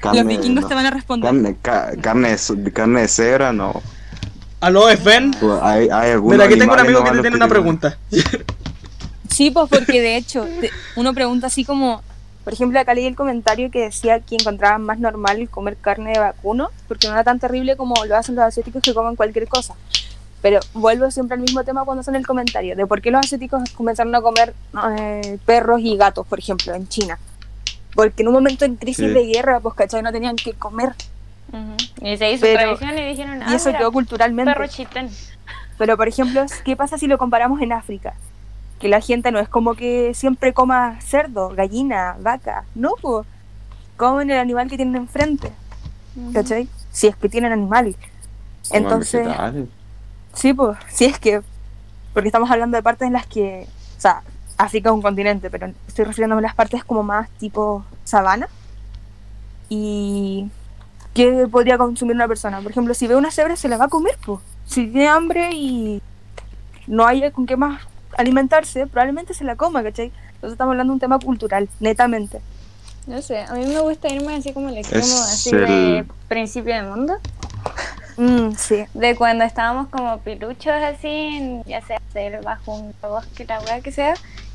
Carne, Los vikingos no. te van a responder. Carne, ca- carne, carne de cebra, no. Aló, Sven. Pues Hay, hay algunos Mira, aquí tengo un amigo que te tiene una pregunta. [laughs] Sí, pues porque de hecho te- uno pregunta así como, por ejemplo, acá leí el comentario que decía que encontraban más normal comer carne de vacuno, porque no era tan terrible como lo hacen los asiáticos que comen cualquier cosa. Pero vuelvo siempre al mismo tema cuando hacen el comentario, de por qué los asiáticos comenzaron a comer eh, perros y gatos, por ejemplo, en China. Porque en un momento en crisis Sí. de guerra, pues, ¿cachai? No tenían que comer. Ujú. Y se hizo Pero- tradición y dijeron, ah, y eso mira, quedó culturalmente. perro chitén. Pero, por ejemplo, ¿qué pasa si lo comparamos en África? Que la gente no es como que siempre coma cerdo, gallina, vaca. No, pues. Comen el animal que tienen enfrente. ¿Cachai? Si es que tienen animal. Coman Entonces, vegetales. sí, pues. Si es que. Porque estamos hablando de partes en las que. O sea, África es un continente, pero estoy refiriéndome a las partes como más tipo sabana. Y. ¿Qué podría consumir una persona? Por ejemplo, si ve una cebra, se la va a comer, pues. Si tiene hambre y no hay con qué más alimentarse, probablemente se la coma, ¿cachai? Entonces estamos hablando de un tema cultural, netamente. No sé, a mí me gusta irme así como el extremo, así el- de principio del mundo. Mm, sí. De cuando estábamos como piluchos así, en, ya sea selva, junto, bosque, la weá que sea.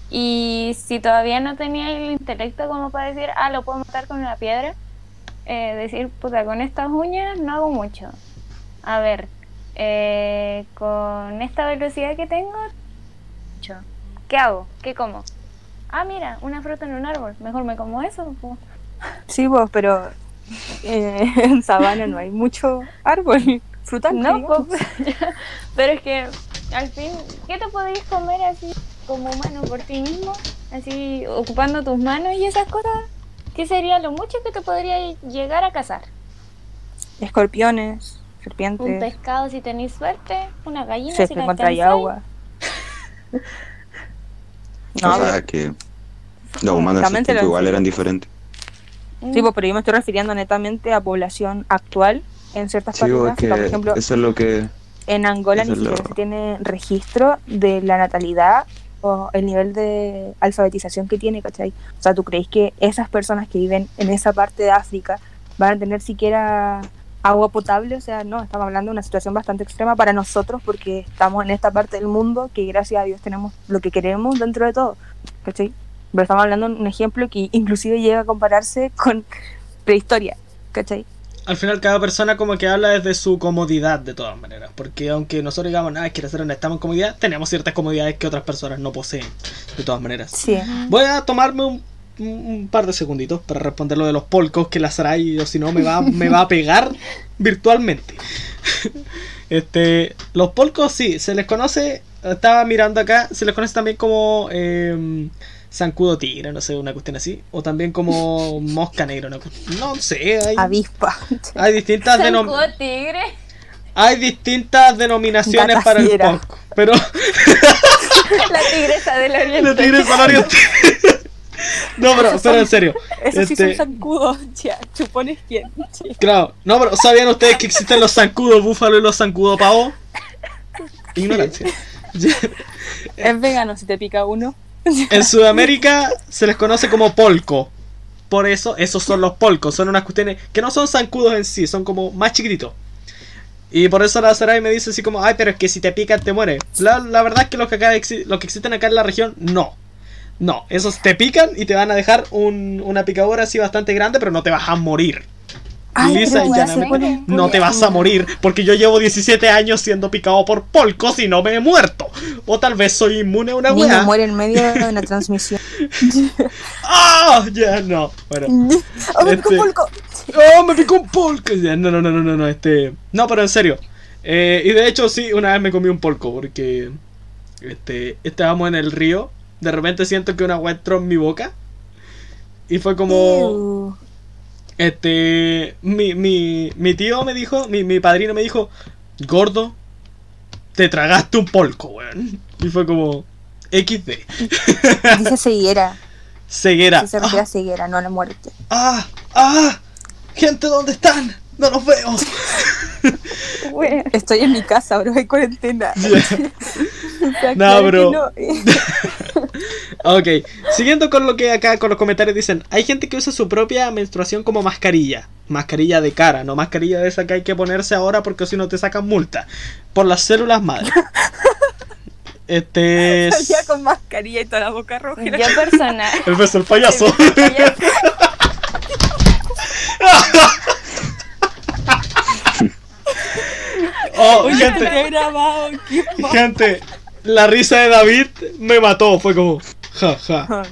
Y si todavía no tenía el intelecto como para decir, ah, lo puedo matar con una piedra, eh, decir, puta, con estas uñas no hago mucho. A ver, eh, con esta velocidad que tengo, mucho. ¿qué hago? ¿Qué como? Ah, mira, una fruta en un árbol, mejor me como eso. po. Sí, pues, pero eh, [laughs] en sabana no hay mucho árbol frutal. No, pues, [laughs] pero es que al fin, ¿qué te podéis comer así como humano por ti mismo? Así ocupando tus manos y esas cosas. ¿Qué sería lo mucho que te podría llegar a cazar? Escorpiones, Un serpientes, pescado si tenéis suerte, una gallina si si la encontráis agua. No, o sea, que los humanos igual eran diferentes. Mm, sí, pues, pero yo me estoy refiriendo netamente a población actual en ciertas Sí, partes África. Por que ejemplo, eso es lo que... en Angola ni es lo- siquiera se tiene registro de la natalidad el nivel de alfabetización que tiene, ¿cachai? O sea, ¿tú crees que esas personas que viven en esa parte de África van a tener siquiera agua potable? O sea, no, estamos hablando de una situación bastante extrema para nosotros porque estamos en esta parte del mundo que gracias a Dios tenemos lo que queremos dentro de todo, ¿cachai? Pero estamos hablando de un ejemplo que inclusive llega a compararse con prehistoria, ¿cachai? Al final cada persona como que habla desde su comodidad de todas maneras. Porque aunque nosotros digamos, nada, quiero hacer donde estamos en comodidad, tenemos ciertas comodidades que otras personas no poseen. De todas maneras. Sí. Voy a tomarme un, un par de segunditos para responder lo de los polcos que la Sarai, o si no, me va, me va a pegar [laughs] virtualmente. [laughs] Este, los polcos sí, se les conoce, estaba mirando acá, se les conoce también como eh, zancudo tigre, no sé, una cuestión así. O también como [laughs] mosca negra, cu- no sé, hay, Avispa. hay distintas denom- Zancudo tigre. hay distintas denominaciones Gata para el polco. Pero [laughs] La tigresa del oriente. La tigresa del oriente. [laughs] No, pero, pero en serio. Esos sí son Este, zancudos, ya, chupones quién. Claro, no, pero ¿sabían ustedes que existen los zancudos búfalo y los zancudos pavo? Ignorancia. Es vegano si te pica uno. [laughs] En Sudamérica se les conoce como polco. Por eso, esos son los polcos. Son unas cuestiones que no son zancudos en sí, son como más chiquititos. Y por eso la Sarai me dice así como, ay, pero es que si te pican te mueres. La, verdad es que los que, acá los que existen acá en la región, no. No, esos te pican y te van a dejar un- una picadura así bastante grande, pero no te vas a morir. Ay, Lisa y weá, llanamente, no te vas a morir porque yo llevo 17 años siendo picado por polcos y no me he muerto. O tal vez soy inmune a una weá. muere en medio de una [laughs] transmisión. ¡Ah! Ya, no. Bueno. [laughs] ¡Oh, me picó Este- pulco! ¡Oh, me picó un polco! Ya, No, no, no, no, no, no, este... No, pero en serio. Eh, y de hecho, sí, una vez me comí un polco porque... Este... Estábamos en el río. De repente siento que una agua entró en mi boca. Y fue como... Ew. Este... Mi, mi, mi tío me dijo... Mi, mi padrino me dijo... Gordo... Te tragaste un polco, weón. Y fue como... XD. [laughs] Dice ceguera. Ceguera. Se refiere a ceguera, no a la muerte. ¡Ah! ¡Ah! Gente, ¿dónde están? No los veo. [laughs] Bueno, Estoy en mi casa, bro, hay cuarentena. [laughs] [laughs] No, bro. no. Ok, siguiendo con lo que acá con los comentarios dicen, hay gente que usa su propia menstruación como mascarilla, mascarilla de cara, no mascarilla de esa que hay que ponerse ahora porque si no te sacan multa por las células madre. Este Salía es con mascarilla y toda la boca roja. yo personal. el beso del payaso. Oh, Oye, gente, te he grabado. ¿qué gente, la risa de David me mató, fue como ja ja.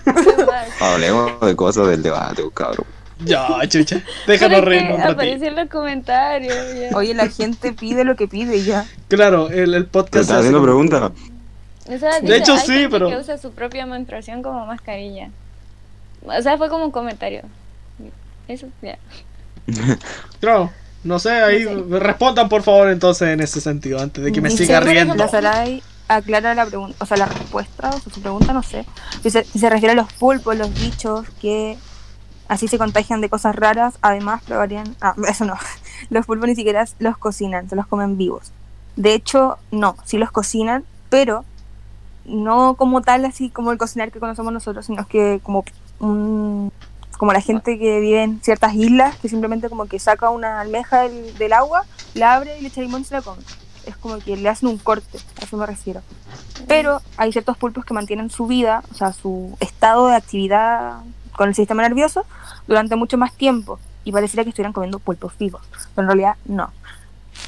[laughs] Hablemos de cosas del debate, cabrón. Ya, chucha, déjalo reír un ratito. Apareció en los comentarios. ya. Oye, la gente pide lo que pide ya. Claro, el, el ¿Te podcast estás haciendo preguntas? O sea, De hecho, hay sí, gente pero- que usa su propia menstruación como mascarilla. O sea, fue como un comentario. Eso, ya. [laughs] Claro, no sé, ahí respondan por favor entonces en ese sentido, antes de que me siga riendo. La Sarai aclara la pregunta, o sea, la respuesta, o sea, su pregunta, no sé. Si se refiere a los pulpos, los bichos que así se contagian de cosas raras, además probarían. Ah, [laughs] eso no. Los pulpos ni siquiera los cocinan, se los comen vivos. De hecho, no, sí los cocinan, pero no como tal, así como el cocinar que conocemos nosotros, sino que como un- como la gente que vive en ciertas islas, que simplemente como que saca una almeja del, del agua, la abre y le echa limón y se la come. Es como que le hacen un corte, a eso me refiero. Pero hay ciertos pulpos que mantienen su vida, o sea, su estado de actividad con el sistema nervioso durante mucho más tiempo. Y pareciera que estuvieran comiendo pulpos vivos, pero en realidad no.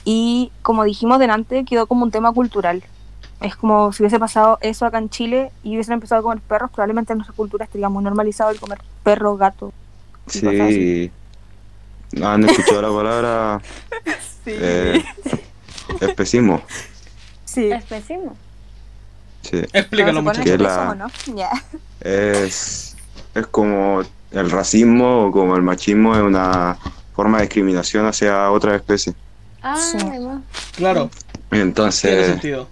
Y como dijimos delante, quedó como un tema cultural. Es como si hubiese pasado eso acá en Chile y hubiesen empezado a comer perros, probablemente en nuestra cultura estaríamos normalizado el comer perro, gato. Sí. ¿Han escuchado la palabra [laughs] Sí. eh, especismo? sí. Especismo. Sí. Explícalo mucho. Que la- eso, ¿no? Ya. Es, es como el racismo o como el machismo es una forma de discriminación hacia otra especie. Ah, Sí. Claro, tiene Entonces, sentido.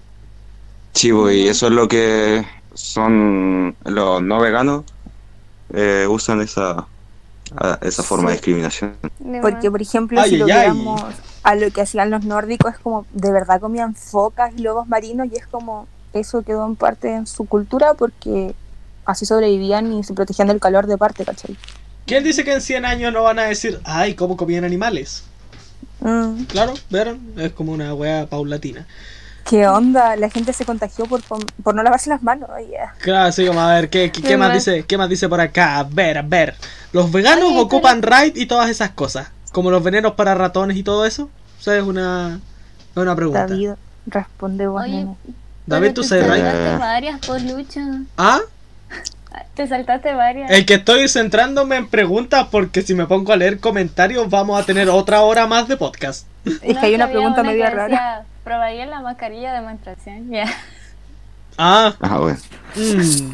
chivo, y eso es lo que son los no veganos eh, usan esa, a- esa forma de discriminación. Porque, por ejemplo, Ay, si lo viéramos a lo que hacían los nórdicos, es como de verdad comían focas y lobos marinos, y es como eso quedó en parte en su cultura porque así sobrevivían y se protegían del calor de parte, ¿cachai? ¿Quién dice que en 100 años no van a decir, ay, cómo comían animales? Mm, Claro, ¿vieron? Es como una wea paulatina. ¿Qué onda? La gente se contagió por, por no lavarse las manos. Claro, así como, a ver, ¿qué, qué, más dice, ¿qué más dice por acá? A ver, a ver. Los veganos Oye, ocupan raid y todas esas cosas. Como los venenos para ratones y todo eso. O sea, es una, es una pregunta. David, David, responde vos, Oye, pero ¿tú sabes raid? saltaste Eh. varias, por Lucho. ¿Ah? [laughs] Te saltaste varias. El que estoy centrándome en preguntas porque si me pongo a leer comentarios vamos a tener otra hora más de podcast. Es que hay una pregunta una media rara. Probaría la mascarilla de menstruación. Ya. Ah, Ah, bueno. mm,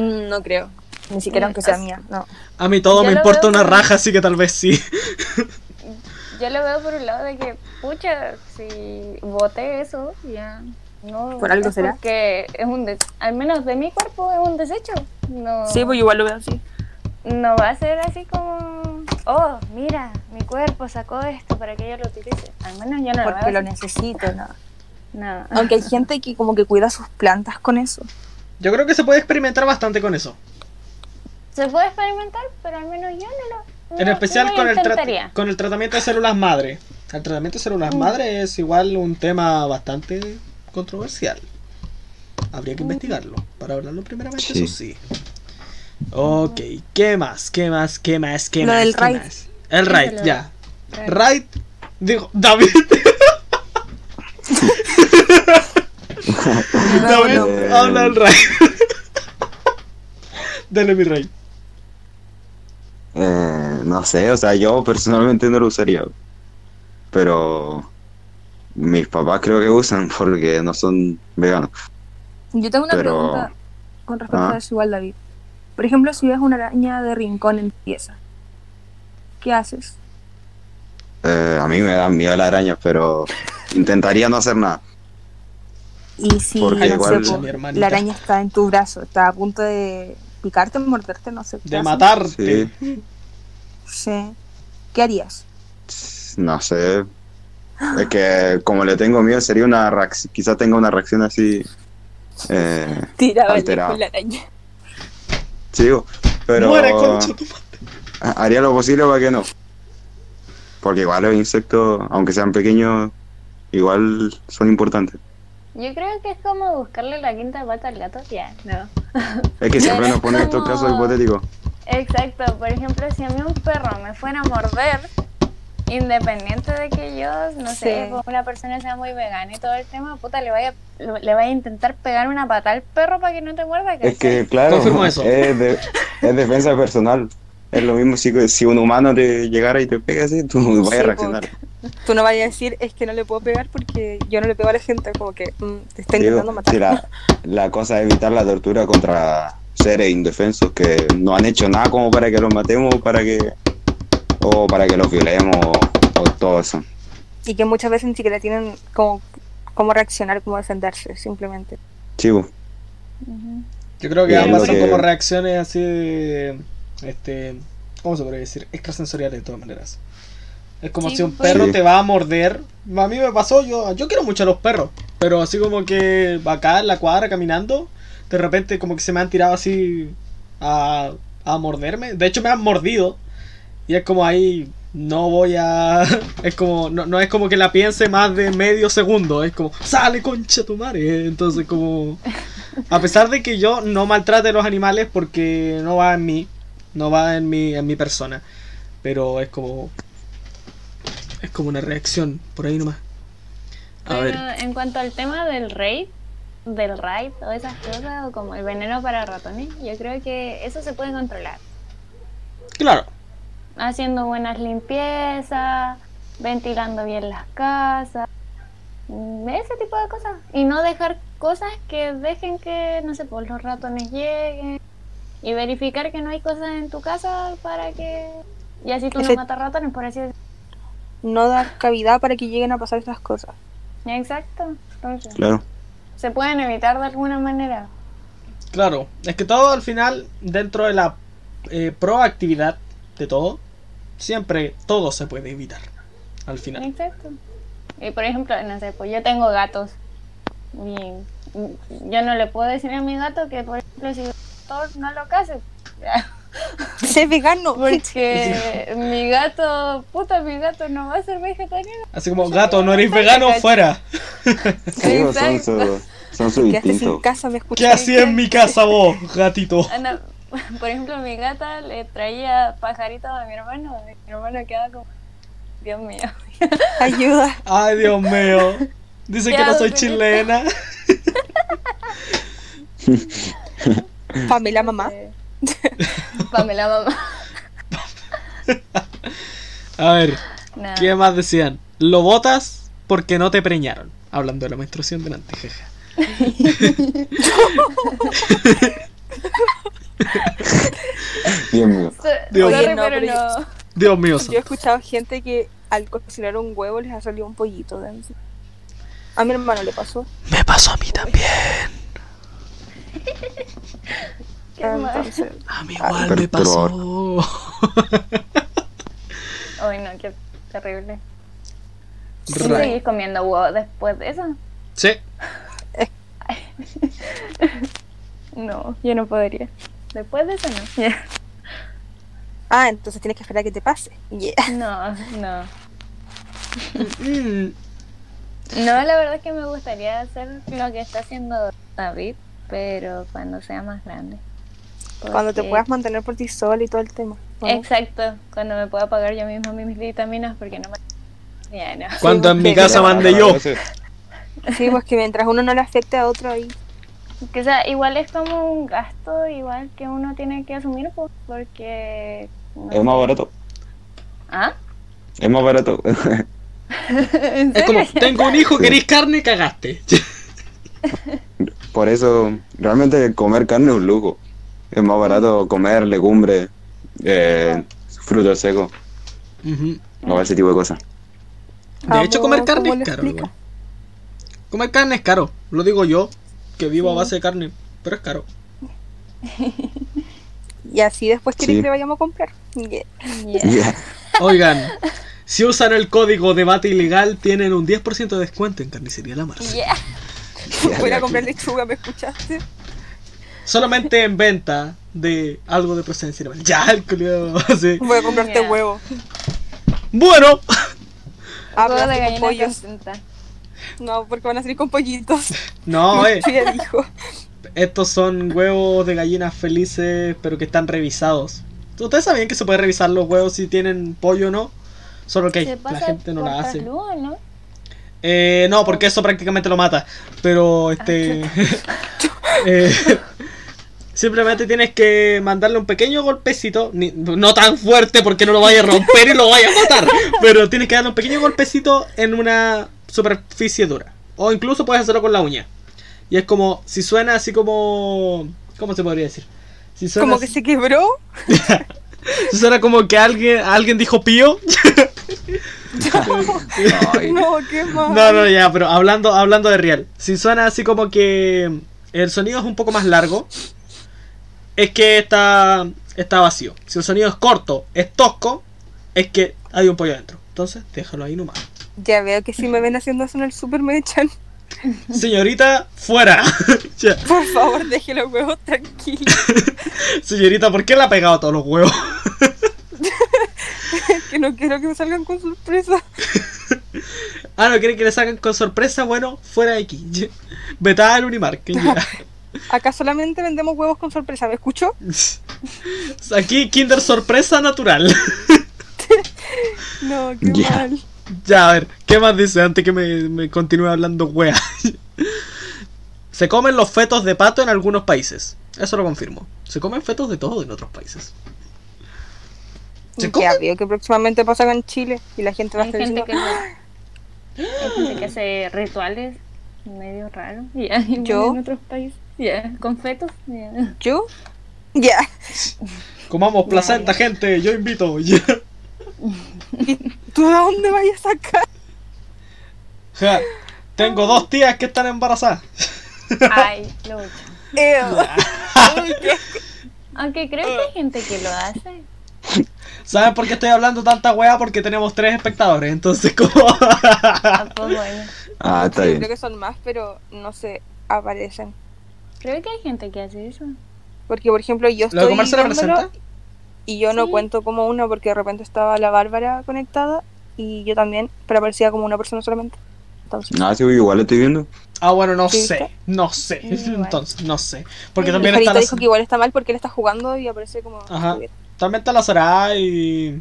Mm, no creo. Ni siquiera aunque sea mía, no. a mí todo Yo me importa una raja, así que tal vez sí. [laughs] Yo lo veo por un lado de que, pucha, si voté eso, ya. No, ¿Por algo será? Porque es un des- al menos de mi cuerpo es un desecho. No, Sí, pues igual lo veo así. no va a ser así como, oh, mira, mi cuerpo sacó esto para que yo lo utilice. Al menos yo no Porque lo lo necesito, ¿no? No. Aunque hay gente que como que cuida sus plantas con eso. Yo creo que se puede experimentar bastante con eso. Se puede experimentar, pero al menos yo no lo. En no- especial no lo con, el con el tratamiento de células madre. El tratamiento de células madre es igual un tema bastante controversial. Habría que investigarlo para hablarlo primeramente, Sí. eso sí. Ok, ¿qué más? ¿Qué más? ¿Qué más? ¿Qué Lo más? del ¿Qué raid. más? El raid, ya. Raid. Raid, digo, David. [laughs] David, habla del raid. Dale mi raid. Eh, no sé, o sea, yo personalmente no lo usaría. Pero mis papás creo que usan porque no son veganos. Yo tengo una Pero- pregunta con respecto Ah. a eso igual, David. Por ejemplo, si ves una araña de rincón en tu pieza, ¿qué haces? Eh, a mí me dan miedo las arañas, pero intentaría no hacer nada. Y si Porque no igual- la araña está en tu brazo, está a punto de picarte, morderte, no sé. ¿qué De matarte. Sí, Sí. ¿Qué harías? no sé. Es que como le tengo miedo, sería una reacción, quizás tenga una reacción así. Eh, con la araña. Digo, pero Muere, concha tu madre. haría lo posible para que no. Porque igual los insectos, aunque sean pequeños, igual son importantes. Yo creo que es como buscarle la quinta pata al gato. Ya, no. Es que siempre nos ponen estos casos hipotéticos. Exacto, por ejemplo, si a mí un perro me fuera a morder, independiente de que yo, no sé, Sí. como una persona sea muy vegana y todo el tema, puta, le vaya, le vaya a intentar pegar una pata al perro para que no te muerda. Es que, claro, Confirmo eso. Es, de- es defensa personal. Es lo mismo si, si un humano te llegara y te pega así, tú vayas Sí, a reaccionar. Tú no vayas a decir, es que no le puedo pegar porque yo no le pego a la gente, como que mm, te está Digo, intentando matar. si la, la cosa es evitar la tortura contra seres indefensos que no han hecho nada como para que los matemos para que o para que los violemos o, o todo eso. Y que muchas veces ni siquiera tienen como cómo reaccionar, cómo defenderse, simplemente. Chivo. Ujú. Yo creo que ambas son que- como reacciones así de, este, ¿cómo se podría decir? Extrasensoriales de todas maneras. Es como Sí, si un pues. perro Sí. te va a morder. A mí me pasó, yo, yo quiero mucho a los perros, pero así como que acá en la cuadra caminando, de repente como que se me han tirado así a, a morderme. De hecho me han mordido y es como ahí no voy a... [laughs] Es como, no, no es como que la piense más de medio segundo, es como, sale concha tu madre. Entonces como... A pesar de que yo no maltrate a los animales porque no va en mí, no va en mi, en mi persona, pero es como... Es como una reacción, por ahí nomás. A Pero ver, en cuanto al tema del raid, del raid o esas cosas, o como el veneno para ratones, yo creo que eso se puede controlar. claro, Haciendo buenas limpiezas, ventilando bien las casas, mm, ese tipo de cosas. Y no dejar cosas que dejen que, no sé, pues los ratones lleguen. Y verificar que no hay cosas en tu casa para que... Y así tú no Efect- matas ratones, por así decirlo. No dar cavidad para que lleguen a pasar estas cosas. Exacto. Entonces, Claro. se pueden evitar de alguna manera. claro. Es que todo al final, dentro de la eh, proactividad de todo, siempre todo se puede evitar. Al final. Exacto. Y por ejemplo, no sé, pues yo tengo gatos. Y yo no le puedo decir a mi gato que, por ejemplo, si todos no lo case. ¡Sé [laughs] vegano! Porque [laughs] mi gato, puta, mi gato no va a ser vegetariano. Así como, gato, no eres vegano, fuera. Digo, son su, son su ¿Qué haces en casa? ¿Me ¿Qué escuchas? hacía en mi casa vos, gatito? Anda, [laughs] por ejemplo, mi gata le traía pajaritos a mi hermano. y Mi hermano quedaba como, Dios mío. [laughs] Ayuda. Ay, Dios mío. Dice que no soy chilena. [laughs] Pamela, mamá. Pamela, mamá. A ver. ¿qué más decían? Lo botas porque no te preñaron. Hablando de la menstruación delante, jeja. Dios mío. Dios. Oye, no, pero no. Dios mío. Yo he escuchado gente que al cocinar un huevo les ha salido un pollito dentro. A mi hermano le pasó. Me pasó a mí también. [laughs] Qué mal. Entonces, A mí Ah, igual pero- me pasó. [laughs] Ay, no, qué terrible. ¿Y Ra- seguís comiendo huevo después de eso? Sí. [laughs] No, yo no podría. Después de eso no. ah, entonces tienes que esperar a que te pase. Yeah. [laughs] No, no. No, la verdad es que me gustaría hacer lo que está haciendo David, pero cuando sea más grande. Cuando te puedas mantener por ti sola y todo el tema. Exacto, cuando me pueda pagar yo misma mis vitaminas porque no me... Ya, no. Cuando en mi casa mande yo. Sí, pues que mientras uno no le afecte a otro ahí. Que, o sea, igual es como un gasto igual que uno tiene que asumir pues, porque... no Es más sé. barato. ¿Ah? Es más barato. [laughs] [laughs] ¿En Es como, tengo un hijo, queréis carne, cagaste. [laughs] Por eso, realmente comer carne es un lujo. Es más barato comer legumbres, eh, frutos secos, o ese tipo de cosas. De hecho, comer carne es caro. Comer carne es caro. Lo digo yo, que vivo a base de carne, pero es caro. [laughs] Y así después quieren Sí. que le vayamos a comprar. Yeah. Yeah. Yeah. [laughs] Oigan, si usan el código debate ilegal, tienen un 10% de descuento en carnicería La Marcia. [laughs] Yeah. Voy a ir a comprar lechuga, ¿me escuchaste? Solamente en venta de algo de procedencia animal. Ya, el culiao, sí. Voy a comprarte Yeah. huevo. Bueno, pero de así con gallina pollos. [laughs] No, porque van a salir con pollitos. [laughs] no, eh. Sí, ya dijo. Estos son huevos de gallinas felices, pero que están revisados. ¿Ustedes sabían que se puede revisar los huevos si tienen pollo o no? Solo que Se la gente no la hace. ¿no? Eh, no, porque eso prácticamente lo mata. Pero este. [laughs] eh, simplemente tienes que mandarle un pequeño golpecito. ni- no tan fuerte porque no lo vaya a romper y lo vaya a matar. Pero tienes que darle un pequeño golpecito en una superficie dura. O incluso puedes hacerlo con la uña. Y es como. Si suena así como. ¿Cómo se podría decir? Si suena, Como que se quebró. [laughs] si suena como que alguien, alguien dijo pío. [laughs] No, qué mal. No, no, ya, pero hablando, hablando de real. Si suena así como que el sonido es un poco más largo, es que está, está vacío. Si el sonido es corto, es tosco, es que hay un pollo adentro. Entonces, déjalo ahí nomás. Ya veo que si me ven haciendo eso en el super me echan. Señorita, fuera. [laughs] Por favor, deje los huevos tranquilos. [laughs] Señorita, ¿por qué le ha pegado a todos los huevos? [laughs] que no quiero que me salgan con sorpresa. Ah, ¿no quiere que le saquen con sorpresa? Bueno, fuera de aquí. Vetada al Unimark. Acá solamente vendemos huevos con sorpresa, ¿me escuchó? Aquí, Kinder sorpresa natural. No, qué mal. Ya, a ver, ¿qué más dice antes que me, me continúe hablando wea? [laughs] Se comen los fetos de pato en algunos países. Eso lo confirmo. Se comen fetos de todo en otros países. ¿Se Ya comen? veo que próximamente pasa en Chile y la gente va a estar gente diciendo, que hay gente que hace rituales medio raros. [laughs] Ya, igual ¿Yo? en otros países. Ya, con fetos. ya. ¿yo? Ya. Comamos placenta, gente. Yo invito. Ya. [laughs] ¿Tú de dónde vayas a sacar? Ja, Tengo dos tías que están embarazadas. Ay. Uy, [laughs] qué- Aunque creo que hay gente que lo hace. ¿Saben por qué estoy hablando tanta wea? Porque tenemos tres espectadores. Entonces, como. Ah, pues bueno. Ah, está Sí, bien. Creo que son más, pero no se aparecen. Creo que hay gente que hace eso. Porque, por ejemplo, yo ¿Lo de estoy comerse? Y yo no cuento como una porque de repente estaba la Bárbara conectada y yo también, pero aparecía como una persona solamente. Entonces, Ah, sí, igual estoy viendo. Ah, bueno, no ¿Sí sé. viste? No sé. Igual. Entonces, no sé. Porque también está la, dijo que igual está mal porque él está jugando y aparece como... Ajá. también está la Sara y.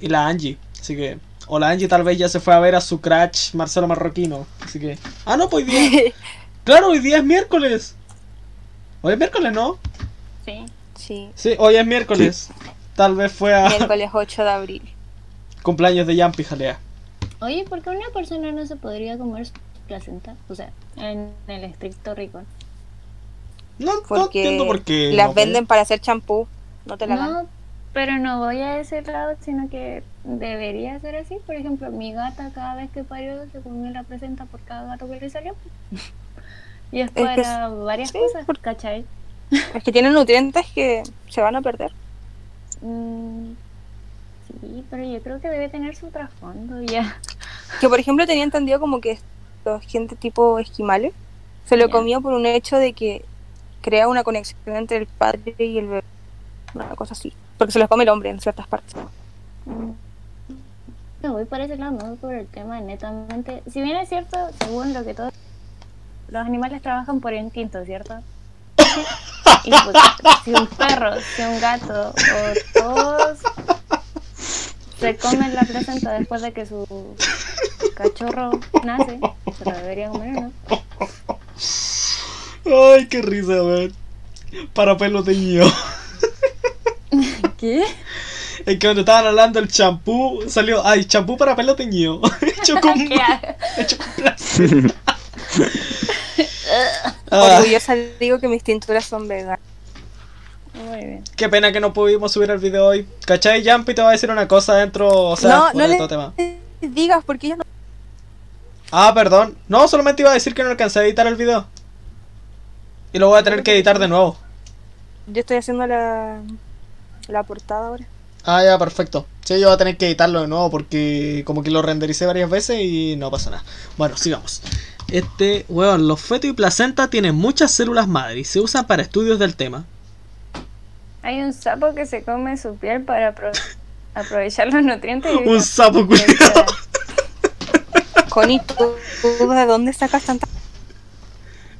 Y la Angie. Así que. O la Angie tal vez ya se fue a ver a su crush Marcelo Marroquino. Así que. Ah, no, pues hoy día. [laughs] Claro, hoy día es miércoles. Hoy es miércoles, ¿no? Sí. Sí, Sí, hoy es miércoles. Tal vez fue a miércoles 8 de abril. [laughs] cumpleaños de Yampi Jalea. Oye, ¿por qué una persona no se podría comer su placenta? O sea, en el estricto rigor. No, entiendo por qué. las no, venden para hacer champú. No te la dan. No, pero no voy a ese lado, sino que debería ser así. Por ejemplo, mi gata cada vez que parió, según me la presenta por cada gato que le salió. [laughs] y es Es que para varias sí, cosas, por- ¿cachai? [laughs] Es que tienen nutrientes que se van a perder. Mm, sí, pero yo creo que debe tener su trasfondo ya. Que por ejemplo tenía entendido como que los gente tipo esquimales se lo Ya. comía por un hecho de que crea una conexión entre el padre y el bebé. Una cosa así. Porque se los come el hombre en ciertas partes. Mm. No voy por ese lado, no voy por el tema netamente. Si bien es cierto, según lo que todos los animales trabajan por instinto, ¿cierto? Y pues, si un perro, si un gato o todos se comen la placenta después de que su cachorro nace, se lo debería comer, ¿no? Ay, qué risa, weón. Para pelo teñido. ¿Qué? Es que cuando estaban hablando del champú, salió, ay, champú para pelo teñido. [laughs] hecho [laughs] con, [laughs] hecho con placenta. Ah, Orgullosa digo que mis tinturas son veganas. Muy bien. qué pena que no pudimos subir el video hoy. ¿Cachai? Jumpy te va a decir una cosa dentro, o sea, no, no le todo tema. digas porque ellos no... Ah, perdón. No, solamente iba a decir que no alcancé a editar el video. Y lo voy a tener que editar de nuevo. Yo estoy haciendo la, la portada ahora. Ah, ya, perfecto. Sí, yo voy a tener que editarlo de nuevo porque como que lo rendericé varias veces y no pasa nada. Bueno, sigamos. Este, weón, los fetos y placenta tienen muchas células madre y se usan para estudios del tema. Hay un sapo que se come su piel para apro- aprovechar los nutrientes. y [laughs] Un sapo culiado. Connie, ¿tú, tú de dónde sacas tanta...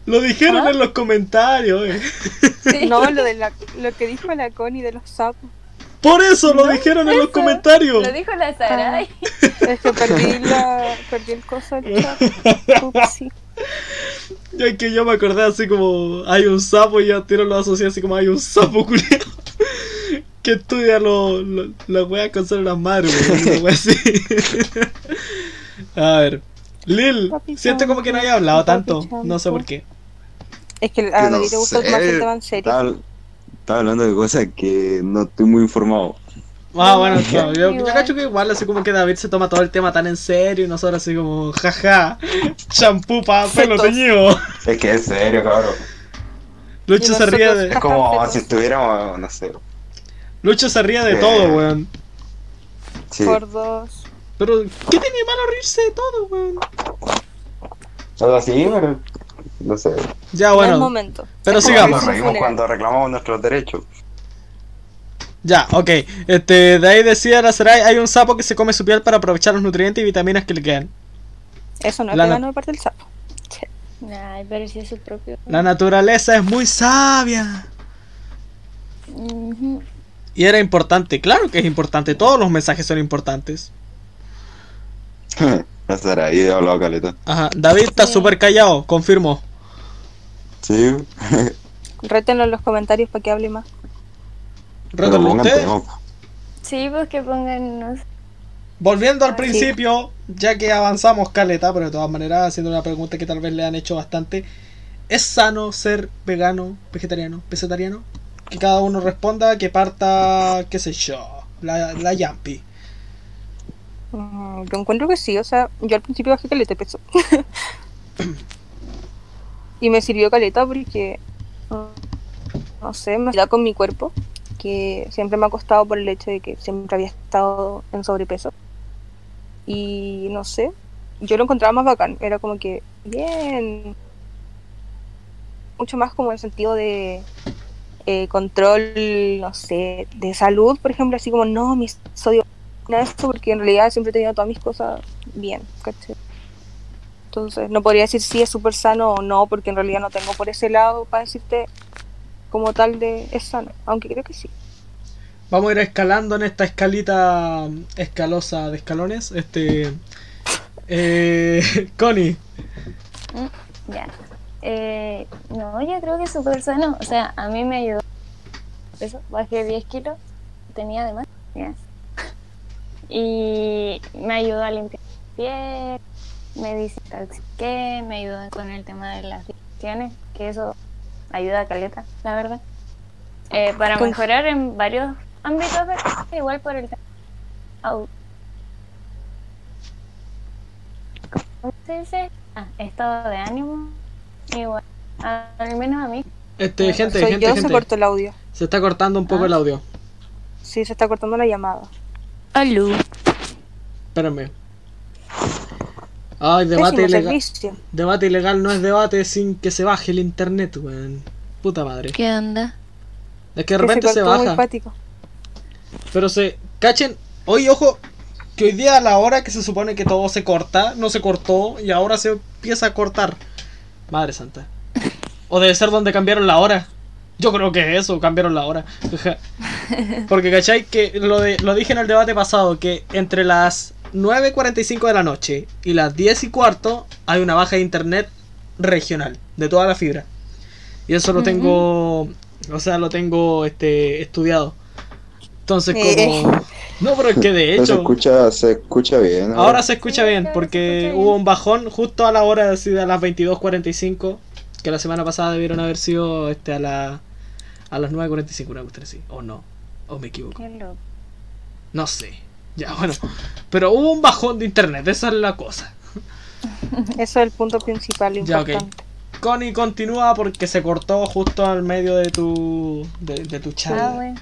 Lo dijeron ¿Ah? en los comentarios, eh. Sí. No, lo, de la, lo que dijo la Connie de los sapos. Por eso lo dijeron en los comentarios. Lo dijo la Sarai. Es que perdí, la, perdí el coso del. Ya es que yo me acordé así como hay un sapo y ya tiro lo asocié así como hay un sapo [laughs] culiado que estudia lo, lo- las weas con madres, weón, una wea así. [laughs] A ver. Lil, Papi siento como que no haya hablado tanto. No sé por qué. Es que a no le gusta más el tema en serio. Estaba, estaba hablando de cosas que no estoy muy informado. Ah, bueno, claro, yo, yo cacho que igual así como que David se toma todo el tema tan en serio y nosotros así como, jaja, champú para pelo teñido. Es que es serio, cabrón. Lucho se ríe de, Es como si estuviéramos, no sé. Lucho se ríe de Eh. todo, weón. Sí. Por dos. Pero, ¿qué tiene de malo reírse de todo, weón? Algo así, pero. No sé. Ya, No bueno, momento. pero sigamos. Nos reímos cuando reclamamos nuestros derechos. Ya, ok. Este, de ahí decía la Sarai, hay un sapo que se come su piel para aprovechar los nutrientes y vitaminas que le quedan. Eso no es La vegano de parte del sapo. Ay, pero si es su propio. La naturaleza es muy sabia. Y era importante, claro que es importante, todos los mensajes son importantes. [laughs] La Sara ahí de hablado caleta. Ajá, David está Sí. súper callado, confirmo. Sí. [laughs] Rétenlo en los comentarios para que hable más. Rétenlo pongan usted. tema. Sí, pues que pongan. no sé. Volviendo al Ah, sí. principio, ya que avanzamos caleta, pero de todas maneras haciendo una pregunta que tal vez le han hecho bastante. ¿Es sano ser vegano, vegetariano, vegetariano? Que cada uno responda, que parta, qué sé yo, la, la Yampi. Mm, Yo encuentro que sí, o sea, yo al principio bajé caleta de peso. [coughs] y me sirvió caleta porque, no sé, me da con mi cuerpo, que siempre me ha costado por el hecho de que siempre había estado en sobrepeso. Y no sé, yo lo encontraba más bacán, era como que, bien, mucho más como el sentido de eh, control, no sé, de salud, por ejemplo, así como, no, mi sodio nada de esto porque en realidad siempre he tenido todas mis cosas bien, ¿cachai? Entonces, no podría decir si es súper sano o no, porque en realidad no tengo por ese lado para decirte como tal de es sano, aunque creo que sí. Vamos a ir escalando en esta escalita escalosa de escalones. Este. Eh, [laughs] Connie, Mm, Ya. Eh, no, yo creo que es súper sano. O sea, a mí me ayudó. Eso, bajé 10 kilos. Tenía además. Ya. [laughs] Y me ayudó a limpiar piel. Me desintoxiqué. Me ayudó con el tema de las digestiones. Que eso ayuda a caleta, la verdad. Eh, para mejorar en varios ámbito afectivo, igual por el tema. au- ¿Cómo se dice? Ah, estado de ánimo. Igual. al menos a mí. Este, gente, Soy gente, yo, se gente. cortó el audio. Se está cortando un poco Ah. el audio. Sí, se está cortando la llamada. Aló. Espérame. Ay, debate ilegal. Debate ilegal no es debate sin que se baje el internet, weón. Puta madre. ¿Qué onda? Es que de Que repente se, baja. Pero se. Cachen. Oye, ojo. Que hoy día a la hora que se supone que todo se corta, no se cortó y ahora se empieza a cortar. Madre santa. O debe ser donde cambiaron la hora. Yo creo que es eso, cambiaron la hora. [laughs] Porque, ¿cachai? Que lo, de, lo dije en el debate pasado, que entre las 9.45 de la noche y las 10 y cuarto hay una baja de internet regional, de toda la fibra. Y eso lo tengo, o sea, lo tengo este estudiado. Entonces, Eh. como... No, pero es que de [laughs] se hecho... escucha, se escucha bien. ¿no? Ahora se escucha Sí, bien, porque escucha bien. hubo un bajón justo a la hora así de las 22.45, que la semana pasada debieron haber sido este a la a las 9.45, una cuestión así, o no, o me equivoco, no sé. Ya, bueno, pero hubo un bajón de internet, esa es la cosa. Eso es el punto principal Ya, ok. importante. Connie continúa porque se cortó justo al medio de tu de, de tu chat. Ah, bueno.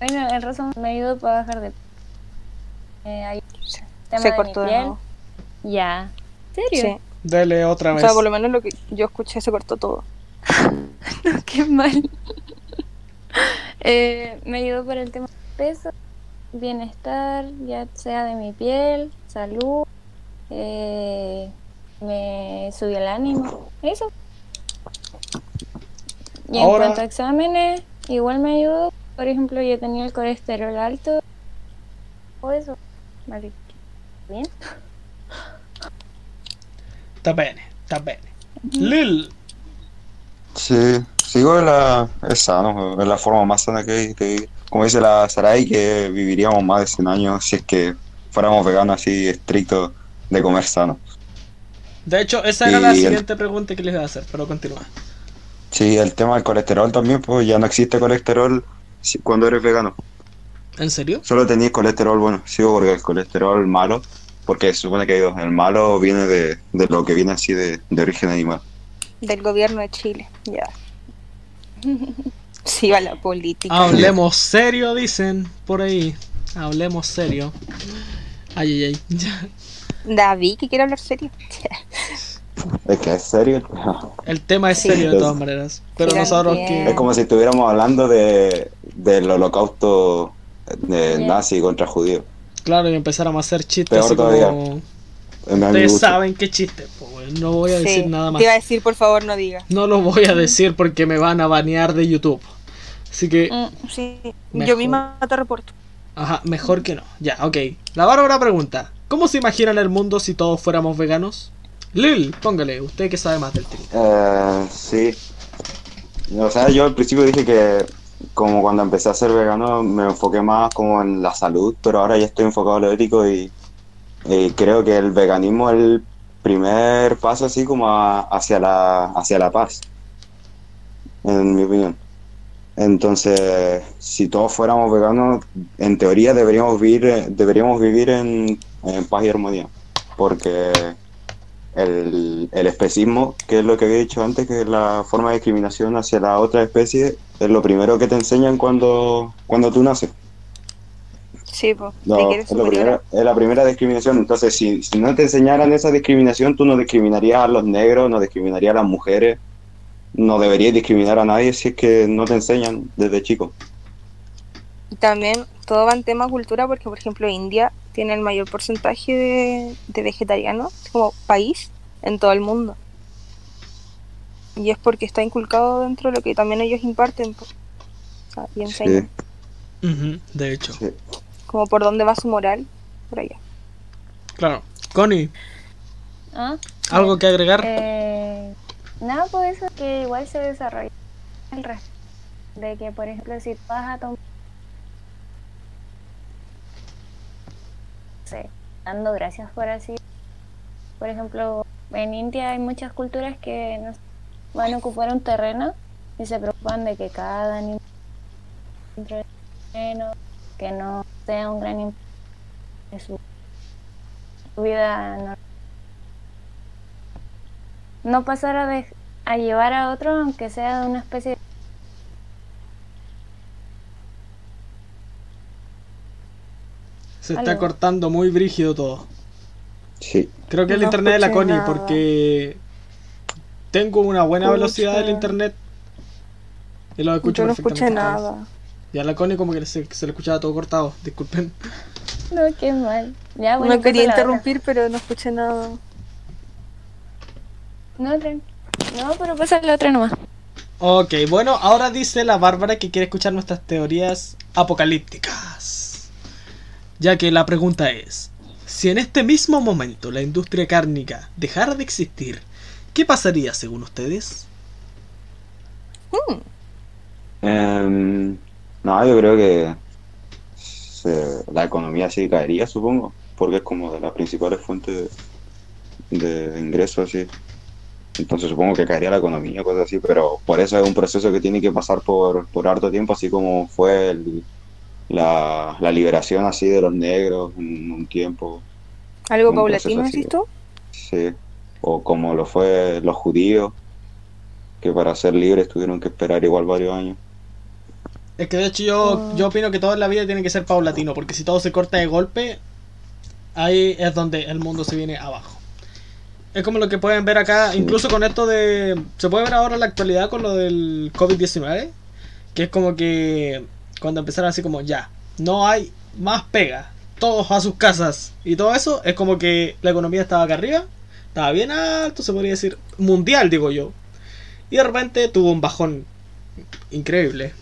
Bueno, el razón me ayudó para bajar de. Eh, tema Se de cortó de nuevo. Ya. ¿En serio? Sí. Dele otra O vez. sea, por lo menos lo que yo escuché se cortó todo. [laughs] Qué mal. [laughs] Eh, me ayudó para el tema de peso, bienestar, ya sea de mi piel, salud. eh, me subió el ánimo. Eso. Y en cuanto a exámenes, igual me ayudó. Por ejemplo, yo tenía el colesterol alto. O eso. Vale. Bien. Está bene, está bene. Lil, Sí, sigo en la. Es sano, es la forma más sana que hay de vivir. Como dice la Sarai, que viviríamos más de 100 años si es que fuéramos veganos así estrictos de comer sano. de hecho, esa era la el- siguiente pregunta que les iba a hacer, pero continúa. Sí, el tema del colesterol también, pues ya no existe colesterol si- cuando eres vegano. ¿En serio? Solo tenías colesterol bueno, sí, porque el colesterol malo, porque se supone que hay dos. El malo viene de, de lo que viene así de, de origen animal. Del gobierno de Chile. Ya. [laughs] Sí, va la política. Hablemos serio, dicen por ahí. Hablemos serio. Ay, ay, ay. [laughs] David, que quiere hablar serio. [laughs] Es que es serio. El tema es Sí. serio de todas maneras. Pero nosotros que. Es como si estuviéramos hablando de, del holocausto de Ya. nazi contra judíos. Claro, y empezáramos a hacer chistes Peor así todavía. como. Ustedes saben qué chiste. Pues, no voy a decir Sí. nada más. Te iba a decir, por favor, no digas. No lo voy a decir porque me van a banear de YouTube. Así que, Mm, Sí, Mejor. yo misma te reporto. ajá, mejor que no. Ya, ok. La Bárbara pregunta: ¿Cómo se imaginan el mundo si todos fuéramos veganos? Lil, póngale, usted que sabe más del tema. Eh, sí. O sea, yo al principio dije que como cuando empecé a ser vegano me enfoqué más como en la salud, pero ahora ya estoy enfocado en lo ético y, y creo que el veganismo es el primer paso así como a- hacia la hacia la paz, en mi opinión. Entonces, si todos fuéramos veganos, en teoría deberíamos vivir, eh, deberíamos vivir en, en paz y armonía, porque el, el especismo, que es lo que había dicho antes, que es la forma de discriminación hacia la otra especie, es lo primero que te enseñan cuando, cuando tú naces. Sí, pues. No, es, lo primero- es la primera discriminación. Entonces, si, si no te enseñaran esa discriminación, tú no discriminarías a los negros, no discriminarías a las mujeres, no deberías discriminar a nadie si es que no te enseñan desde chico. Y también todo va en tema cultura porque, por ejemplo, India tiene el mayor porcentaje de, de vegetarianos como país en todo el mundo. Y es porque está inculcado dentro de lo que también ellos imparten po. O sea, y enseñan. De hecho, Sí. Como por dónde va su moral, por allá. claro. Connie, ¿Ah? ¿algo que agregar? Eh, nada, pues eso que igual se desarrolla el resto. De que, por ejemplo, si vas a tomar. Sé, dando gracias por así. Por ejemplo, en India hay muchas culturas que van a ocupar un terreno y se preocupan de que cada animal dentro de- bueno, que no sea un gran impacto su, su vida normal. No pasar a, llevar a otro, aunque sea de una especie de Se está cortando muy brígido todo. Sí. Creo que el internet de la Connie, nada. porque tengo una buena Pucha. velocidad del internet y lo escucho Yo no escuché nada. Y a la Connie como que se, se le escuchaba todo cortado, disculpen. No, qué mal. Ya, bueno, no quería interrumpir, pero no escuché nada. No, no, pero pasa la otra nomás. Ok, bueno, ahora dice la Bárbara que quiere escuchar nuestras teorías apocalípticas. Ya que la pregunta es, si en este mismo momento la industria cárnica dejara de existir, ¿qué pasaría según ustedes? Em, no, yo creo que se- la economía sí caería, supongo, porque es como de las principales fuentes de, de ingresos, así. Entonces supongo que caería la economía, cosas así, pero por eso es un proceso que tiene que pasar por, por harto tiempo, así como fue el- la, la liberación así de los negros en un tiempo, ¿Algo Un paulatino, tú? sí, o como lo fue los judíos, que para ser libres tuvieron que esperar igual varios años. Es que de hecho yo, Ah. yo opino que todo en la vida tiene que ser paulatino, porque si todo se corta de golpe, ahí es donde el mundo se viene abajo. Es como lo que pueden ver acá, incluso con esto de... Se puede ver ahora en la actualidad con lo del COVID-19, que es como que cuando empezaron así como ya, no hay más pega, todos a sus casas y todo eso, es como que la economía estaba acá arriba, estaba bien alto, se podría decir, mundial digo yo. Y de repente tuvo un bajón increíble.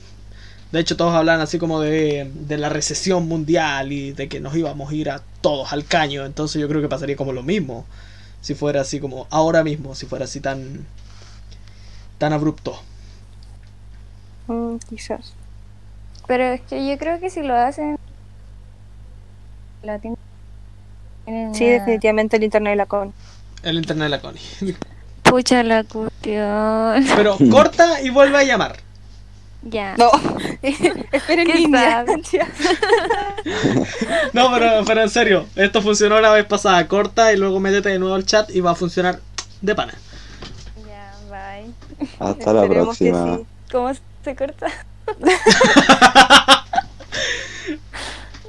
De hecho, todos hablan así como de, de la recesión mundial y de que nos íbamos a ir a todos al caño. Entonces yo creo que pasaría como lo mismo. Si fuera así como ahora mismo, si fuera así tan tan abrupto. Mm, quizás. Pero es que yo creo que si lo hacen. Latino. tienen Sí, una- definitivamente el internet de la con. El internet de la Connie. Pucha la cuestión. Pero [laughs] corta y vuelve a llamar. Ya. No, [laughs] espera en ¿Qué línea. sabes? [laughs] No, pero, pero en serio, esto funcionó la vez pasada. Corta y luego métete de nuevo al chat y va a funcionar de pana. Ya, bye. Hasta la Esperemos que próxima. sí. ¿Cómo se corta? [laughs]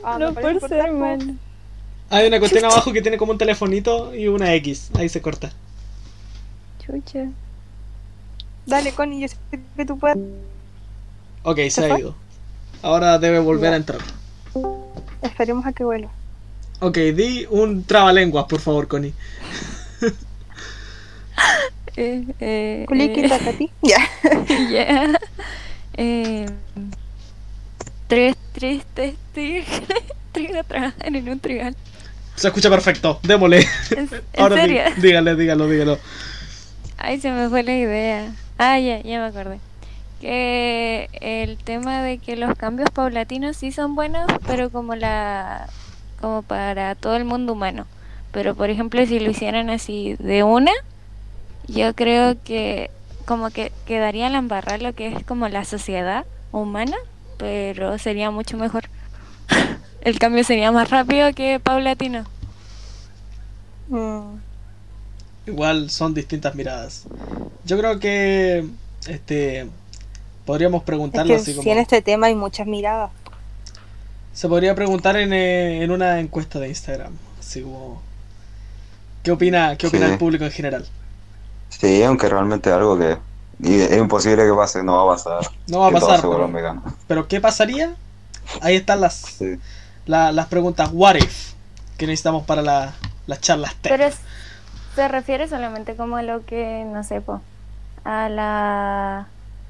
Ah, no por ser cortar, mal. Hay una cuestión abajo que tiene como un telefonito y una X. Ahí se corta. Chucha. Dale, Connie, yo sé que tú puedes. Ok, se ¿Se ha fue? ido. Ahora debe volver Ya. a entrar. Esperemos a que vuelva. Ok, di un trabalenguas, por favor, Connie. [laughs] Eh, eh, eh. [laughs] Ya. [laughs] ya. Eh, tres tristes tigres. Trabajan en un trigal. Se escucha perfecto, démosle. ¿En, en Ahora serio? dígale, dígalo, dígalo. Ay, se me fue la idea. Ah, ya, ya me acordé. Que el tema de que los cambios paulatinos sí son buenos, pero como la como para todo el mundo humano. Pero por ejemplo, si lo hicieran así de una, yo creo que como que quedaría la embarrada lo que es como la sociedad humana, pero sería mucho mejor. [laughs] El cambio sería más rápido que paulatino. Mm, Igual son distintas miradas. Yo creo que este podríamos Es preguntarlo que así como sí, en este tema hay muchas miradas. se podría preguntar en, eh, en una encuesta de Instagram, así como ¿qué opina qué opina Sí. el público en general? Sí, aunque realmente es algo que y es imposible que pase, no va a pasar. No va a pasar, pero, ¿qué pasaría? Ahí están las Sí. la- las preguntas what if que necesitamos para la- las charlas TED. Pero es- se refiere solamente como a lo que, no sé, po, a la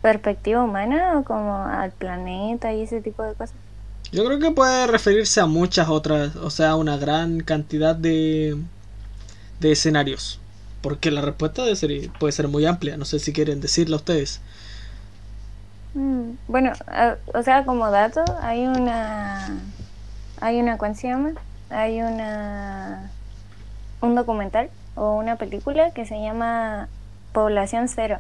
perspectiva humana o como al planeta y ese tipo de cosas. Yo creo que puede referirse a muchas otras, o sea, una gran cantidad de, de escenarios. Porque la respuesta ser- puede ser muy amplia. No sé si quieren decirla ustedes. Mm, Bueno, a- o sea, como dato, hay una, hay una, ¿cuál se llama? Hay una, un documental o una película que se llama Población Cero.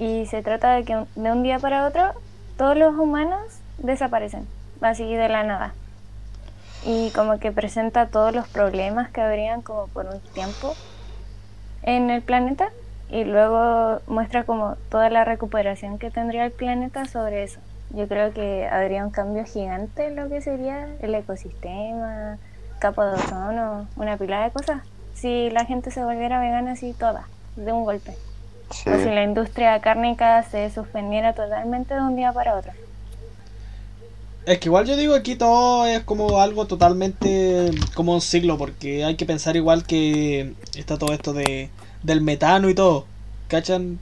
Y se trata de que de un día para otro todos los humanos desaparecen, así de la nada. Y como que presenta todos los problemas que habrían como por un tiempo en el planeta y luego muestra como toda la recuperación que tendría el planeta sobre eso. Yo creo que habría un cambio gigante en lo que sería el ecosistema, capa de ozono, una pila de cosas. Si la gente se volviera vegana así toda, de un golpe. Sí. O si la industria cárnica se suspendiera totalmente de un día para otro. Es que igual yo digo aquí todo es como algo totalmente como un siglo, porque hay que pensar igual que está todo esto de del metano y todo. ¿Cachan?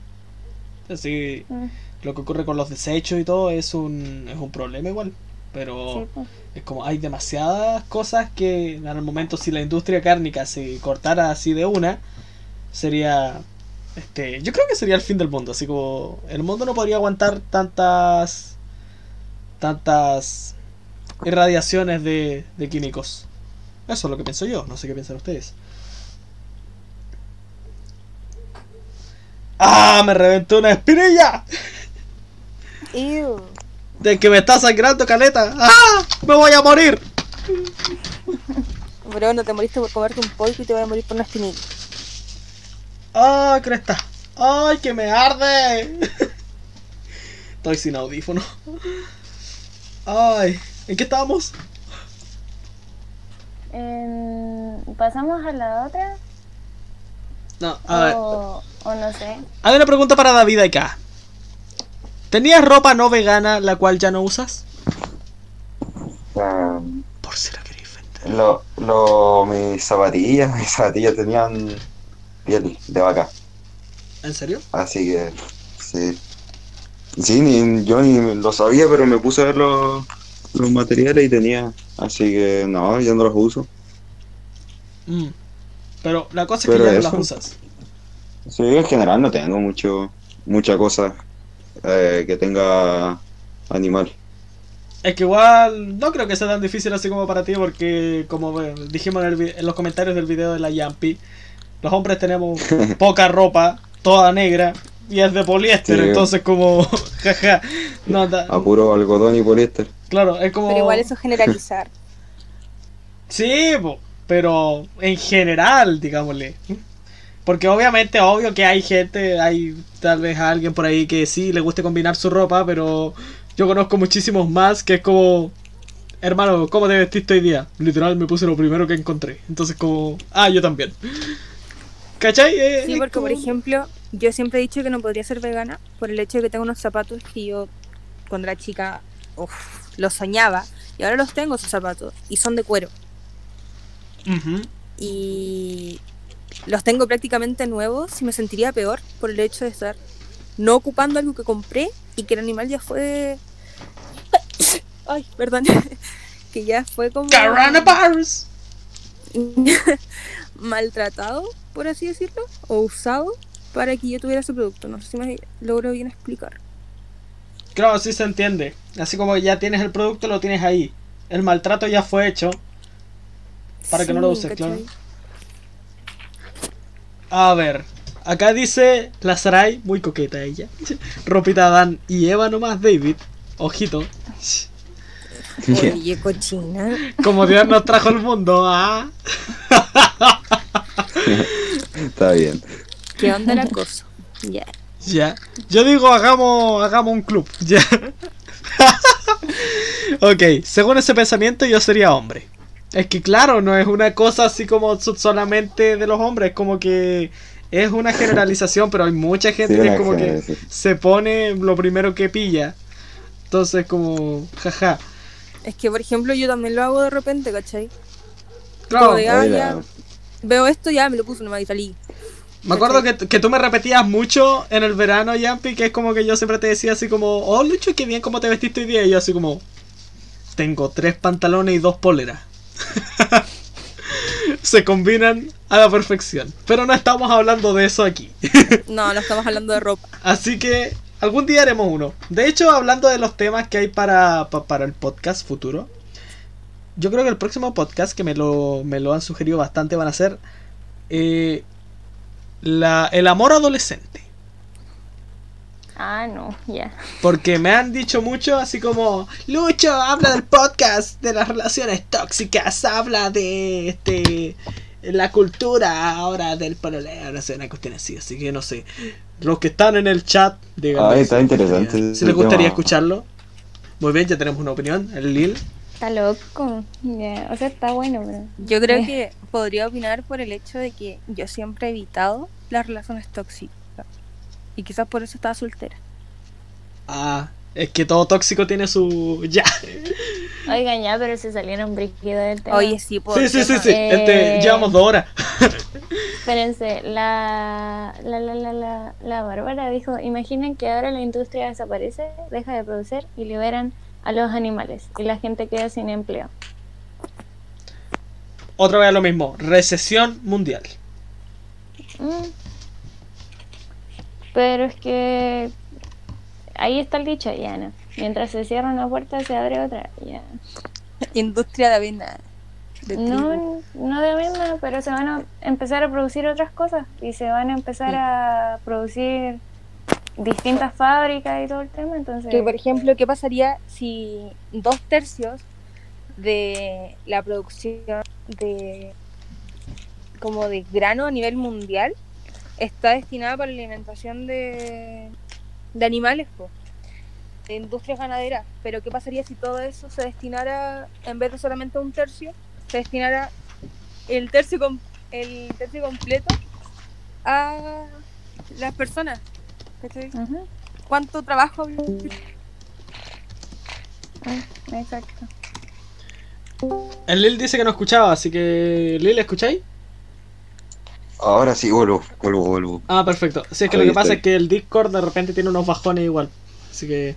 Así Mm, lo que ocurre con los desechos y todo es un, es un problema igual. Pero sí, pues. es como hay demasiadas cosas que en el momento si la industria cárnica se cortara así de una, sería este, yo creo que sería el fin del mundo, así como el mundo no podría aguantar tantas tantas irradiaciones de, de químicos. Eso es lo que pienso yo, no sé qué piensan ustedes. ¡Ah! ¡Me reventó una espinilla! Ew. De que me está sangrando caleta. ¡Ah! ¡Me voy a morir! Bro, no te moriste por comerte un pollo y te vas a morir por una espinilla. ¡Ah, cresta! ¡Ay, que me arde! Estoy sin audífono. ¡Ay! ¿En qué estábamos? ¿Pasamos a la otra? No, a ver. O, o no sé. Hay una pregunta para David acá. ¿Tenías ropa no vegana la cual ya no usas? Ah, Por si la queréis vender. lo, lo, mis zapatillas, [laughs] mis zapatillas tenían piel de vaca, ¿En serio? así que sí. Sí, ni, yo ni lo sabía, pero me puse a ver los, los materiales y tenía, así que no, ya no los uso. Mm. Pero la cosa es que ya no las usas. Sí, en general no tengo mucho, mucha cosa eh, que tenga animal. Es que igual no creo que sea tan difícil así como para ti porque como bueno, dijimos en, el en los comentarios del video de la Yampi, los hombres tenemos [laughs] poca ropa, toda negra y es de poliéster, Sí. entonces como [laughs] jaja, no da- A puro algodón y poliéster. claro, es como Pero igual eso es generalizar. [laughs] Sí, po, pero en general, digámosle. Porque obviamente, obvio que hay gente, hay tal vez alguien por ahí que sí le guste combinar su ropa, pero yo conozco muchísimos más que es como, hermano, ¿cómo te vestiste hoy día? Literal, me puse lo primero que encontré. Entonces como, ah, yo también. ¿Cachai? Eh, Sí, porque por ejemplo, yo siempre he dicho que no podría ser vegana por el hecho de que tengo unos zapatos que yo cuando era chica uf, los soñaba y ahora los tengo esos zapatos y son de cuero y los tengo prácticamente nuevos y me sentiría peor por el hecho de estar no ocupando algo que compré y que el animal ya fue [coughs] ay, perdón, [laughs] que ya fue como Coronavirus. [laughs] maltratado, por así decirlo, o usado para que yo tuviera ese producto. No sé si me logro bien explicar. Claro, sí se entiende. Así como ya tienes el producto, lo tienes ahí. El maltrato ya fue hecho. Para que no lo uses, claro. A ver, acá dice la Sarai, muy coqueta ella. [laughs] Ropita Adán y Eva nomás, David. Ojito. Oye, cochina. Como Dios nos trajo el mundo, ah. [laughs] Está bien. ¿Qué onda el acoso? Ya. Ya. Yo digo, hagamos, hagamos un club. Ya. ok, según ese pensamiento, yo sería hombre. Es que, claro, no es una cosa así como so- solamente de los hombres, como que es una generalización, pero hay mucha gente Sí, que como que se pone lo primero que pilla. Entonces, como, jaja. Es que, por ejemplo, yo también lo hago de repente, ¿cachai? Claro, Como de, ah, ya, veo esto, ya me lo puse nomás y salí. me acuerdo que, que tú me repetías mucho en el verano, Yampi, que es como que yo siempre te decía así como, oh, Lucho, qué bien cómo te vestiste hoy día. Y yo así como, tengo tres pantalones y dos poleras. [laughs] Se combinan a la perfección. Pero no estamos hablando de eso aquí. [laughs] No, no estamos hablando de ropa. Así que algún día haremos uno. De hecho, hablando de los temas que hay para, pa- para el podcast futuro, yo creo que el próximo podcast que me lo, me lo han sugerido bastante van a ser eh, la, el amor adolescente. Ah, no, ya. Porque me han dicho mucho así como, Lucho, habla del podcast de las relaciones tóxicas, habla de este la cultura ahora del pololeo, no sé, una cuestión así, así que no sé. Los que están en el chat, díganme. Ay, está interesante Si les gustaría tema. escucharlo. Muy bien, ya tenemos una opinión, el Lil. Está loco. O sea, está bueno. Yo creo que podría opinar por el hecho de que yo siempre he evitado las relaciones tóxicas. Y quizás por eso estaba soltera. Ah, es que todo tóxico tiene su... [laughs] Ya. Oigan, ya, pero se salieron brígidos del tema. Oye, sí, por Sí, sí, sí, sí. Eh, Este, llevamos dos horas. Espérense, la, la, la, la, la, la Bárbara dijo, imaginen que ahora la industria desaparece, deja de producir y liberan a los animales y la gente queda sin empleo. Otra vez lo mismo, recesión mundial. Mm. Pero es que ahí está el dicho, ya no. Mientras se cierra una puerta se abre otra, ya. Industria de avena. de. No, no de misma, pero se van a empezar a producir otras cosas y se van a empezar Sí. a producir distintas fábricas y todo el tema, entonces... Que, por ejemplo, ¿qué pasaría si dos tercios de la producción de como de grano a nivel mundial está destinada para la alimentación de, de animales, de industrias ganaderas? Pero ¿qué pasaría si todo eso se destinara, en vez de solamente un tercio, se destinara el tercio, el tercio completo a las personas? ¿Cuánto trabajo Exacto. El Lil dice que no escuchaba, así que... Lil, ¿escucháis? Ahora sí, vuelvo, vuelvo, vuelvo. Ah, perfecto. Sí, es que Ahí lo que pasa es que el Discord de repente tiene unos bajones igual. Así que...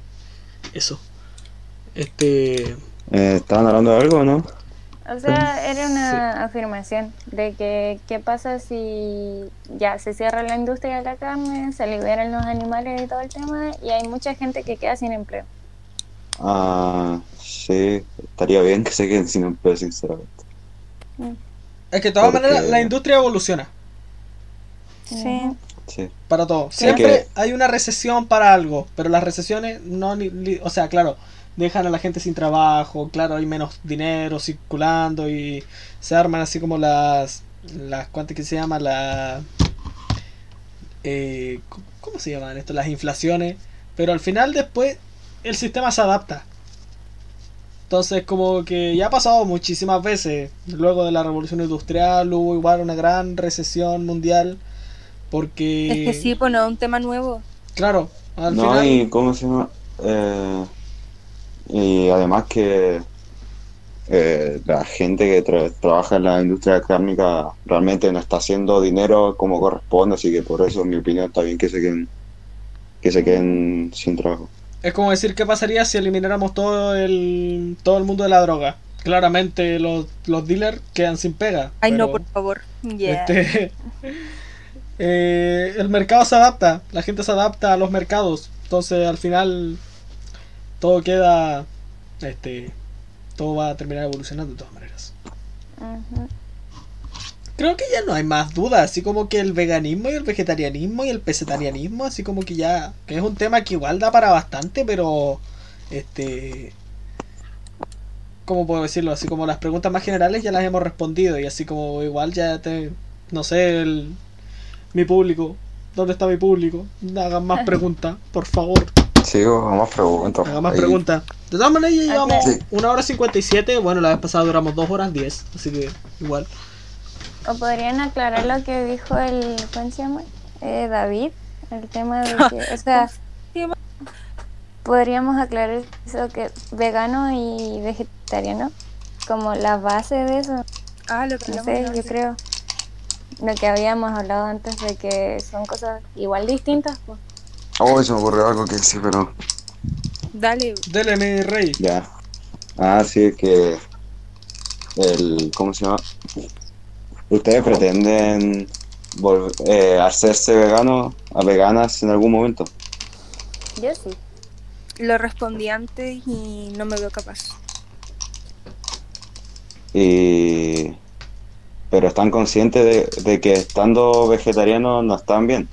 Eso. Este... Eh, ¿Estaban hablando de algo o no? O sea, era una afirmación de que qué pasa si ya se cierra la industria de la carne, se liberan los animales y todo el tema y hay mucha gente que queda sin empleo. Ah, sí, estaría bien que se queden sin empleo, sinceramente. Es que de todas Porque- maneras la industria evoluciona. Sí. Sí. Para todo. Siempre hay una recesión para algo, pero las recesiones no, ni- ni- o sea, claro, dejan a la gente sin trabajo, claro, hay menos dinero circulando y se arman así como las, las ¿cuántas que se llama? La, eh, ¿cómo se llaman esto? Las inflaciones, pero al final después el sistema se adapta. Entonces como que ya ha pasado muchísimas veces, luego de la revolución industrial hubo igual una gran recesión mundial. Porque Es que sí, pues no es un tema nuevo. Claro, al no, final. y ¿cómo se llama? Eh, y además que eh, la gente que tra- trabaja en la industria cárnica realmente no está haciendo dinero como corresponde, así que por eso, en mi opinión, está bien que se queden, que se queden sin trabajo. Es como decir qué pasaría si elimináramos todo el todo el mundo de la droga. Claramente los, los dealers quedan sin pega. Ay, no, por favor. Este, [laughs] eh, el mercado se adapta, la gente se adapta a los mercados. Entonces al final todo queda este todo va a terminar evolucionando de todas maneras. Creo que ya no hay más dudas, así como que el veganismo y el vegetarianismo y el pesetarianismo, así como que ya, que es un tema que igual da para bastante, pero este ¿cómo puedo decirlo? Así como las preguntas más generales ya las hemos respondido y así como igual ya te no sé, el mi público, ¿dónde está mi público? Hagan más [laughs] preguntas, por favor. Sigo, más preguntas. Hagan más Ahí. preguntas. De todas maneras ya llevamos Sí. una hora 57, bueno, la vez pasada duramos dos horas 10, así que igual. O podrían aclarar lo que dijo el, ¿cómo se llama? Eh, David, el tema de que, o sea, podríamos aclarar eso que vegano y vegetariano, como la base de eso, Ah, lo que no sé, yo creo, lo que habíamos hablado antes de que son cosas igual distintas, pues. Oh, se me ocurrió algo que sí, pero Dale. Dele mi rey. ya. Ah, sí, que el, ¿cómo se llama? ¿Ustedes pretenden volver, eh, hacerse veganos, a veganas en algún momento? Yo sí. Lo respondí antes y no me veo capaz. Y pero están conscientes de, de que estando vegetarianos no están bien.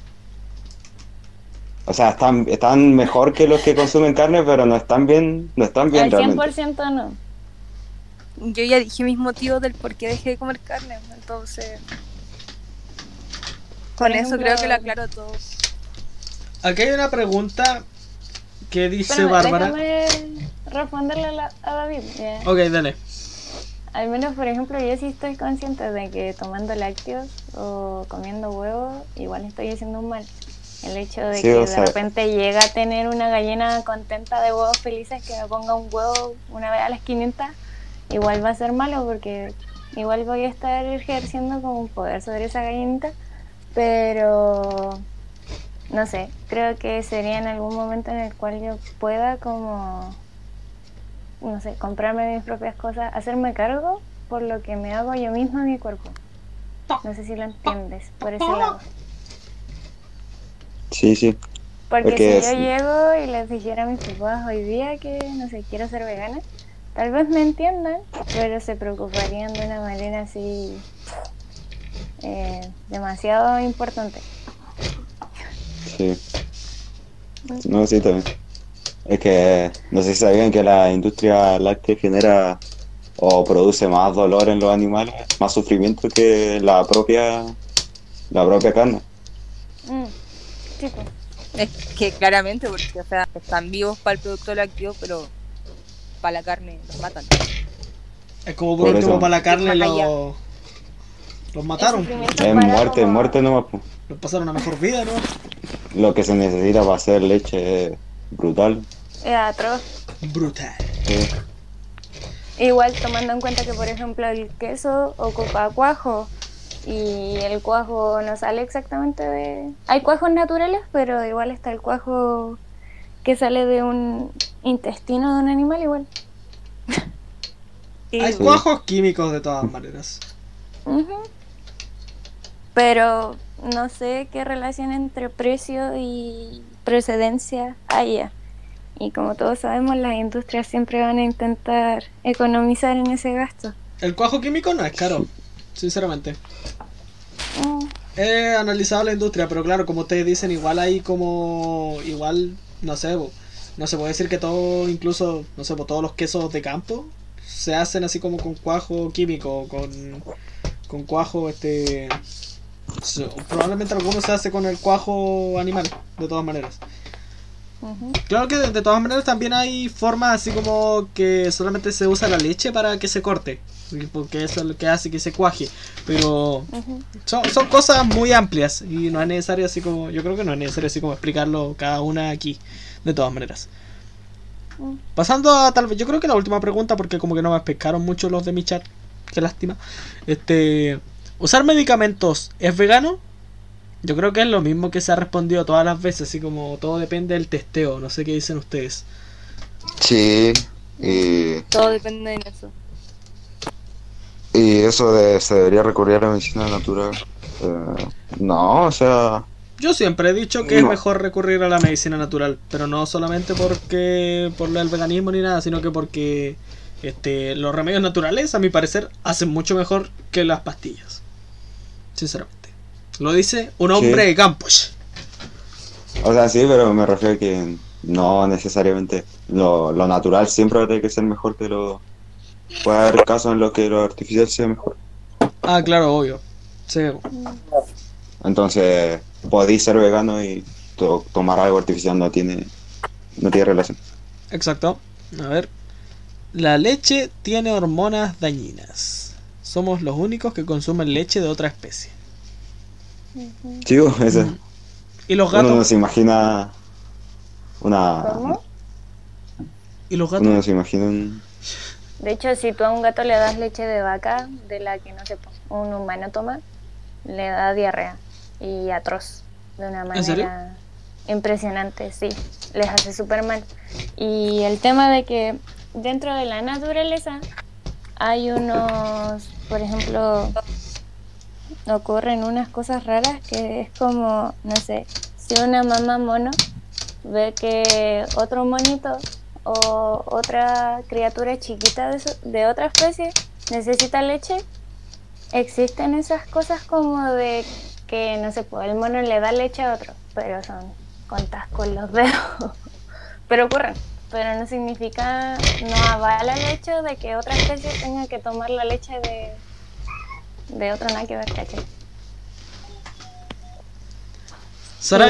O sea, están, están mejor que los que consumen carne, pero no están bien, no están bien Al realmente. 100% no. Yo ya dije mis motivos del por qué dejé de comer carne, entonces. Con eso creo que lo aclaro todo. Aquí hay una pregunta que dice Espérame, Bárbara. déjame responderle a, la- a David. ya. Ok, dale. Al menos, por ejemplo, yo sí estoy consciente de que tomando lácteos o comiendo huevos, igual estoy haciendo un mal. El hecho de Sí, que de sea- repente llega a tener una gallina contenta de huevos felices que me ponga un huevo una vez a las 500, igual va a ser malo porque igual voy a estar ejerciendo como un poder sobre esa gallinita. Pero no sé, creo que sería en algún momento en el cual yo pueda como no sé, comprarme mis propias cosas, hacerme cargo por lo que me hago yo misma a mi cuerpo. No sé si lo entiendes por ese lado. Sí, sí. Porque Porque si yo llego y les dijera a mis papás hoy día que, no sé, quiero ser vegana, tal vez me entiendan, pero se preocuparían de una manera así eh, demasiado importante. Sí. No, sí, también. Es que no sé si sabían que la industria láctea genera o produce más dolor en los animales, más sufrimiento que la propia la propia carne. Mm, sí, pues. Es que claramente, porque o sea, están vivos para el producto lácteo, pero para la carne los matan. Es como por Por último eso. para la carne Más allá. lo- los mataron. Es muerte, como- muerte nomás. Los pasaron a mejor vida, ¿no? Lo que se necesita para hacer leche es brutal. Es atroz. Brutal. Sí. Igual tomando en cuenta que, por ejemplo, el queso ocupa cuajo y el cuajo no sale exactamente de... Hay cuajos naturales, pero igual está el cuajo que sale de un intestino de un animal igual. Y [laughs] Hay Sí. cuajos químicos de todas maneras. Ujú. Pero no sé qué relación entre precio y procedencia haya. Y como todos sabemos, las industrias siempre van a intentar economizar en ese gasto. El cuajo químico no es caro, sinceramente. Mm. He analizado la industria, pero claro, como ustedes dicen, igual hay como. Igual, no sé, no se puede decir que todo, incluso, no sé, todos los quesos de campo se hacen así como con cuajo químico, con, con cuajo, este. Probablemente algunos se hace con el cuajo animal, de todas maneras. Claro que de, de todas maneras también hay formas así como que solamente se usa la leche para que se corte, porque eso es lo que hace que se cuaje, pero son, son cosas muy amplias y no es necesario así como, yo creo que no es necesario así como explicarlo cada una aquí, de todas maneras. Mm. Pasando a tal vez, yo creo que la última pregunta, porque como que no me pescaron mucho los de mi chat, qué lástima. Este, ¿usar medicamentos es vegano? Yo creo que es lo mismo que se ha respondido todas las veces, así como todo depende del testeo, no sé qué dicen ustedes. Sí. Y, todo depende de eso. Y eso de se debería recurrir a la medicina natural. eh, no, o sea, Yo siempre he dicho que es mejor recurrir a la medicina natural, pero no solamente porque por el veganismo ni nada, sino que porque este los remedios naturales, a mi parecer, hacen mucho mejor que las pastillas. Sinceramente. Lo dice un hombre Sí. de campos. o sea, sí, pero me refiero a que no necesariamente lo, lo natural siempre tener que ser mejor que lo... Puede haber casos en los que lo artificial sea mejor. Ah, claro, obvio. Sí. Entonces, podéis ser vegano y to- tomar algo artificial no tiene, no tiene relación. Exacto. A ver. La leche tiene hormonas dañinas. Somos los únicos que consumen leche de otra especie. Chico, eso. Mm. ¿Y los Uno no gatos? se imagina una... ¿Cómo? ¿Y los gatos? Uno no se imagina un... De hecho, si tú a un gato le das leche de vaca, de la que no sé, un humano toma, le da diarrea y atroz, de una manera impresionante, sí, les hace súper mal. Y el tema de que dentro de la naturaleza hay unos, por ejemplo, ocurren unas cosas raras que es como, no sé, si una mamá mono ve que otro monito o otra criatura chiquita de, su- de otra especie necesita leche, existen esas cosas como de que, no sé, pues el mono le da leche a otro, pero son contas con los dedos. [laughs] Pero ocurren. Pero no significa, no avala el hecho de que otra especie tenga que tomar la leche de, de otro nada que ver,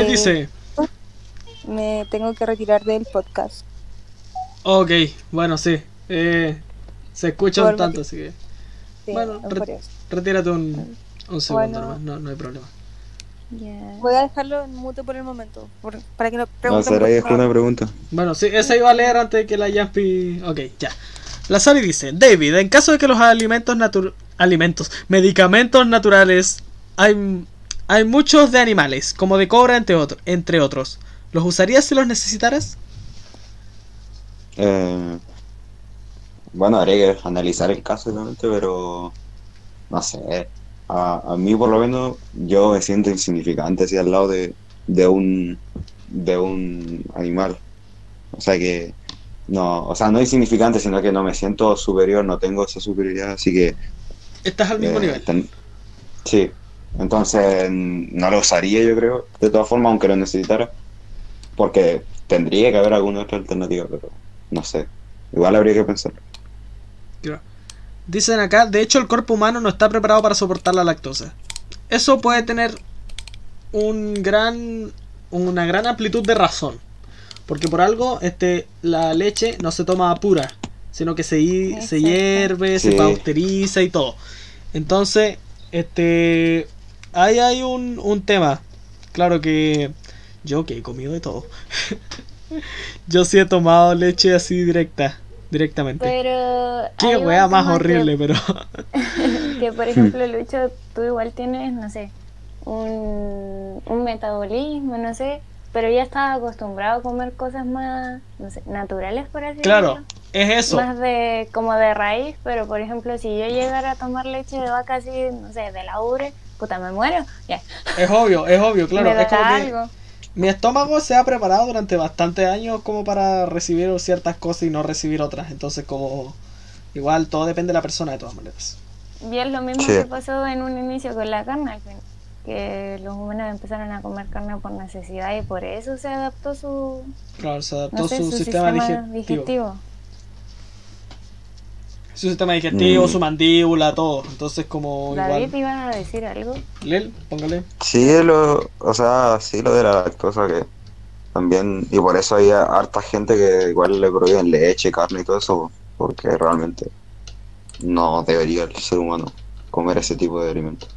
Eh, dice, Me tengo que retirar del podcast. Ok, bueno, sí. eh, se escucha un tanto, así que Sí, Bueno, re- retírate un, un segundo Bueno. nomás, no, no hay problema. Voy a dejarlo en mute por el momento. por- para que no No, pregunten. Por dejó una pregunta. Bueno, sí, esa iba a leer antes de que la Yampi... Ok, ya. La Sari dice, David, en caso de que los alimentos natu- alimentos, medicamentos naturales, hay, hay muchos de animales, como de cobra entre, otro- entre otros. ¿Los usarías si los necesitaras? Eh, bueno, habría que analizar el caso, obviamente, pero no sé. A, a mí, por lo menos, yo me siento insignificante así al lado de, de un de un animal. O sea que no, o sea, no insignificante, sino que no me siento superior, no tengo esa superioridad, así que Estás al mismo eh, nivel. ten- sí. Entonces no lo usaría, yo creo, de todas formas, aunque lo necesitara, porque tendría que haber alguna otra alternativa, pero no sé. Igual habría que pensar. Dicen acá, de hecho el cuerpo humano no está preparado para soportar la lactosa. Eso puede tener un gran una gran amplitud de razón. Porque por algo este la leche no se toma pura, sino que se, se hierve, se Sí. pasteuriza y todo. Entonces, este ahí hay un, un tema. Claro que yo que he comido de todo. [laughs] [laughs] yo sí he tomado leche así directa, directamente. Pero. Qué wea más tema que- horrible, pero. [laughs] Que por ejemplo, Lucho, tú igual tienes, no sé, un, un metabolismo, no sé, pero ya estás acostumbrado a comer cosas más, no sé, naturales, por así claro, decirlo. es eso. Más de, como de raíz, pero por ejemplo, si yo llegara a tomar leche de vaca así, no sé, de la ubre, puta, me muero. Ya, Es obvio, es obvio, [laughs] claro. me Es como que algo. Mi estómago se ha preparado durante bastantes años como para recibir ciertas cosas y no recibir otras. Entonces, como. Igual todo depende de la persona de todas maneras. Y es lo mismo Sí. que pasó en un inicio con la carne, al que los humanos empezaron a comer carne por necesidad y por eso se adaptó su, Claro, se adaptó no sé, su, su sistema, sistema, digestivo. digestivo. Su sistema digestivo, Mm. su mandíbula, todo. Entonces, como David, igual. iban a decir algo. Lel, póngale. Sí, lo, o sea, sí lo de la lactosa que también, y por eso hay harta gente que igual le prohíben leche, carne y todo eso, porque realmente no debería el ser humano comer ese tipo de alimentos.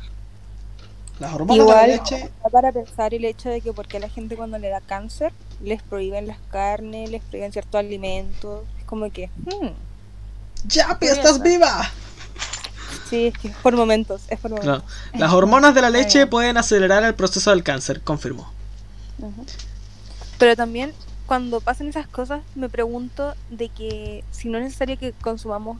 Las hormonas de Igual, la leche. para pensar el hecho de que porque a la gente cuando le da cáncer les prohíben las carnes, les prohíben ciertos alimentos. Es como que, hmm, ¡Ya, Curioso. estás viva! sí, es que es por momentos, es por momentos. Las hormonas de la leche pueden acelerar el proceso del cáncer, confirmó. Pero también cuando pasan esas cosas me pregunto de que si no es necesario que consumamos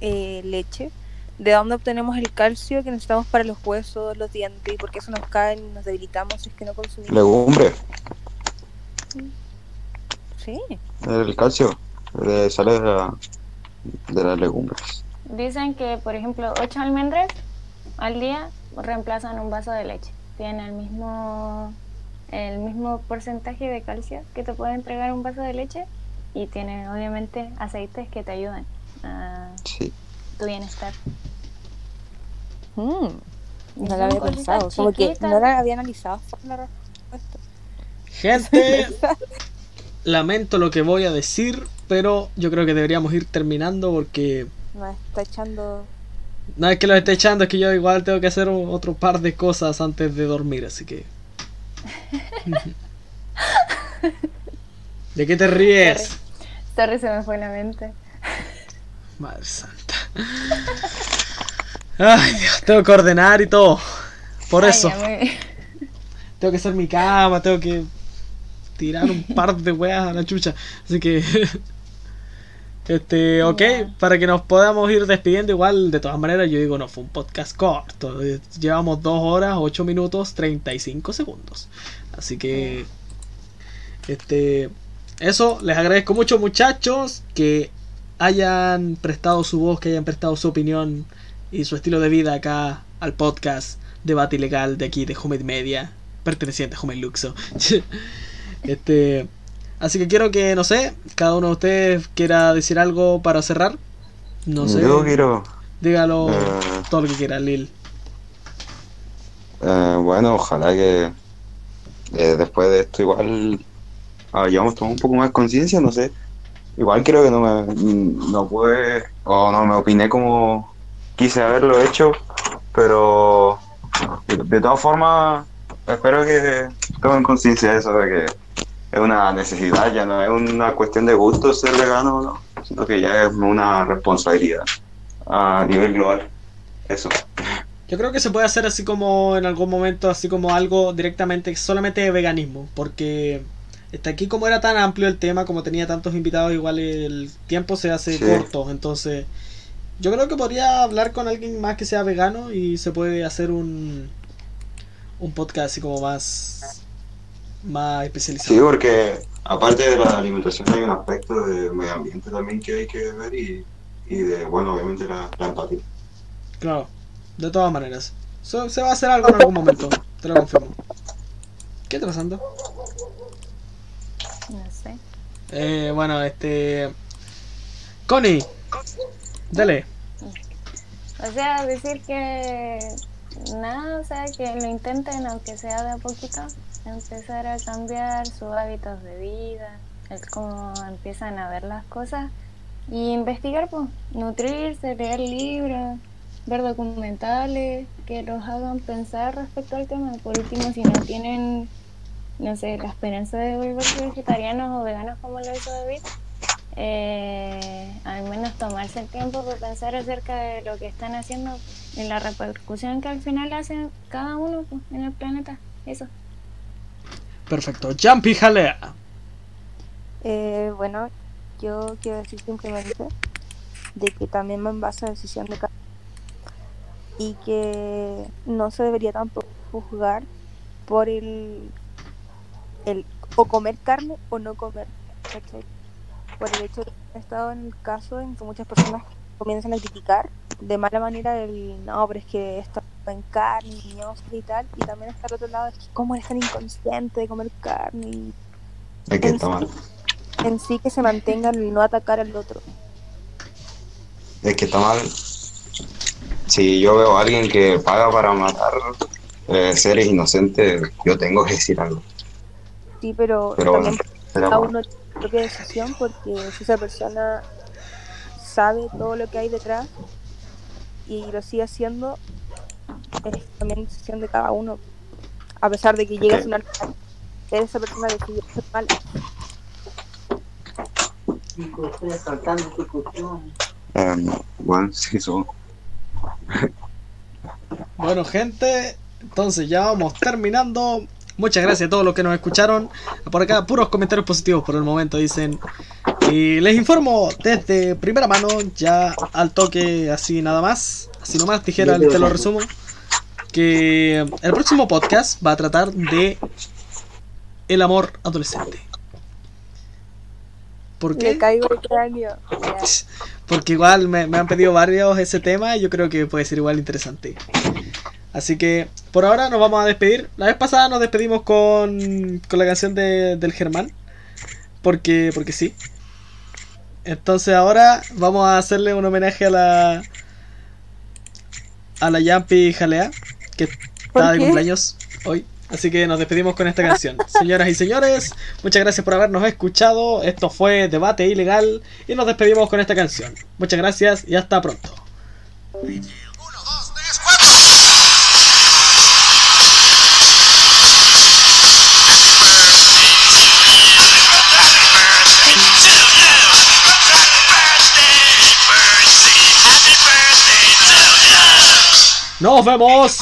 eh, leche, ¿de dónde obtenemos el calcio que necesitamos para los huesos, los dientes? Y por qué eso nos caen y nos debilitamos si es que no consumimos. Legumbre, Sí. el calcio, sale de, la- de las legumbres. Dicen que, por ejemplo, 8 almendras al día reemplazan un vaso de leche. Tienen el mismo, el mismo porcentaje de calcio que te puede entregar un vaso de leche y tienen obviamente aceites que te ayudan a Sí. tu bienestar. Mm, No lo había pensado, como que no la había analizado. Gente, [laughs] lamento lo que voy a decir, pero yo creo que deberíamos ir terminando porque Nos está echando. no es que lo esté echando, es que yo igual tengo que hacer otro par de cosas antes de dormir, así que... [laughs] ¿De qué te ríes? Sorry, se me fue la mente. Madre santa. Ay, Dios, tengo que ordenar y todo. Por Ay, eso. Tengo que hacer mi cama, tengo que tirar un par de weas a la chucha. Así que. [laughs] Este, ok, para que nos podamos ir despidiendo, igual de todas maneras, yo digo, no, fue un podcast corto. Llevamos 2 horas, 8 minutos, 35 segundos. Así que. Este. Eso, les agradezco mucho, muchachos, que hayan prestado su voz, que hayan prestado su opinión y su estilo de vida acá al podcast Debate Ilegal de aquí de Humed Media, perteneciente a Humed Luxo. [laughs] Este, así que quiero que, no sé, cada uno de ustedes quiera decir algo para cerrar. No sé. Yo quiero. Dígalo Eh. todo lo que quiera, Lil. eh, bueno, ojalá que eh, después de esto igual hayamos tomado un poco más de conciencia, no sé. Igual creo que no me no pude o no me opiné como quise haberlo hecho, pero de, de todas formas espero que tomen conciencia de eso de que es una necesidad, ya no es una cuestión de gusto ser vegano, ¿no? sino que ya es una responsabilidad a nivel global. Eso. Yo creo que se puede hacer así como en algún momento, así como algo directamente, solamente de veganismo, porque está aquí como era tan amplio el tema, como tenía tantos invitados, igual el tiempo se hace Sí. corto, entonces yo creo que podría hablar con alguien más que sea vegano y se puede hacer un un podcast así como más más Sí, especializado. porque aparte de la alimentación hay un aspecto de medio ambiente también que hay que ver y, y de, bueno, obviamente la, la empatía. Claro, de todas maneras. So- se va a hacer algo en algún momento, te lo confirmo. ¿Qué está pasando? No sé. Eh, bueno, este. Connie, dale. O sea, decir que nada, o sea, que lo intenten, aunque sea de a poquito, empezar a cambiar sus hábitos de vida, el cómo empiezan a ver las cosas y investigar, pues, nutrirse, leer libros, ver documentales que los hagan pensar respecto al tema. Por último, si no tienen, no sé, la esperanza de volverse vegetarianos o veganos como lo hizo David, eh, al menos tomarse el tiempo de pensar acerca de lo que están haciendo y la repercusión que al final hacen cada uno pues, en el planeta. Eso. Perfecto. Jumpy Jalea. Eh, bueno, yo quiero decir simplemente de que también me basa a decisión de cada y que no se debería tampoco juzgar por el, el o comer carne o no comer ¿cachai? por el hecho de que he estado en el caso en que muchas personas comienzan a criticar de mala manera el no, pero es que esto en carne y y tal y también está el otro lado es que cómo eres tan inconsciente de comer carne y Es que En está mal. en sí que se mantenga el no atacar al otro. Es que está mal. Si yo veo a alguien que paga para matar eh, seres inocentes, yo tengo que decir algo. Sí, pero, también cada uno tiene su propia decisión porque si esa persona sabe todo lo que hay detrás y lo sigue haciendo, es también decisión de cada uno. A pesar de que llegue a Ok. sonar mal, esa persona decidió ser mala. Chico, estoy saltando tu cuestión. Eh, bueno, sí, eso. Bueno, gente, entonces ya vamos terminando. Muchas gracias a todos los que nos escucharon. Por acá, puros comentarios positivos por el momento, dicen. Y les informo desde primera mano, ya al toque, así nada más. Así nomás, dijera, te lo resumo. Que el próximo podcast va a tratar de el amor adolescente. ¿Por qué? Me caigo el cráneo. [laughs] Porque igual me, me han pedido varios ese tema y yo creo que puede ser igual interesante. Así que por ahora nos vamos a despedir. La vez pasada nos despedimos con, con la canción de, del Germán. Porque, porque sí. Entonces ahora vamos a hacerle un homenaje a la a la Yampi Jalea, que ¿Por está de qué? cumpleaños hoy. Así que nos despedimos con esta canción. [laughs] Señoras y señores, muchas gracias por habernos escuchado. Esto fue Debate Ilegal y nos despedimos con esta canción. Muchas gracias y hasta pronto. Nos vemos.